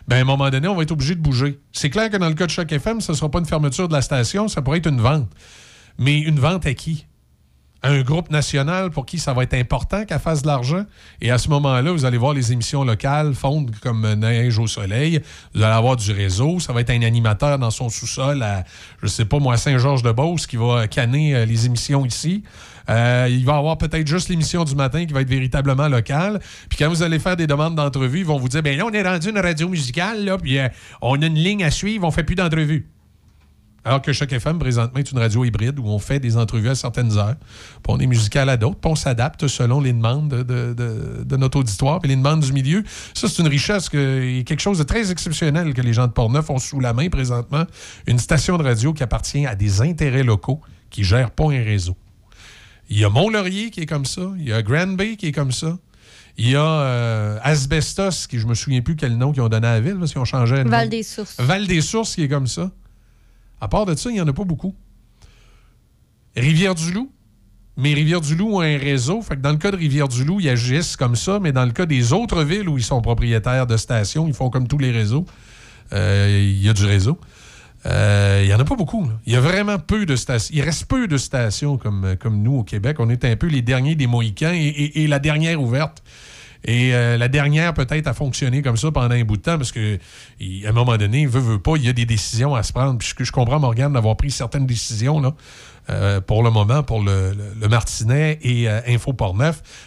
ben à un moment donné, on va être obligé de bouger. C'est clair que dans le cas de Choc FM, ce ne sera pas une fermeture de la station, ça pourrait être une vente. Mais une vente à qui? Un groupe national pour qui ça va être important qu'elle fasse de l'argent. Et à ce moment-là, vous allez voir les émissions locales fondre comme neige au soleil. Vous allez avoir du réseau. Ça va être un animateur dans son sous-sol à, je sais pas moi, Saint-Georges-de-Beauce qui va canner euh, les émissions ici. Euh, il va avoir peut-être juste l'émission du matin qui va être véritablement locale. Puis quand vous allez faire des demandes d'entrevue, ils vont vous dire, ben là, on est rendu une radio musicale, là, puis euh, on a une ligne à suivre, on fait plus d'entrevue. Alors que Choc FM, présentement, est une radio hybride où on fait des entrevues à certaines heures, puis on est musical à d'autres, puis on s'adapte selon les demandes de, de- de- de notre auditoire et les demandes du milieu. Ça, c'est une richesse, que, quelque chose de très exceptionnel que les gens de Portneuf ont sous la main présentement. Une station de radio qui appartient à des intérêts locaux qui gèrent pas un réseau. Il y a Mont-Laurier qui est comme ça. Il y a Granby qui est comme ça. Il y a euh, Asbestos, qui je me souviens plus quel nom qu'ils ont donné à la ville, parce qu'ils ont changé de nom.
Val des Sources.
Val des Sources qui est comme ça. À part de ça, il n'y en a pas beaucoup. Rivière-du-Loup. Mais Rivière-du-Loup a un réseau. Fait que dans le cas de Rivière-du-Loup, ils agissent comme ça, mais dans le cas des autres villes où ils sont propriétaires de stations, ils font comme tous les réseaux. Euh, Il y a du réseau. Euh, Il n'y en a pas beaucoup. Il y a vraiment peu de stations. Il reste peu de stations comme, nous au Québec. On est un peu les derniers des Mohicans et la dernière ouverte. Et euh, la dernière, peut-être, a fonctionné comme ça pendant un bout de temps parce que, il- à un moment donné, veut, veut pas, il y a des décisions à se prendre. Puis je, comprends, Morgane, d'avoir pris certaines décisions là, euh, pour le moment, pour le, Martinet et euh, Info.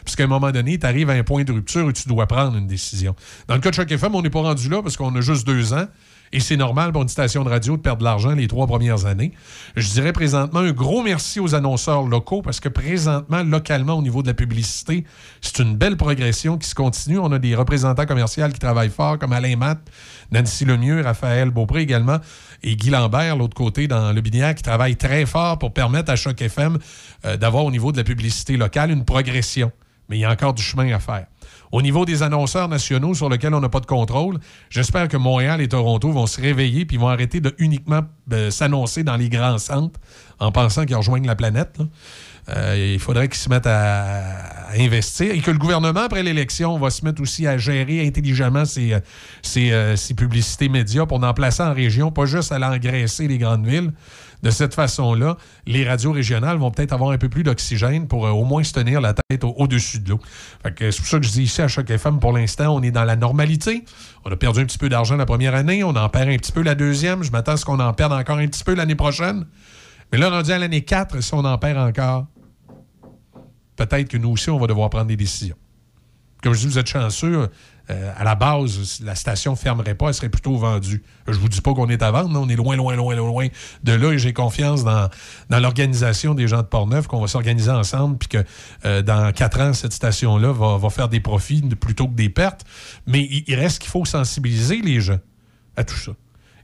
Puisqu'à un moment donné, tu arrives à un point de rupture où tu dois prendre une décision. Dans le cas de Choc FM, on n'est pas rendu là parce qu'on a juste deux ans. Et c'est normal pour une station de radio de perdre de l'argent les trois premières années. Je dirais présentement un gros merci aux annonceurs locaux parce que présentement, localement, au niveau de la publicité, c'est une belle progression qui se continue. On a des représentants commerciaux qui travaillent fort, comme Alain Matt, Nancy Lemieux, Raphaël Beaupré également, et Guy Lambert, l'autre côté, dans le Binière, qui travaillent très fort pour permettre à Choc FM euh, d'avoir au niveau de la publicité locale une progression. Mais il y a encore du chemin à faire. Au niveau des annonceurs nationaux sur lesquels on n'a pas de contrôle, j'espère que Montréal et Toronto vont se réveiller puis vont arrêter de uniquement euh, s'annoncer dans les grands centres en pensant qu'ils rejoignent la planète. Euh, il faudrait qu'ils se mettent à, à investir et que le gouvernement, après l'élection, va se mettre aussi à gérer intelligemment ses, euh, ses, publicités médias pour en placer en région, pas juste aller engraisser les grandes villes. De cette façon-là, les radios régionales vont peut-être avoir un peu plus d'oxygène pour euh, au moins se tenir la tête au- au-dessus de l'eau. C'est pour ça que je dis ici à Choc FM, pour l'instant, on est dans la normalité. On a perdu un petit peu d'argent la première année, on en perd un petit peu la deuxième. Je m'attends à ce qu'on en perde encore un petit peu l'année prochaine. Mais là, rendu à l'année 4, si on en perd encore, peut-être que nous aussi, on va devoir prendre des décisions. Comme je dis, vous êtes chanceux. Euh, à la base, la station ne fermerait pas, elle serait plutôt vendue. Je vous dis pas qu'on est à vendre, non, on est loin, loin, loin, loin de là et j'ai confiance dans, l'organisation des gens de Portneuf, qu'on va s'organiser ensemble, puis que euh, dans quatre ans, cette station-là va, faire des profits plutôt que des pertes. Mais il reste qu'il faut sensibiliser les gens à tout ça.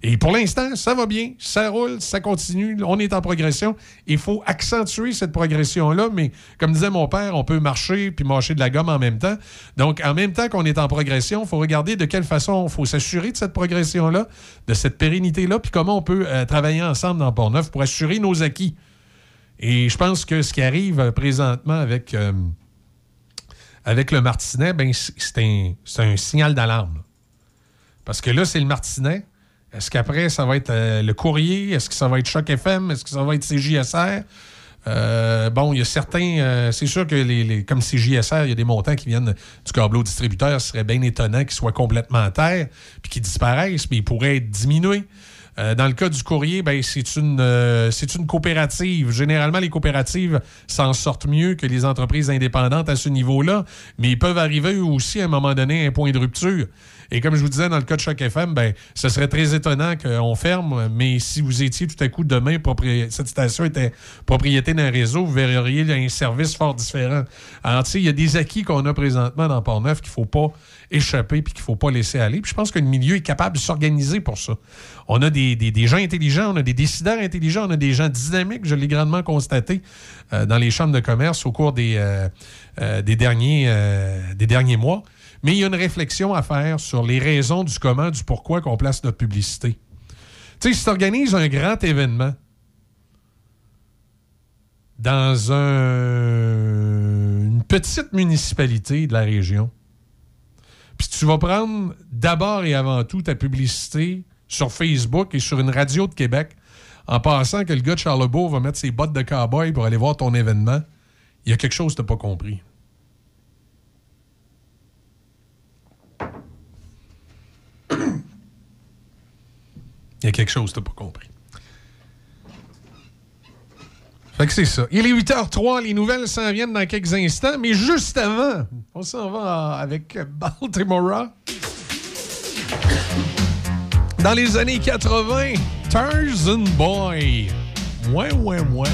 Et pour l'instant, ça va bien, ça roule, ça continue, on est en progression. Il faut accentuer cette progression-là, mais comme disait mon père, on peut marcher puis mâcher de la gomme en même temps. Donc, en même temps qu'on est en progression, il faut regarder de quelle façon il faut s'assurer de cette progression-là, de cette pérennité-là, puis comment on peut euh, travailler ensemble dans Port-Neuf pour assurer nos acquis. Et je pense que ce qui arrive euh, présentement avec, euh, avec le Martinet, ben, c'est un, signal d'alarme. Parce que là, c'est le Martinet. Est-ce qu'après, ça va être euh, le courrier? Est-ce que ça va être Choc FM? Est-ce que ça va être CJSR? Euh, bon, il y a certains. euh, c'est sûr que les, comme CJSR, il y a des montants qui viennent du câbleau distributeur. Ce serait bien étonnant qu'ils soient complètement à terre puis qu'ils disparaissent, mais ils pourraient être diminués. Dans le cas du courrier, ben, c'est une, euh, c'est une coopérative. Généralement, les coopératives s'en sortent mieux que les entreprises indépendantes à ce niveau-là, mais ils peuvent arriver eux aussi à un moment donné à un point de rupture. Et comme je vous disais dans le cas de Choc FM, ben, ce serait très étonnant qu'on ferme, mais si vous étiez tout à coup demain, cette station était propriété d'un réseau, vous verriez un service fort différent. Alors, tu sais, il y a des acquis qu'on a présentement dans Port-Neuf qu'il ne faut pas échapper puis qu'il ne faut pas laisser aller. Puis je pense que le milieu est capable de s'organiser pour ça. On a des, des- gens intelligents, on a des décideurs intelligents, on a des gens dynamiques, je l'ai grandement constaté euh, dans les chambres de commerce au cours des, euh, euh, des, derniers, des derniers mois. Mais il y a une réflexion à faire sur les raisons du comment, du pourquoi qu'on place notre publicité. Tu sais, si tu organises un grand événement dans un- une petite municipalité de la région, puis tu vas prendre d'abord et avant tout ta publicité sur Facebook et sur une radio de Québec en pensant que le gars de Charlebourg va mettre ses bottes de cowboy pour aller voir ton événement, il y a quelque chose que tu pas compris. Il y a quelque chose que pas compris. Fait que c'est ça. Il est 8h03, les nouvelles s'en viennent dans quelques instants, mais juste avant, on s'en va avec Baltimore. Dans les années 80, Tarzan Boy. Ouais, ouais, ouais.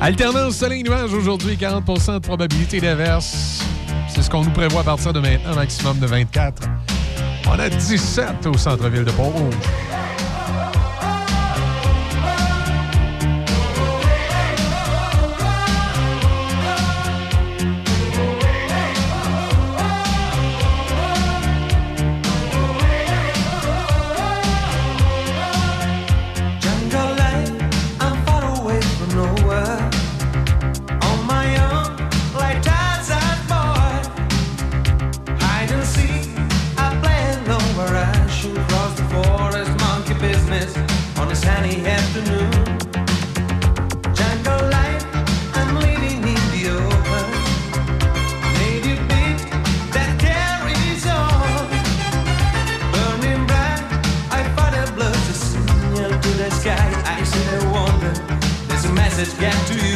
Alternance soleil-nuage aujourd'hui, 40% de probabilité d'averse. C'est ce qu'on nous prévoit à partir de maintenant, maximum de 24. On a 17 au centre-ville de Pont-Rouge.
Message get to you.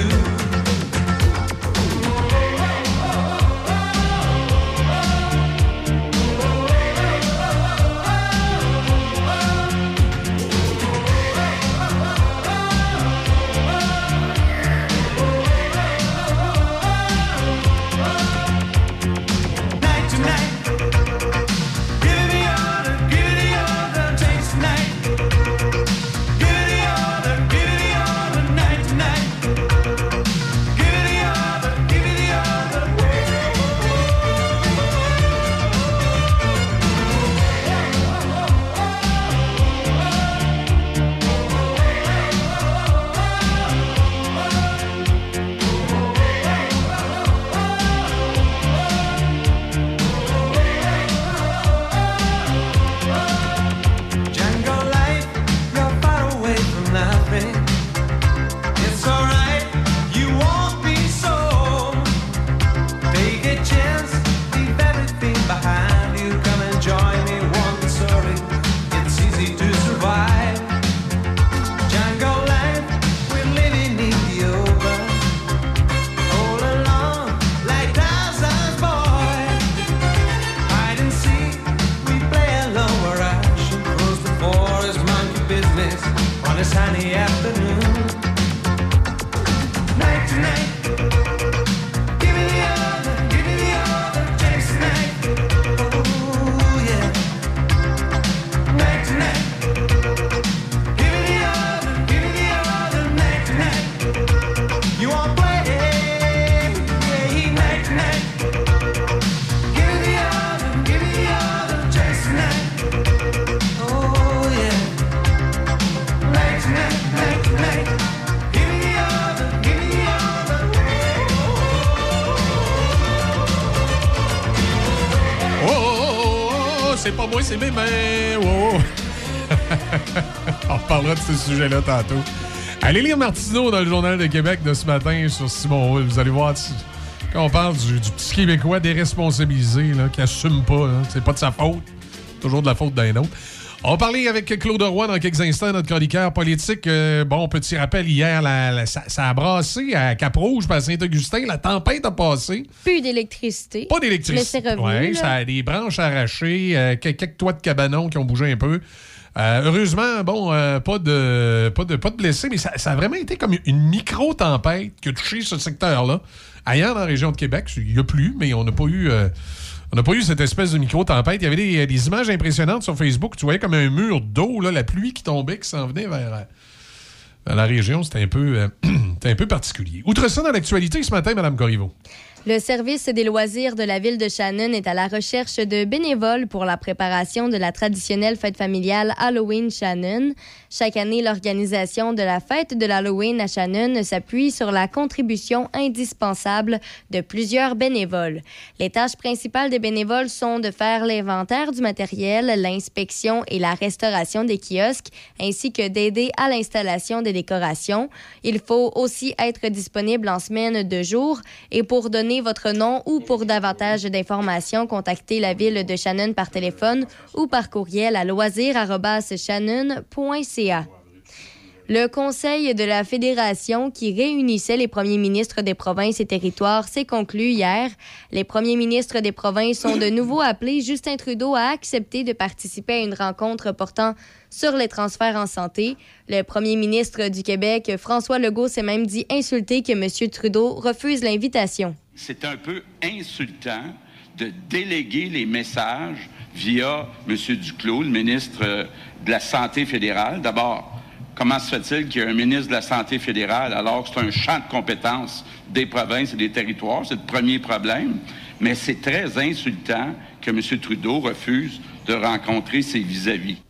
Ce sujet-là tantôt. Allez lire Martineau dans le Journal de Québec de ce matin sur Simon Hull. Vous allez voir, quand on parle du, du petit Québécois déresponsabilisé, là, qui assume pas, c'est pas de sa faute, toujours de la faute d'un autre. On va parler avec Claude Roy dans quelques instants, notre chroniqueur politique. Euh, bon, petit rappel, hier, la- la- ça, ça a brassé à Cap-Rouge, à Saint-Augustin. La tempête a passé.
Plus d'électricité.
Pas d'électricité.
Mais c'est revenu.
Ouais,
là.
ça a des branches arrachées, euh, quelques toits de cabanon qui ont bougé un peu. Euh, heureusement, bon, euh, pas, de, pas, de, pas de blessés, mais ça, a vraiment été comme une micro-tempête qui a touché ce secteur-là. Ailleurs dans la région de Québec, il n'y a plus, mais on n'a pas eu. euh, on n'a pas eu cette espèce de micro-tempête. Il y avait des, images impressionnantes sur Facebook. Tu voyais comme un mur d'eau, la pluie qui tombait, qui s'en venait vers, la région. C'était un, peu, [CLEARS THROAT] un peu particulier. Outre ça, dans l'actualité ce matin, Mme Corriveau.
Le service des loisirs de la ville de Shannon est à la recherche de bénévoles pour la préparation de la traditionnelle fête familiale Halloween Shannon. Chaque année, l'organisation de la fête de l'Halloween à Shannon s'appuie sur la contribution indispensable de plusieurs bénévoles. Les tâches principales des bénévoles sont de faire l'inventaire du matériel, l'inspection et la restauration des kiosques, ainsi que d'aider à l'installation des décorations. Il faut aussi être disponible en semaine de jour et pour donner votre nom ou pour davantage d'informations, contactez la ville de Shannon par téléphone ou par courriel à loisir.shannon.ca. Le Conseil de la Fédération, qui réunissait les premiers ministres des provinces et territoires, s'est conclu hier. Les premiers ministres des provinces sont de nouveau appelés. Justin Trudeau a accepté de participer à une rencontre portant sur les transferts en santé. Le premier ministre du Québec, François Legault, s'est même dit insulté que M. Trudeau refuse l'invitation.
C'est un peu insultant de déléguer les messages via M. Duclos, le ministre de la Santé fédérale. D'abord, comment se fait-il qu'il y ait un ministre de la Santé fédérale alors que c'est un champ de compétences des provinces et des territoires? C'est le premier problème. Mais c'est très insultant que M. Trudeau refuse de rencontrer ses vis-à-vis.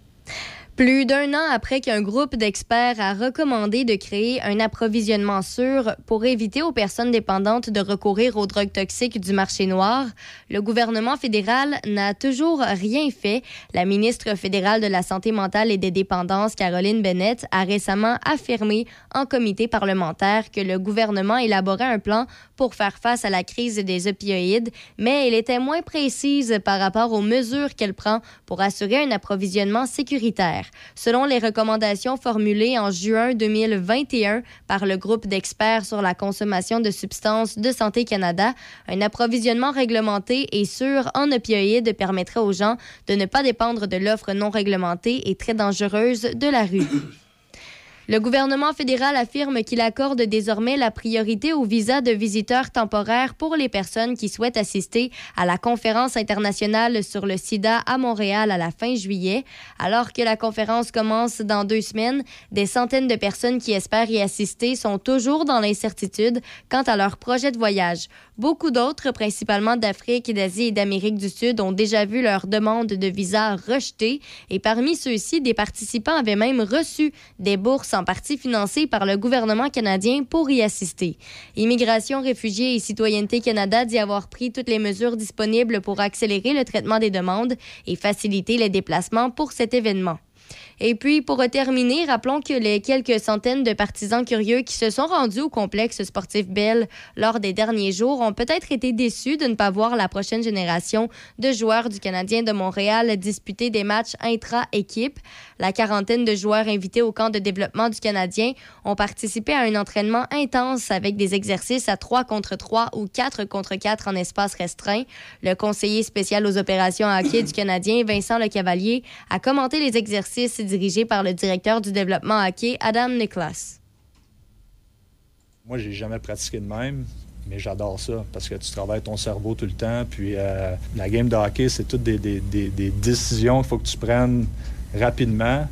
Plus d'un an après qu'un groupe d'experts a recommandé de créer un approvisionnement sûr pour éviter aux personnes dépendantes de recourir aux drogues toxiques du marché noir, le gouvernement fédéral n'a toujours rien fait. La ministre fédérale de la Santé mentale et des dépendances, Caroline Bennett, a récemment affirmé en comité parlementaire que le gouvernement élaborait un plan pour faire face à la crise des opioïdes, mais elle était moins précise par rapport aux mesures qu'elle prend pour assurer un approvisionnement sécuritaire. Selon les recommandations formulées en juin 2021 par le groupe d'experts sur la consommation de substances de Santé Canada, un approvisionnement réglementé et sûr en opioïdes permettrait aux gens de ne pas dépendre de l'offre non réglementée et très dangereuse de la rue. Le gouvernement fédéral affirme qu'il accorde désormais la priorité au visa de visiteurs temporaires pour les personnes qui souhaitent assister à la conférence internationale sur le sida à Montréal à la fin juillet. Alors que la conférence commence dans deux semaines, des centaines de personnes qui espèrent y assister sont toujours dans l'incertitude quant à leur projet de voyage. Beaucoup d'autres, principalement d'Afrique, d'Asie et d'Amérique du Sud, ont déjà vu leur demande de visa rejetée et parmi ceux-ci, des participants avaient même reçu des bourses en partie financées par le gouvernement canadien pour y assister. Immigration, réfugiés et Citoyenneté Canada dit avoir pris toutes les mesures disponibles pour accélérer le traitement des demandes et faciliter les déplacements pour cet événement. Et puis, pour terminer, rappelons que les quelques centaines de partisans curieux qui se sont rendus au complexe sportif Bell lors des derniers jours ont peut-être été déçus de ne pas voir la prochaine génération de joueurs du Canadien de Montréal disputer des matchs intra-équipe. La quarantaine de joueurs invités au camp de développement du Canadien ont participé à un entraînement intense avec des exercices à 3 contre 3 ou 4 contre 4 en espace restreint. Le conseiller spécial aux opérations hockey du Canadien, Vincent Lecavalier, a commenté les exercices dirigés par le directeur du développement hockey, Adam Nicholas.
Moi, j'ai jamais pratiqué de même, mais j'adore ça parce que tu travailles ton cerveau tout le temps. Puis euh, la game de hockey, c'est toutes des décisions qu'il faut que tu prennes rapidement.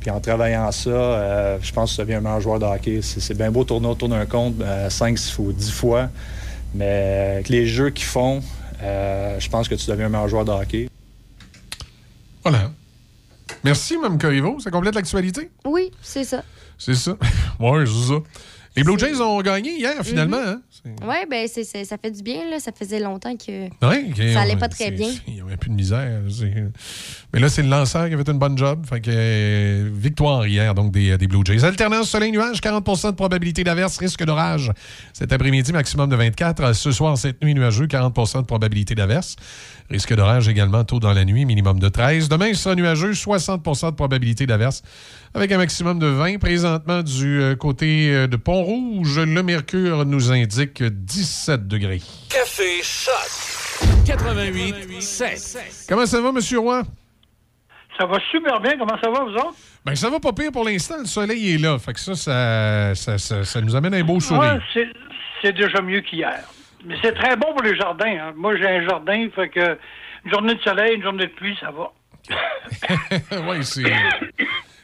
Puis en travaillant ça, euh, je pense que tu deviens un meilleur joueur de hockey. C'est c'est bien beau tourner autour d'un compte 5, 6 ou 10 fois, mais avec les jeux qu'ils font, euh, je pense que tu deviens un meilleur joueur de hockey.
Voilà. Merci, Mme Corriveau. Ça complète l'actualité?
Oui, c'est ça.
C'est ça. [LAUGHS] ouais, c'est ça. Les Blue Jays ont gagné hier, finalement. hein?
Oui, ben ça fait du bien. Là. Ça faisait longtemps que
Ouais,
ça allait pas très bien.
Il n'y avait plus de misère. Mais là, c'est le lanceur qui a fait une bonne job. Fait que, euh, victoire hier, donc, des, des Blue Jays. Alternance soleil-nuage, 40% de probabilité d'averse, risque d'orage. Cet après-midi, maximum de 24. Ce soir, cette nuit nuageux, 40% de probabilité d'averse. Risque d'orage également tôt dans la nuit, minimum de 13. Demain, il sera nuageux, 60% de probabilité d'averse, avec un maximum de 20. Présentement, du euh, côté euh, de Pont-Rouge, le mercure nous indique 17 degrés.
Café Choc 88 7.
Comment ça va, Monsieur Roy?
Ça va super bien. Comment ça va, vous autres?
Ben, ça va pas pire pour l'instant. Le soleil est là. Fait que ça, ça, ça, ça- ça nous amène un beau sourire.
c'est déjà mieux qu'hier. Mais c'est très bon pour les jardins. hein. Moi, j'ai un jardin, fait que une journée de soleil, une journée de pluie, ça va. [LAUGHS]
oui, c'est.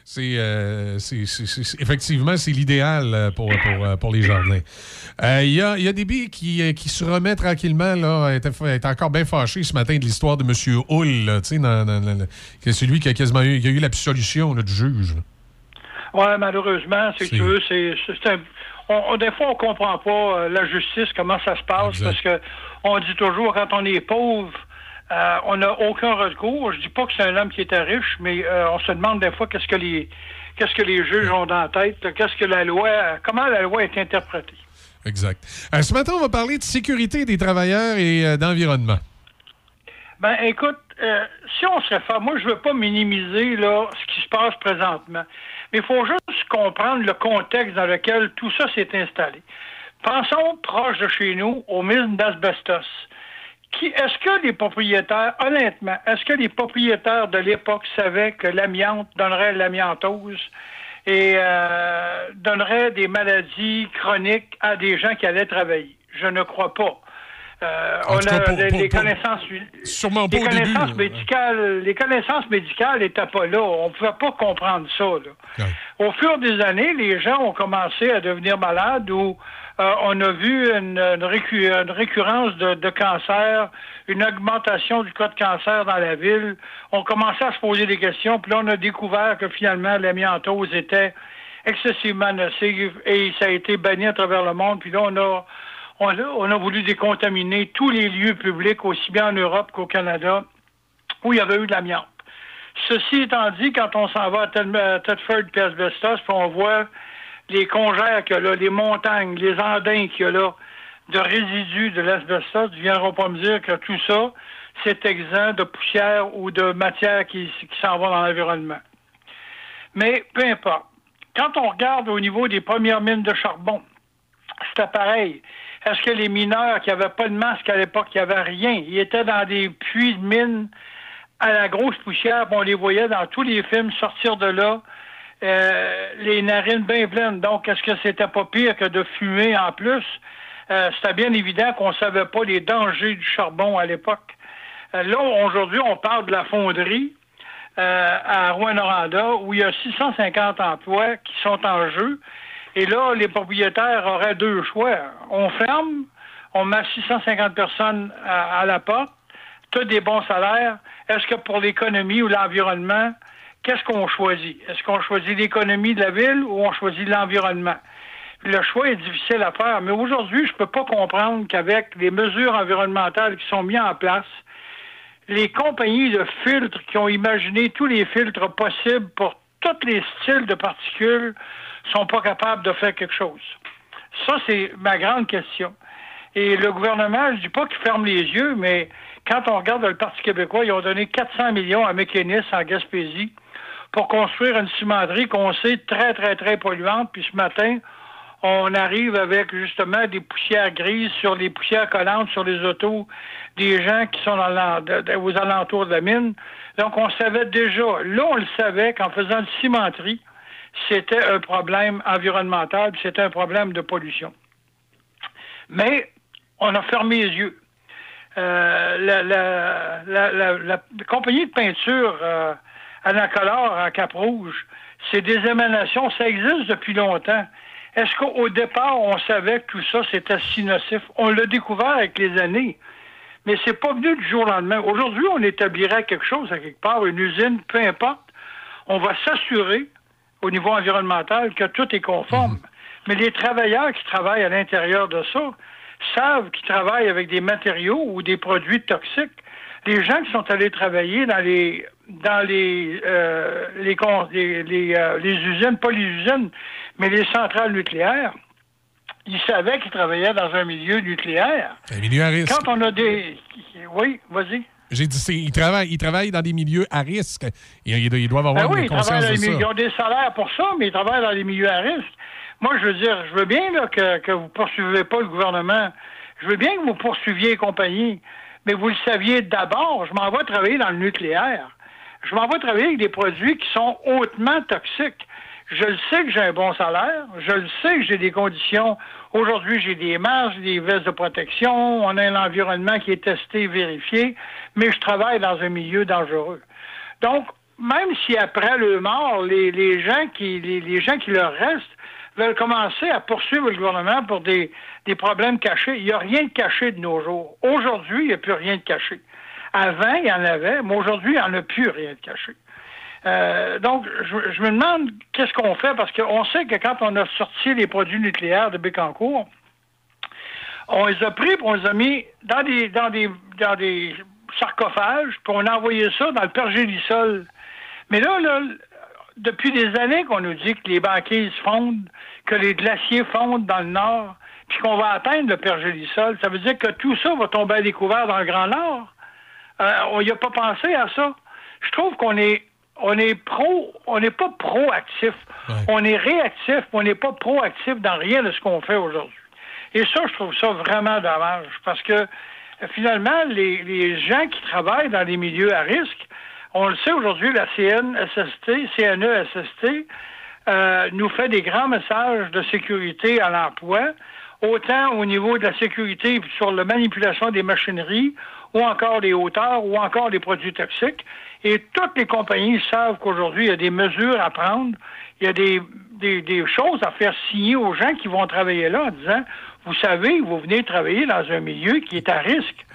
C'est, euh, c'est- c'est- effectivement, c'est l'idéal euh, pour, pour, euh, pour les jardins. Euh, Il y, a, y a des billes qui, qui se remet tranquillement. Là, elle était encore bien fâché ce matin de l'histoire de M. Hull, tu sais, dans- dans- dans- que c'est lui qui a quasiment eu, qui a eu l'absolution du juge.
Ouais, malheureusement, c'est que c'est, c'est un- on- on- des fois, on comprend pas euh, la justice, comment ça se passe, parce que on dit toujours quand on est pauvre, euh, on n'a aucun recours. Je dis pas que c'est un homme qui était riche, mais euh, on se demande des fois qu'est-ce que les qu'est-ce que les juges ont dans la tête, qu'est-ce que la loi, comment la loi est interprétée.
Exact. Ce matin, on va parler de sécurité des travailleurs et d'environnement.
Ben, écoute, si on se réfère, moi, je veux pas minimiser là, ce qui se passe présentement, mais il faut juste comprendre le contexte dans lequel tout ça s'est installé. Pensons proche de chez nous aux mines d'asbestos. Est-ce que les propriétaires, honnêtement, est-ce que les propriétaires de l'époque savaient que l'amiante donnerait l'amiantose et euh, donnerait des maladies chroniques à des gens qui allaient travailler? Je ne crois pas. Euh, on a
pour-
les,
pour-
les
pour-
connaissances,
Sûrement
les
début,
médicales, les connaissances médicales n'étaient pas là. On ne pouvait pas comprendre ça. là. Au fur des années, les gens ont commencé à devenir malades ou euh, on a vu une, une récu- une récurrence de, de cancer, une augmentation du cas de cancer dans la ville. On commençait à se poser des questions, puis là, on a découvert que finalement, l'amiantose était excessivement nocive et ça a été banni à travers le monde. Puis là, on a, on a, voulu décontaminer tous les lieux publics, aussi bien en Europe qu'au Canada, où il y avait eu de l'amiante. Ceci étant dit, quand on s'en va à Thetford puis Asbestos, puis on voit les congères qu'il y a là, les montagnes, les andins qu'il y a là, de résidus de l'asbestos, ils ne viendront pas me dire que tout ça, c'est exempt de poussière ou de matière qui, qui s'en va dans l'environnement. Mais peu importe. Quand on regarde au niveau des premières mines de charbon, c'était pareil. Est-ce que les mineurs qui n'avaient pas de masque à l'époque, n'y avait rien? Ils étaient dans des puits de mines à la grosse poussière, on les voyait dans tous les films sortir de là, euh, les narines bien pleines. Donc, est-ce que c'était pas pire que de fumer en plus? Euh, c'était bien évident qu'on savait pas les dangers du charbon à l'époque. Euh, là, aujourd'hui, on parle de la fonderie euh, à Rouen-Noranda, où il y a 650 emplois qui sont en jeu. Et là, les propriétaires auraient deux choix. On ferme, on met 650 personnes à, la porte, tu des bons salaires. Est-ce que pour l'économie ou l'environnement, qu'est-ce qu'on choisit? Est-ce qu'on choisit l'économie de la ville ou on choisit l'environnement? Le choix est difficile à faire, mais aujourd'hui, je ne peux pas comprendre qu'avec les mesures environnementales qui sont mises en place, les compagnies de filtres qui ont imaginé tous les filtres possibles pour tous les styles de particules sont pas capables de faire quelque chose. Ça, c'est ma grande question. Et le gouvernement, je dis pas qu'il ferme les yeux, mais quand on regarde le Parti québécois, ils ont donné 400 millions à Mécanis en Gaspésie pour construire une cimenterie qu'on sait très, très, très polluante. Puis ce matin, on arrive avec justement des poussières grises sur les poussières collantes sur les autos des gens qui sont dans aux alentours de la mine. Donc, on savait déjà, là, on le savait qu'en faisant une cimenterie, c'était un problème environnemental, c'était un problème de pollution. Mais on a fermé les yeux. Euh, la, compagnie de peinture euh, à Cap-Rouge, c'est des émanations, ça existe depuis longtemps. Est-ce qu'au départ, on savait que tout ça, c'était si nocif? On l'a découvert avec les années. Mais c'est pas venu du jour au lendemain. Aujourd'hui, on établirait quelque chose à quelque part, une usine, peu importe. On va s'assurer, au niveau environnemental, que tout est conforme. Mais les travailleurs qui travaillent à l'intérieur de ça savent qu'ils travaillent avec des matériaux ou des produits toxiques. Les gens qui sont allés travailler dans les dans les euh, les, con- les, les, euh, les usines, pas les usines, mais les centrales nucléaires, ils savaient qu'ils travaillaient dans un milieu nucléaire.
Un milieu à risque.
Quand on a des... Oui, vas-y.
J'ai dit, ils travaillent, ils travaillent dans des milieux à risque. Ils, doivent avoir
Ben oui,
une conscience de ça.
ils ont des salaires pour ça, mais ils travaillent dans les milieux à risque. Moi, je veux dire, je veux bien là, que, que vous poursuivez pas le gouvernement. Je veux bien que vous poursuiviez les compagnies, mais vous le saviez d'abord, je m'en vais travailler dans le nucléaire. Je m'en vais travailler avec des produits qui sont hautement toxiques. Je le sais que j'ai un bon salaire, je le sais que j'ai des conditions. Aujourd'hui, j'ai des masques, des vestes de protection, on a un environnement qui est testé, vérifié, mais je travaille dans un milieu dangereux. Donc, même si après le mort, les, les gens qui les, les gens qui leur restent veulent commencer à poursuivre le gouvernement pour des, des problèmes cachés, il n'y a rien de caché de nos jours. Aujourd'hui, il n'y a plus rien de caché. Avant, il y en avait, mais aujourd'hui, il n'y en a plus rien de caché. Euh, donc, je, me demande qu'est-ce qu'on fait, parce qu'on sait que quand on a sorti les produits nucléaires de Bécancourt, on les a pris, puis on les a mis dans des, dans des, dans des sarcophages, puis on a envoyé ça dans le pergélisol. Mais là, là, depuis des années qu'on nous dit que les banquises fondent, que les glaciers fondent dans le nord, puis qu'on va atteindre le pergélisol, ça veut dire que tout ça va tomber à découvert dans le Grand Nord. Euh, on n'y a pas pensé à ça. Je trouve qu'on est on est pro, on n'est pas proactif. On est réactif, mais on n'est pas proactif dans rien de ce qu'on fait aujourd'hui. Et ça, je trouve ça vraiment dommage parce que finalement, les, les gens qui travaillent dans les milieux à risque, on le sait aujourd'hui, la CNSST, CNESST, euh, nous fait des grands messages de sécurité à l'emploi, autant au niveau de la sécurité sur la manipulation des machineries, ou encore des hauteurs, ou encore des produits toxiques. Et toutes les compagnies savent qu'aujourd'hui, il y a des mesures à prendre, il y a des, des, des choses à faire signer aux gens qui vont travailler là en disant, vous savez, vous venez travailler dans un milieu qui est à risque.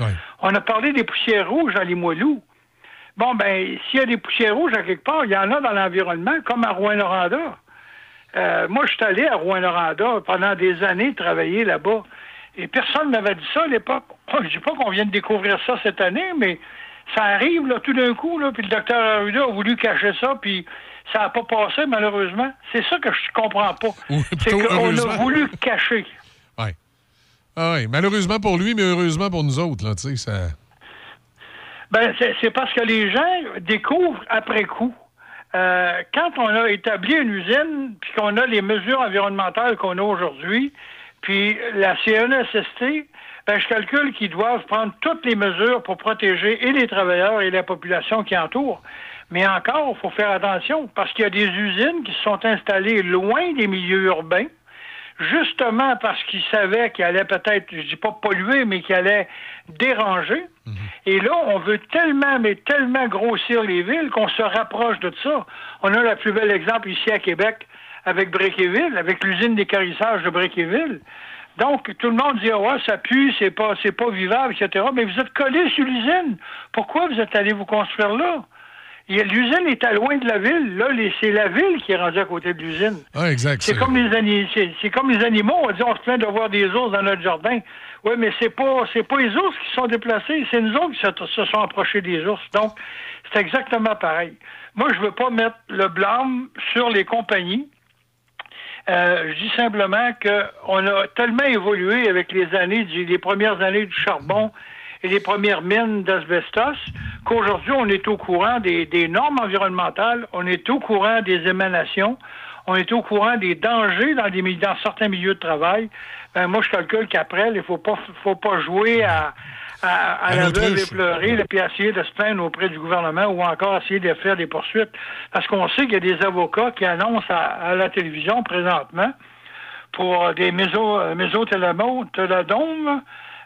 On a parlé des poussières rouges les moelleux. Bon, ben, s'il y a des poussières rouges à quelque part, il y en a dans l'environnement, comme à Rouen-Noranda. Euh, moi, je suis allé à Rouen-Noranda pendant des années travailler là-bas. Et personne ne m'avait dit ça à l'époque. [LAUGHS] Je ne dis pas qu'on vient de découvrir ça cette année, mais ça arrive là, tout d'un coup, là, puis le docteur Arruda a voulu cacher ça, puis ça n'a pas passé, malheureusement. C'est ça que je comprends pas. C'est qu'on a voulu cacher.
Ouais. Ah malheureusement pour lui, mais heureusement pour nous autres, là, tu sais, ça...
Ben, c'est c'est parce que les gens découvrent après coup. Euh, quand on a établi une usine, puis qu'on a les mesures environnementales qu'on a aujourd'hui, puis la CNSST, ben, je calcule qu'ils doivent prendre toutes les mesures pour protéger et les travailleurs et la population qui entoure. Mais encore, il faut faire attention, parce qu'il y a des usines qui se sont installées loin des milieux urbains, justement parce qu'ils savaient qu'ils allaient peut-être, je dis pas polluer, mais qu'ils allaient déranger. Et là, on veut tellement, mais tellement grossir les villes qu'on se rapproche de ça. On a le plus bel exemple ici à Québec avec Bréquéville, avec l'usine d'écarissage de Bréquéville. Donc, tout le monde dit, Ah ouais, ça pue, c'est pas, c'est pas vivable, etc. Mais vous êtes collé sur l'usine. Pourquoi vous êtes allé vous construire là? L'usine est à loin de la ville. Là, c'est la ville qui est rendue à côté de l'usine.
Ah, exact.
C'est comme les ani- c'est, c'est comme les animaux. On dit on se plaint de voir des ours dans notre jardin. Oui, mais c'est pas c'est pas les ours qui sont déplacés, c'est nous autres qui se, se sont approchés des ours. Donc, c'est exactement pareil. Moi, je veux pas mettre le blâme sur les compagnies. Euh, je dis simplement qu'on a tellement évolué avec les années, du- les premières années du charbon et les premières mines d'asbestos, qu'aujourd'hui, on est au courant des, des normes environnementales, on est au courant des émanations, on est au courant des dangers dans, des, dans certains milieux de travail. Ben, moi, je calcule qu'après, il faut pas, faut pas jouer à, à, à
À
la veuve
l'autruche.
et pleurer, là, puis essayer de se plaindre auprès du gouvernement ou encore essayer de faire des poursuites. Parce qu'on sait qu'il y a des avocats qui annoncent à, à la télévision présentement pour des méso, euh,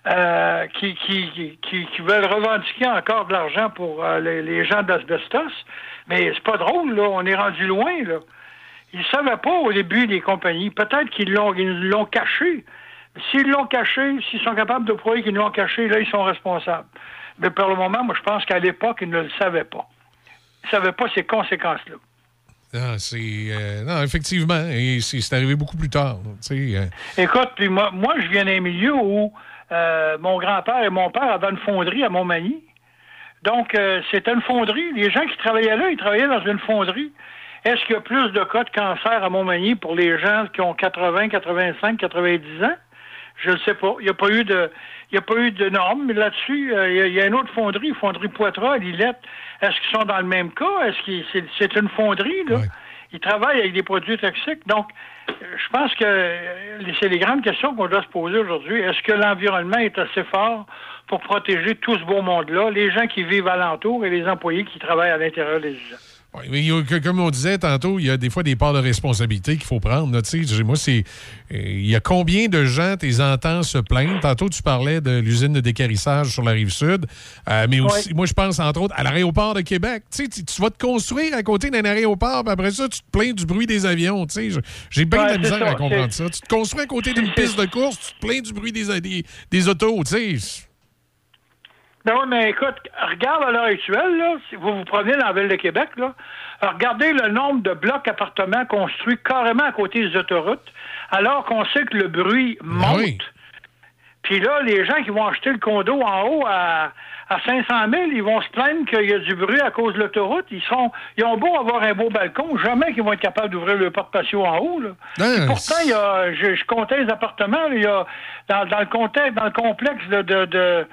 euh, qui, qui, qui, qui, veulent revendiquer encore de l'argent pour euh, les, les gens d'asbestos. Mais c'est pas drôle, là. On est rendu loin, là. Ils ne savaient pas au début, les compagnies. Peut-être qu'ils l'ont, ils l'ont caché. S'ils l'ont caché, s'ils sont capables de prouver qu'ils l'ont caché, là, ils sont responsables. Mais pour le moment, moi, je pense qu'à l'époque, ils ne le savaient pas. Ils ne savaient pas ces conséquences-là.
Ah, c'est... euh, non, effectivement, et c'est arrivé beaucoup plus tard, euh,
Écoute, puis moi, moi, je viens d'un milieu où euh, mon grand-père et mon père avaient une fonderie à Montmagny. Donc, c'était une fonderie. Les gens qui travaillaient là, ils travaillaient dans une fonderie. Est-ce qu'il y a plus de cas de cancer à Montmagny pour les gens qui ont 80, 85, 90 ans? Je ne sais pas. Il n'y a pas eu de, il n'y a pas eu de normes là-dessus. Euh, Il y, a- il y a une autre fonderie, fonderie Poitras, Lillette. Est-ce qu'ils sont dans le même cas? Est-ce que c'est, c'est une fonderie, là? Ils travaillent avec des produits toxiques. Donc, je pense que euh, c'est les grandes questions qu'on doit se poser aujourd'hui. Est-ce que l'environnement est assez fort pour protéger tout ce beau monde-là, les gens qui vivent alentour et les employés qui travaillent à l'intérieur des usines?
Mais comme on disait tantôt, il y a des fois des parts de responsabilité qu'il faut prendre. là, moi, c'est. euh, Il y a combien de gens t'es entends se plaindre? Tantôt, tu parlais de l'usine de décarissage sur la rive sud. euh, mais aussi, moi, je pense, entre autres, à l'aéroport de Québec. Tu vas te construire à côté d'un aéroport, puis après ça, tu te plains du bruit des avions. J'ai bien de la misère
ça,
à comprendre ça. Tu te construis à côté d'une piste de course, tu te plains du bruit des, des, des autos. tu
Ben oui, mais écoute, regarde à l'heure actuelle, là, si vous vous promenez dans la ville de Québec, là, regardez le nombre de blocs appartements construits carrément à côté des autoroutes, alors qu'on sait que le bruit monte. Puis là, les gens qui vont acheter le condo en haut à, à 500 000, ils vont se plaindre qu'il y a du bruit à cause de l'autoroute. Ils sont, ils ont beau avoir un beau balcon, jamais qu'ils vont être capables d'ouvrir le porte-patio en haut. Là.
Ben,
pourtant, il y a, je, je comptais les appartements, là, il y a dans, dans le contexte, dans le complexe de, de, de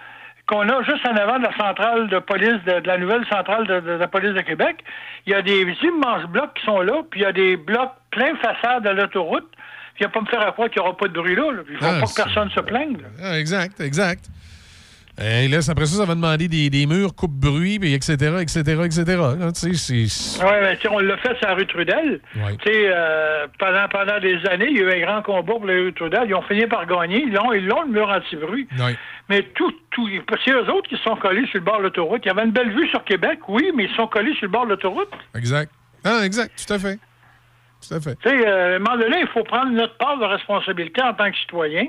qu'on a juste en avant de la centrale de police, de, de la nouvelle centrale de, de la police de Québec. Il y a des immenses blocs qui sont là, puis il y a des blocs plein façade de l'autoroute. Il n'y a pas me faire à croire qu'il n'y aura pas de bruit là. Il ne faut
Ah,
pas que personne se plaigne.
Ah, exact, exact. Et là, après ça, ça va demander des, des murs, coupe-bruit, etc., etc., etc. Là.
Oui, mais on l'a fait sur la rue Trudel.
Ouais.
Euh, pendant, pendant des années, il y a eu un grand combat pour la rue Trudel. Ils ont fini par gagner. Ils l'ont, ils l'ont le mur anti-bruit.
Ouais.
Mais tout, tout, c'est eux autres qui se sont collés sur le bord de l'autoroute. Il y avait une belle vue sur Québec, oui, mais ils se sont collés sur le bord de l'autoroute.
Exact. Ah, exact, tout à fait. Tout à fait.
Tu sais, euh, à un moment donné, il faut prendre notre part de responsabilité en tant que citoyen,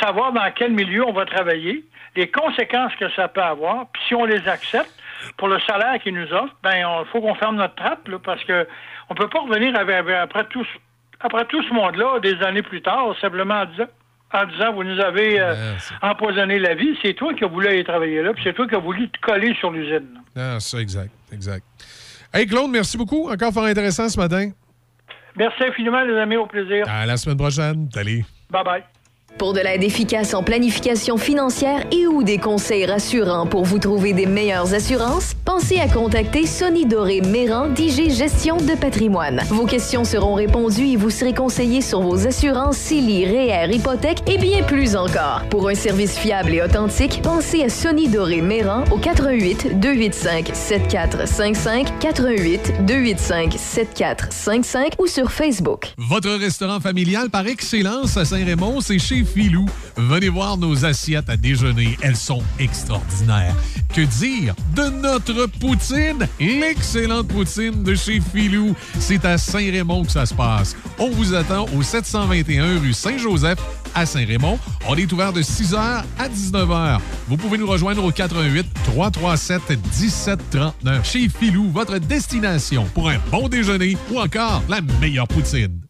savoir dans quel milieu on va travailler, les conséquences que ça peut avoir, puis si on les accepte pour le salaire qu'ils nous offrent, ben il faut qu'on ferme notre trappe, là, parce que on peut pas revenir avec- avec- après tout, ce- après tout ce monde-là, des années plus tard, simplement en disant, en disant vous nous avez euh, empoisonné la vie, c'est toi qui as voulu aller travailler là, puis c'est toi qui as voulu te coller sur l'usine.
Ah, ça, exact, exact. Hey, Claude, merci beaucoup. Encore fort intéressant ce matin.
Merci infiniment, les amis, au plaisir.
À la semaine prochaine. Salut.
Bye bye.
Pour de l'aide efficace en planification financière et ou des conseils rassurants pour vous trouver des meilleures assurances, pensez à contacter Sonny Doré Méran d'IG Gestion de patrimoine. Vos questions seront répondues et vous serez conseillé sur vos assurances CELI, REER, hypothèque et bien plus encore. Pour un service fiable et authentique, pensez à Sonny Doré Méran au 88 285 7455 88 285 7455 ou sur Facebook.
Votre restaurant familial par excellence à Saint-Raymond, c'est chez Filou. Venez voir nos assiettes à déjeuner. Elles sont extraordinaires. Que dire de notre poutine? L'excellente poutine de chez Filou. C'est à Saint-Raymond que ça se passe. On vous attend au 721 rue Saint-Joseph à Saint-Raymond. On est ouvert de 6h à 19h. Vous pouvez nous rejoindre au 88 337 1739. Chez Filou, votre destination pour un bon déjeuner ou encore la meilleure poutine.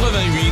88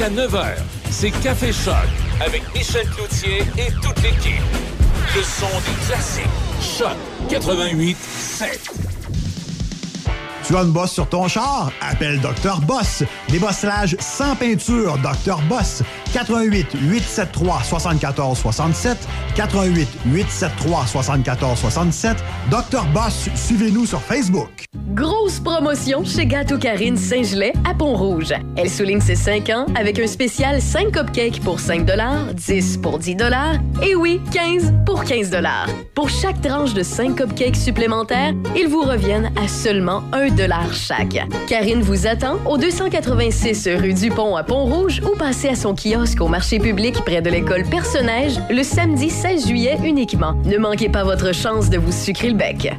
Jusqu'à 9h, c'est Café Choc avec Michel Cloutier et toute l'équipe. Le son des classiques. Choc 88 7.
Tu as une bosse sur ton char? Appelle Dr. Boss. Débosselage sans peinture, Dr. Boss. 88 873 74 67 88 873 74 67 Dr. Boss, suivez-nous sur Facebook.
Grosse promotion chez Gâteau Karine Saint-Gelais à Pont-Rouge. Elle souligne ses 5 ans avec un spécial 5 cupcakes pour 5 10 pour 10 et oui, 15 pour 15 Pour chaque tranche de 5 cupcakes supplémentaires, ils vous reviennent à seulement 1 chaque. Karine vous attend au 286 rue du Pont à Pont-Rouge ou passez à son kiosque au marché public près de l'école Personnage le samedi 16 juillet uniquement. Ne manquez pas votre chance de vous sucrer le bec.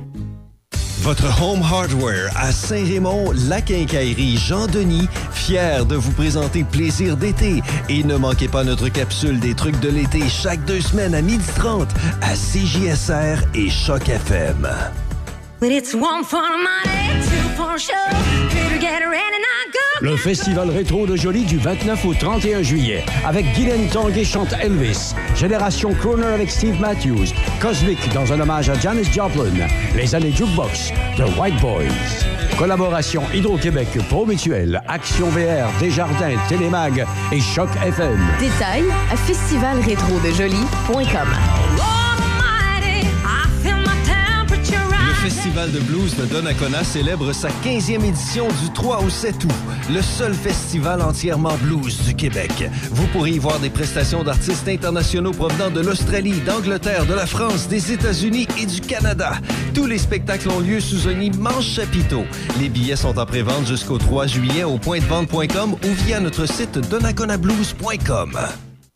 Votre Home Hardware à Saint-Raymond, la quincaillerie Jean-Denis, fier de vous présenter Plaisir d'été. Et ne manquez pas notre capsule des trucs de l'été chaque deux semaines à 12h30 à CJSR et Choc FM.
Le festival rétro de Jolie du 29 au 31 juillet avec Guylaine Tanguay chante Elvis, Génération Crooner avec Steve Matthews, Cosmic dans un hommage à Janis Joplin, les années Jukebox, The White Boys. Collaboration Hydro-Québec, Promutuel, Action VR, Desjardins, Télémag et Choc FM.
Détails à festivalrétrodejoli.com.
Festival de blues de Donnacona célèbre sa 15e édition du 3 au 7 août. Le seul festival entièrement blues du Québec. Vous pourrez y voir des prestations d'artistes internationaux provenant de l'Australie, d'Angleterre, de la France, des États-Unis et du Canada. Tous les spectacles ont lieu sous un immense chapiteau. Les billets sont en pré-vente jusqu'au 3 juillet au pointdevente.com ou via notre site donnaconablues.com.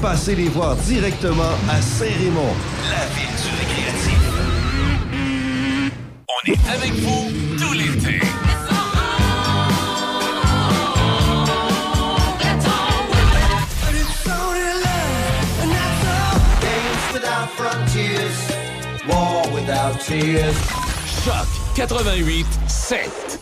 Passez les voir directement à Saint-Raymond, la ville du récréatif.
On est avec vous tout l'été. Choc 88 7.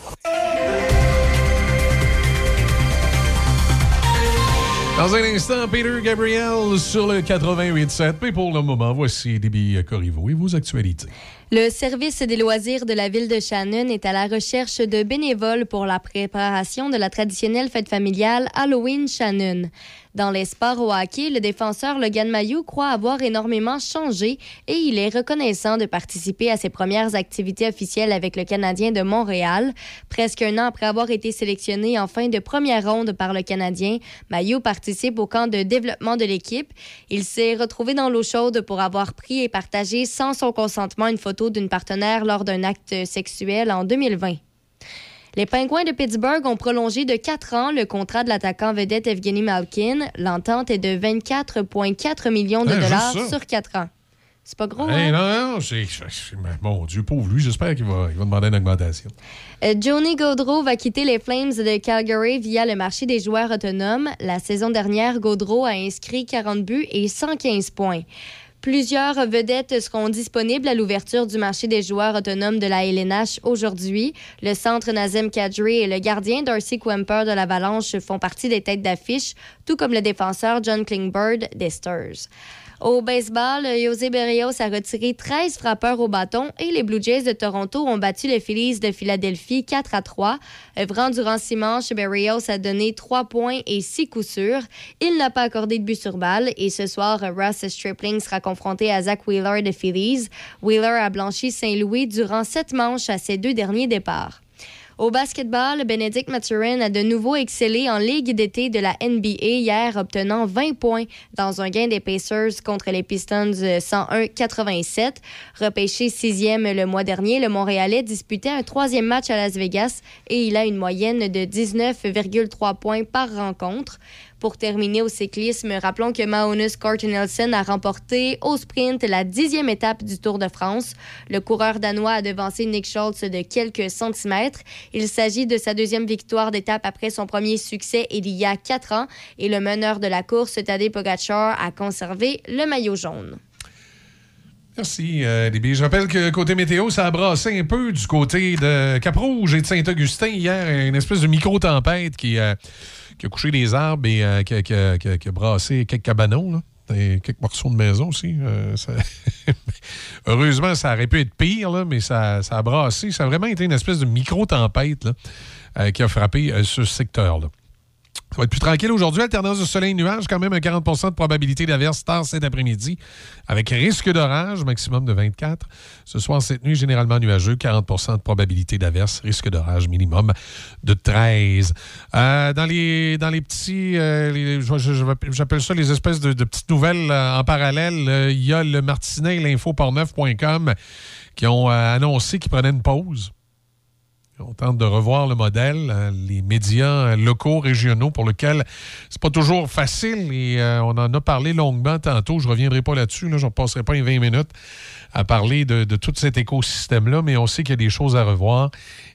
Dans un instant, Peter Gabriel sur le 88.7. Mais pour le moment, voici Déby Corriveau et vos actualités.
Le service des loisirs de la ville de Shannon est à la recherche de bénévoles pour la préparation de la traditionnelle fête familiale Halloween Shannon. Dans les sports au hockey, le défenseur Logan Mayou croit avoir énormément changé et il est reconnaissant de participer à ses premières activités officielles avec le Canadien de Montréal. Presque un an après avoir été sélectionné en fin de première ronde par le Canadien, Mayou participe au camp de développement de l'équipe. Il s'est retrouvé dans l'eau chaude pour avoir pris et partagé sans son consentement une photo d'une partenaire lors d'un acte sexuel en 2020. Les Pingouins de Pittsburgh ont prolongé de 4 ans le contrat de l'attaquant vedette Evgeny Malkin. L'entente est de 24,4 millions de
Hein,
dollars sur 4 ans. C'est pas gros,
Hey,
hein?
non, non, c'est. c'est- Mon Dieu, pauvre lui, j'espère qu'il va, il va demander une augmentation.
Euh, Johnny Gaudreau va quitter les Flames de Calgary via le marché des joueurs autonomes. La saison dernière, Gaudreau a inscrit 40 buts et 115 points. Plusieurs vedettes seront disponibles à l'ouverture du marché des joueurs autonomes de la LNH aujourd'hui. Le centre Nazem Kadri et le gardien Darcy Quemper de l'Avalanche font partie des têtes d'affiche, tout comme le défenseur John Klingberg des Stars. Au baseball, José Berrios a retiré 13 frappeurs au bâton et les Blue Jays de Toronto ont battu les Phillies de Philadelphie 4 à 3. Œuvrant durant six manches, Berrios a donné 3 points et 6 coups sûrs. Il n'a pas accordé de but sur balle et ce soir, Russ Stripling sera confronté à Zach Wheeler de Phillies. Wheeler a blanchi Saint-Louis durant sept manches à ses deux derniers départs. Au basketball, Benedict Mathurin a de nouveau excellé en Ligue d'été de la NBA hier, obtenant 20 points dans un gain des Pacers contre les Pistons euh, 101-87. Repêché sixième le mois dernier, le Montréalais disputait un troisième match à Las Vegas et il a une moyenne de 19,3 points par rencontre. Pour terminer au cyclisme, rappelons que Maonus Cort Nelson a remporté au sprint la dixième étape du Tour de France. Le coureur danois a devancé Nick Schultz de quelques centimètres. Il s'agit de sa deuxième victoire d'étape après son premier succès il y a quatre ans et le meneur de la course, Tadej Pogacar, a conservé le maillot jaune.
Merci, euh, Déby. Je rappelle que côté météo, ça a brassé un peu du côté de Cap-Rouge et de Saint-Augustin hier. Une espèce de micro-tempête qui, euh, a couché les arbres et euh, qui, a- brassé quelques cabanons. Et quelques morceaux de maison aussi. Euh, [LAUGHS] Heureusement, ça aurait pu être pire, là, mais ça, ça a brassé. Ça a vraiment été une espèce de micro-tempête euh, qui a frappé euh, ce secteur-là. Ça va être plus tranquille aujourd'hui. Alternance de soleil-nuage, quand même un 40% de probabilité d'averse tard cet après-midi, avec risque d'orage, maximum de 24. Ce soir, cette nuit, généralement nuageux, 40% de probabilité d'averse, risque d'orage minimum de 13. Euh, dans, les, dans les petits, euh, j'appelle ça les espèces de, petites nouvelles euh, en parallèle, il y a le Martinet et l'infoportneuf.com qui ont annoncé qu'ils prenaient une pause. On tente de revoir le modèle, euh, les médias locaux, régionaux, pour lesquels c'est pas toujours facile. Et euh, on en a parlé longuement tantôt. Je reviendrai pas là-dessus, là, je ne passerai pas une 20 minutes à parler de tout cet écosystème-là, mais on sait qu'il y a des choses à revoir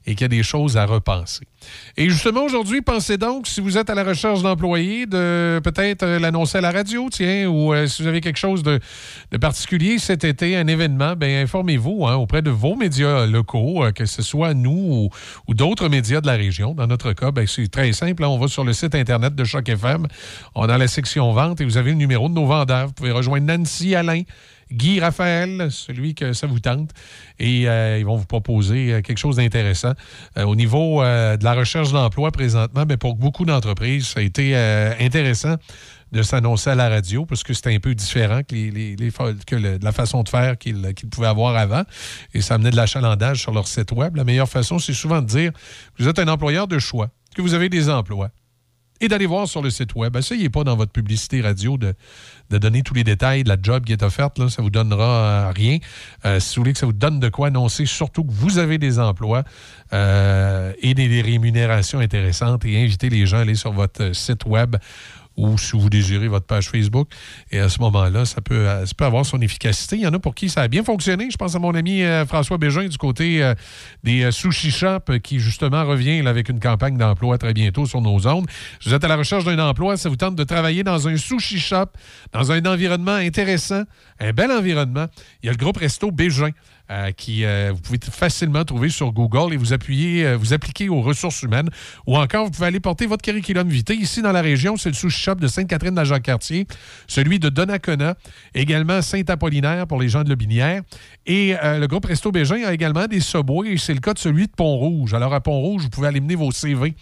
et qu'il y a des choses à repenser. Et justement, aujourd'hui, pensez donc, si vous êtes à la recherche d'employés, de peut-être euh, l'annoncer à la radio, tiens, ou euh, si vous avez quelque chose de, particulier cet été, un événement, bien, informez-vous hein, auprès de vos médias locaux, euh, que ce soit nous ou, ou d'autres médias de la région. Dans notre cas, ben, c'est très simple. hein, on va sur le site Internet de Choc FM. On a la section vente et vous avez le numéro de nos vendeurs. Vous pouvez rejoindre Nancy Alain. Guy Raphaël, celui que ça vous tente, et euh, ils vont vous proposer euh, quelque chose d'intéressant. Euh, au niveau de la recherche d'emploi présentement, ben, pour beaucoup d'entreprises, ça a été intéressant de s'annoncer à la radio parce que c'était un peu différent que, la façon de faire qu'ils qu'ils pouvaient avoir avant. Et ça amenait de l'achalandage sur leur site web. La meilleure façon, c'est souvent de dire que vous êtes un employeur de choix, que vous avez des emplois et d'aller voir sur le site web. Essayez pas dans votre publicité radio de, de donner tous les détails de la job qui est offerte. Là. Ça vous donnera euh, rien. Euh, si vous voulez que ça vous donne de quoi annoncer, surtout que vous avez des emplois euh, et des, des rémunérations intéressantes et invitez les gens à aller sur votre site web ou si vous désirez votre page Facebook. Et à ce moment-là, ça peut, euh, ça peut avoir son efficacité. Il y en a pour qui ça a bien fonctionné. Je pense à mon ami euh, François Bégin du côté euh, des sushi shops euh, qui, justement, revient avec une campagne d'emploi très bientôt sur nos zones. Si vous êtes à la recherche d'un emploi, ça vous tente de travailler dans un sushi shop, dans un environnement intéressant, un bel environnement. Il y a le groupe Resto Bégin. Euh, qui euh, vous pouvez facilement trouver sur Google et vous appuyez, euh, vous appliquez aux ressources humaines. Ou encore, vous pouvez aller porter votre curriculum vitae. Ici, dans la région, c'est le sushi shop de Sainte-Catherine de Jacques-Cartier, celui de Donnacona, également Saint-Apollinaire pour les gens de Lobinière. Et le groupe Resto Bégin a également des Subway et c'est le cas de celui de Pont-Rouge. Alors, à Pont-Rouge, vous pouvez aller mener vos CV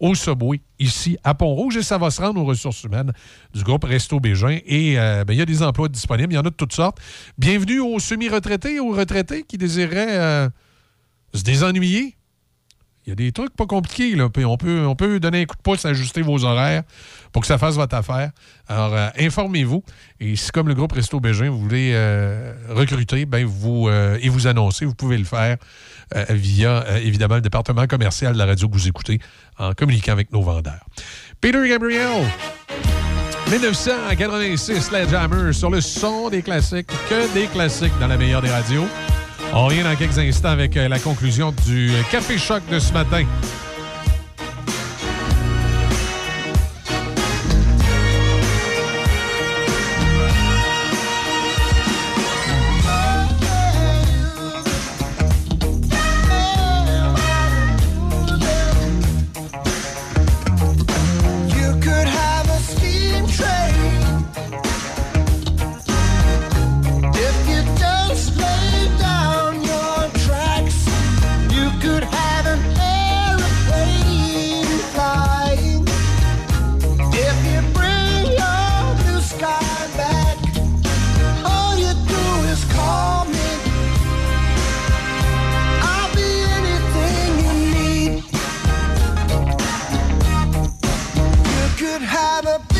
au Subway ici à Pont-Rouge et ça va se rendre aux ressources humaines du groupe Resto Bégin. Et euh, ben, il y a des emplois disponibles, il y en a de toutes sortes. Bienvenue aux semi-retraités et aux retraités qui désiraient euh, se désennuyer. Il y a des trucs pas compliqués. Là. Puis on, peut, on peut donner un coup de pouce, ajuster vos horaires pour que ça fasse votre affaire. Alors, euh, informez-vous. Et si, comme le groupe Resto Bégin, vous voulez euh, recruter ben, euh, et vous annoncer, vous pouvez le faire via, évidemment, le département commercial de la radio que vous écoutez en communiquant avec nos vendeurs. Peter Gabriel, 1986, Sledgehammer, sur le son des classiques, que des classiques dans la meilleure des radios. On revient dans quelques instants avec euh, la conclusion du euh, Café Choc de ce matin.
have a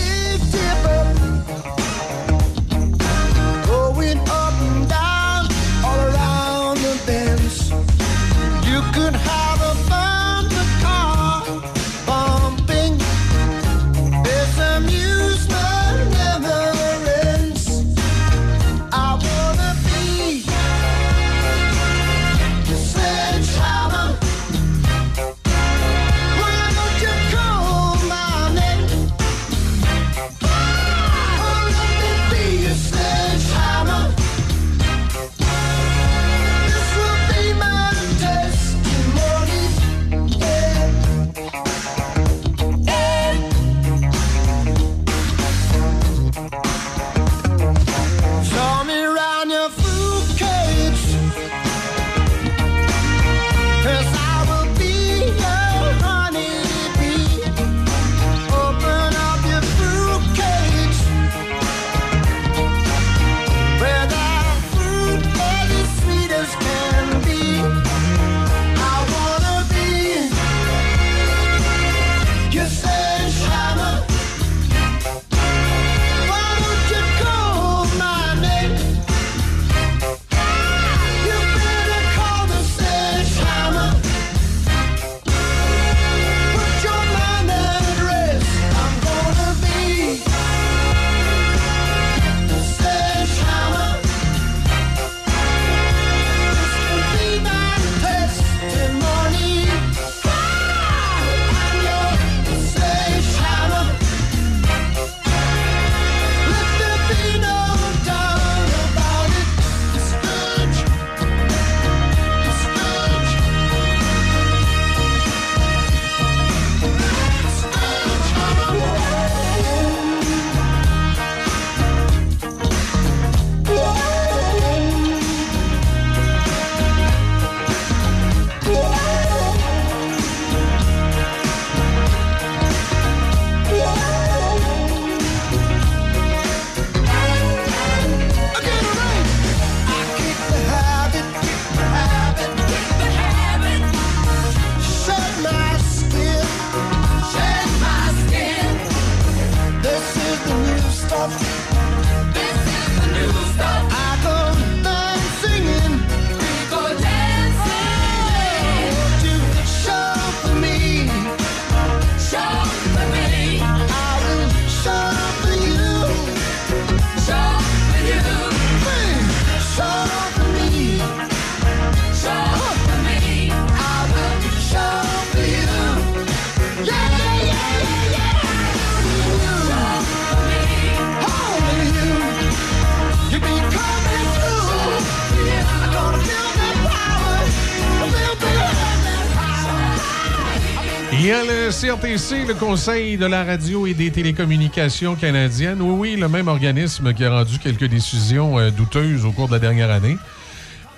CRTC, le Conseil de la radio et des télécommunications canadiennes. Oui, oui, le même organisme qui a rendu quelques décisions euh, douteuses au cours de la dernière année,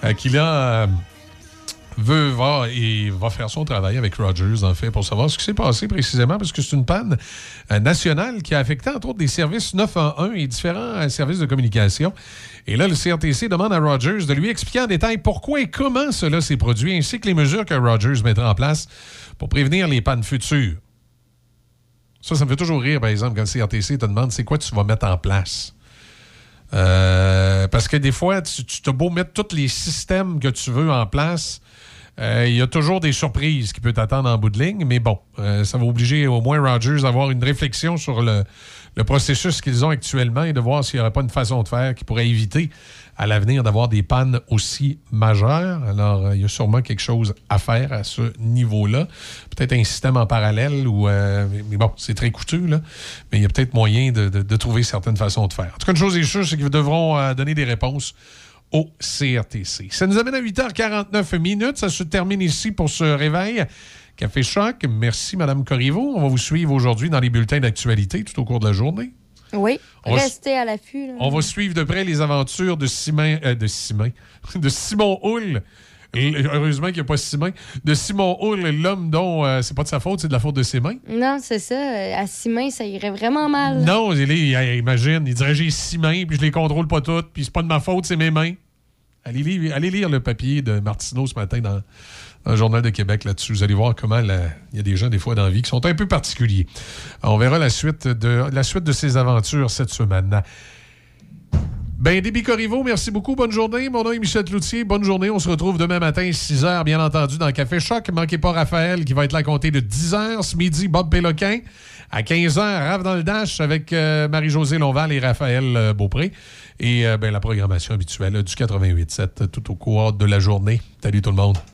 euh, qui euh, veut va et va faire son travail avec Rogers, en fait, pour savoir ce qui s'est passé précisément, parce que c'est une panne euh, nationale qui a affecté, entre autres, des services 911 et différents euh, services de communication. Et là, le CRTC demande à Rogers de lui expliquer en détail pourquoi et comment cela s'est produit, ainsi que les mesures que Rogers mettra en place pour prévenir les pannes futures. Ça, ça me fait toujours rire, par exemple, quand le CRTC te demande c'est quoi tu vas mettre en place. Euh, parce que des fois, tu, tu beau mettre tous les systèmes que tu veux en place, euh, il y a toujours des surprises qui peuvent t'attendre en bout de ligne, mais bon, euh, ça va obliger au moins Rogers à avoir une réflexion sur le, processus qu'ils ont actuellement et de voir s'il n'y aurait pas une façon de faire qui pourrait éviter à l'avenir d'avoir des pannes aussi majeures. Alors, euh, il y a sûrement quelque chose à faire à ce niveau-là. Peut-être un système en parallèle ou. mais- bon, c'est très coûteux, là. Mais il y a peut-être moyen de trouver certaines façons de faire. En tout cas, une chose est sûre, c'est qu'ils devront euh, donner des réponses au CRTC. Ça nous amène à 8h49 minutes. Ça se termine ici pour ce réveil. Café Choc. Merci, Mme Corriveau. On va vous suivre aujourd'hui dans les bulletins d'actualité tout au cours de la journée.
Oui,
On
restez à l'affût.
On va suivre de près les aventures de Simon, euh, de Simon, [LAUGHS] de Simon Hull. Heureusement qu'il n'y a pas Simon. De Simon Hull, l'homme dont euh, c'est pas de sa faute, c'est de la faute de ses mains.
Non, c'est ça. euh, À six mains, ça irait vraiment mal.
Non, il, est- imagine, il dirait j'ai six mains, puis je les contrôle pas toutes, puis c'est pas de ma faute, c'est mes mains. Allez lire, allez lire le papier de Martineau ce matin dans, dans le Journal de Québec là-dessus. Vous allez voir comment il y a des gens, des fois, dans la vie qui sont un peu particuliers. On verra la suite de, la suite de ces aventures cette semaine. Ben, Déby Corriveau, merci beaucoup. Bonne journée. Mon nom est Michel Cloutier. Bonne journée. On se retrouve demain matin, 6 h, bien entendu, dans Café Choc. Manquez pas Raphaël qui va être là à compter de 10 h. Ce midi, Bob Péloquin. À 15 h, Rave dans le Dash avec euh, Marie-Josée Lonval et Raphaël euh, Beaupré. Et euh, ben, la programmation habituelle euh, du 88.7 tout au cours de la journée. Salut tout le monde.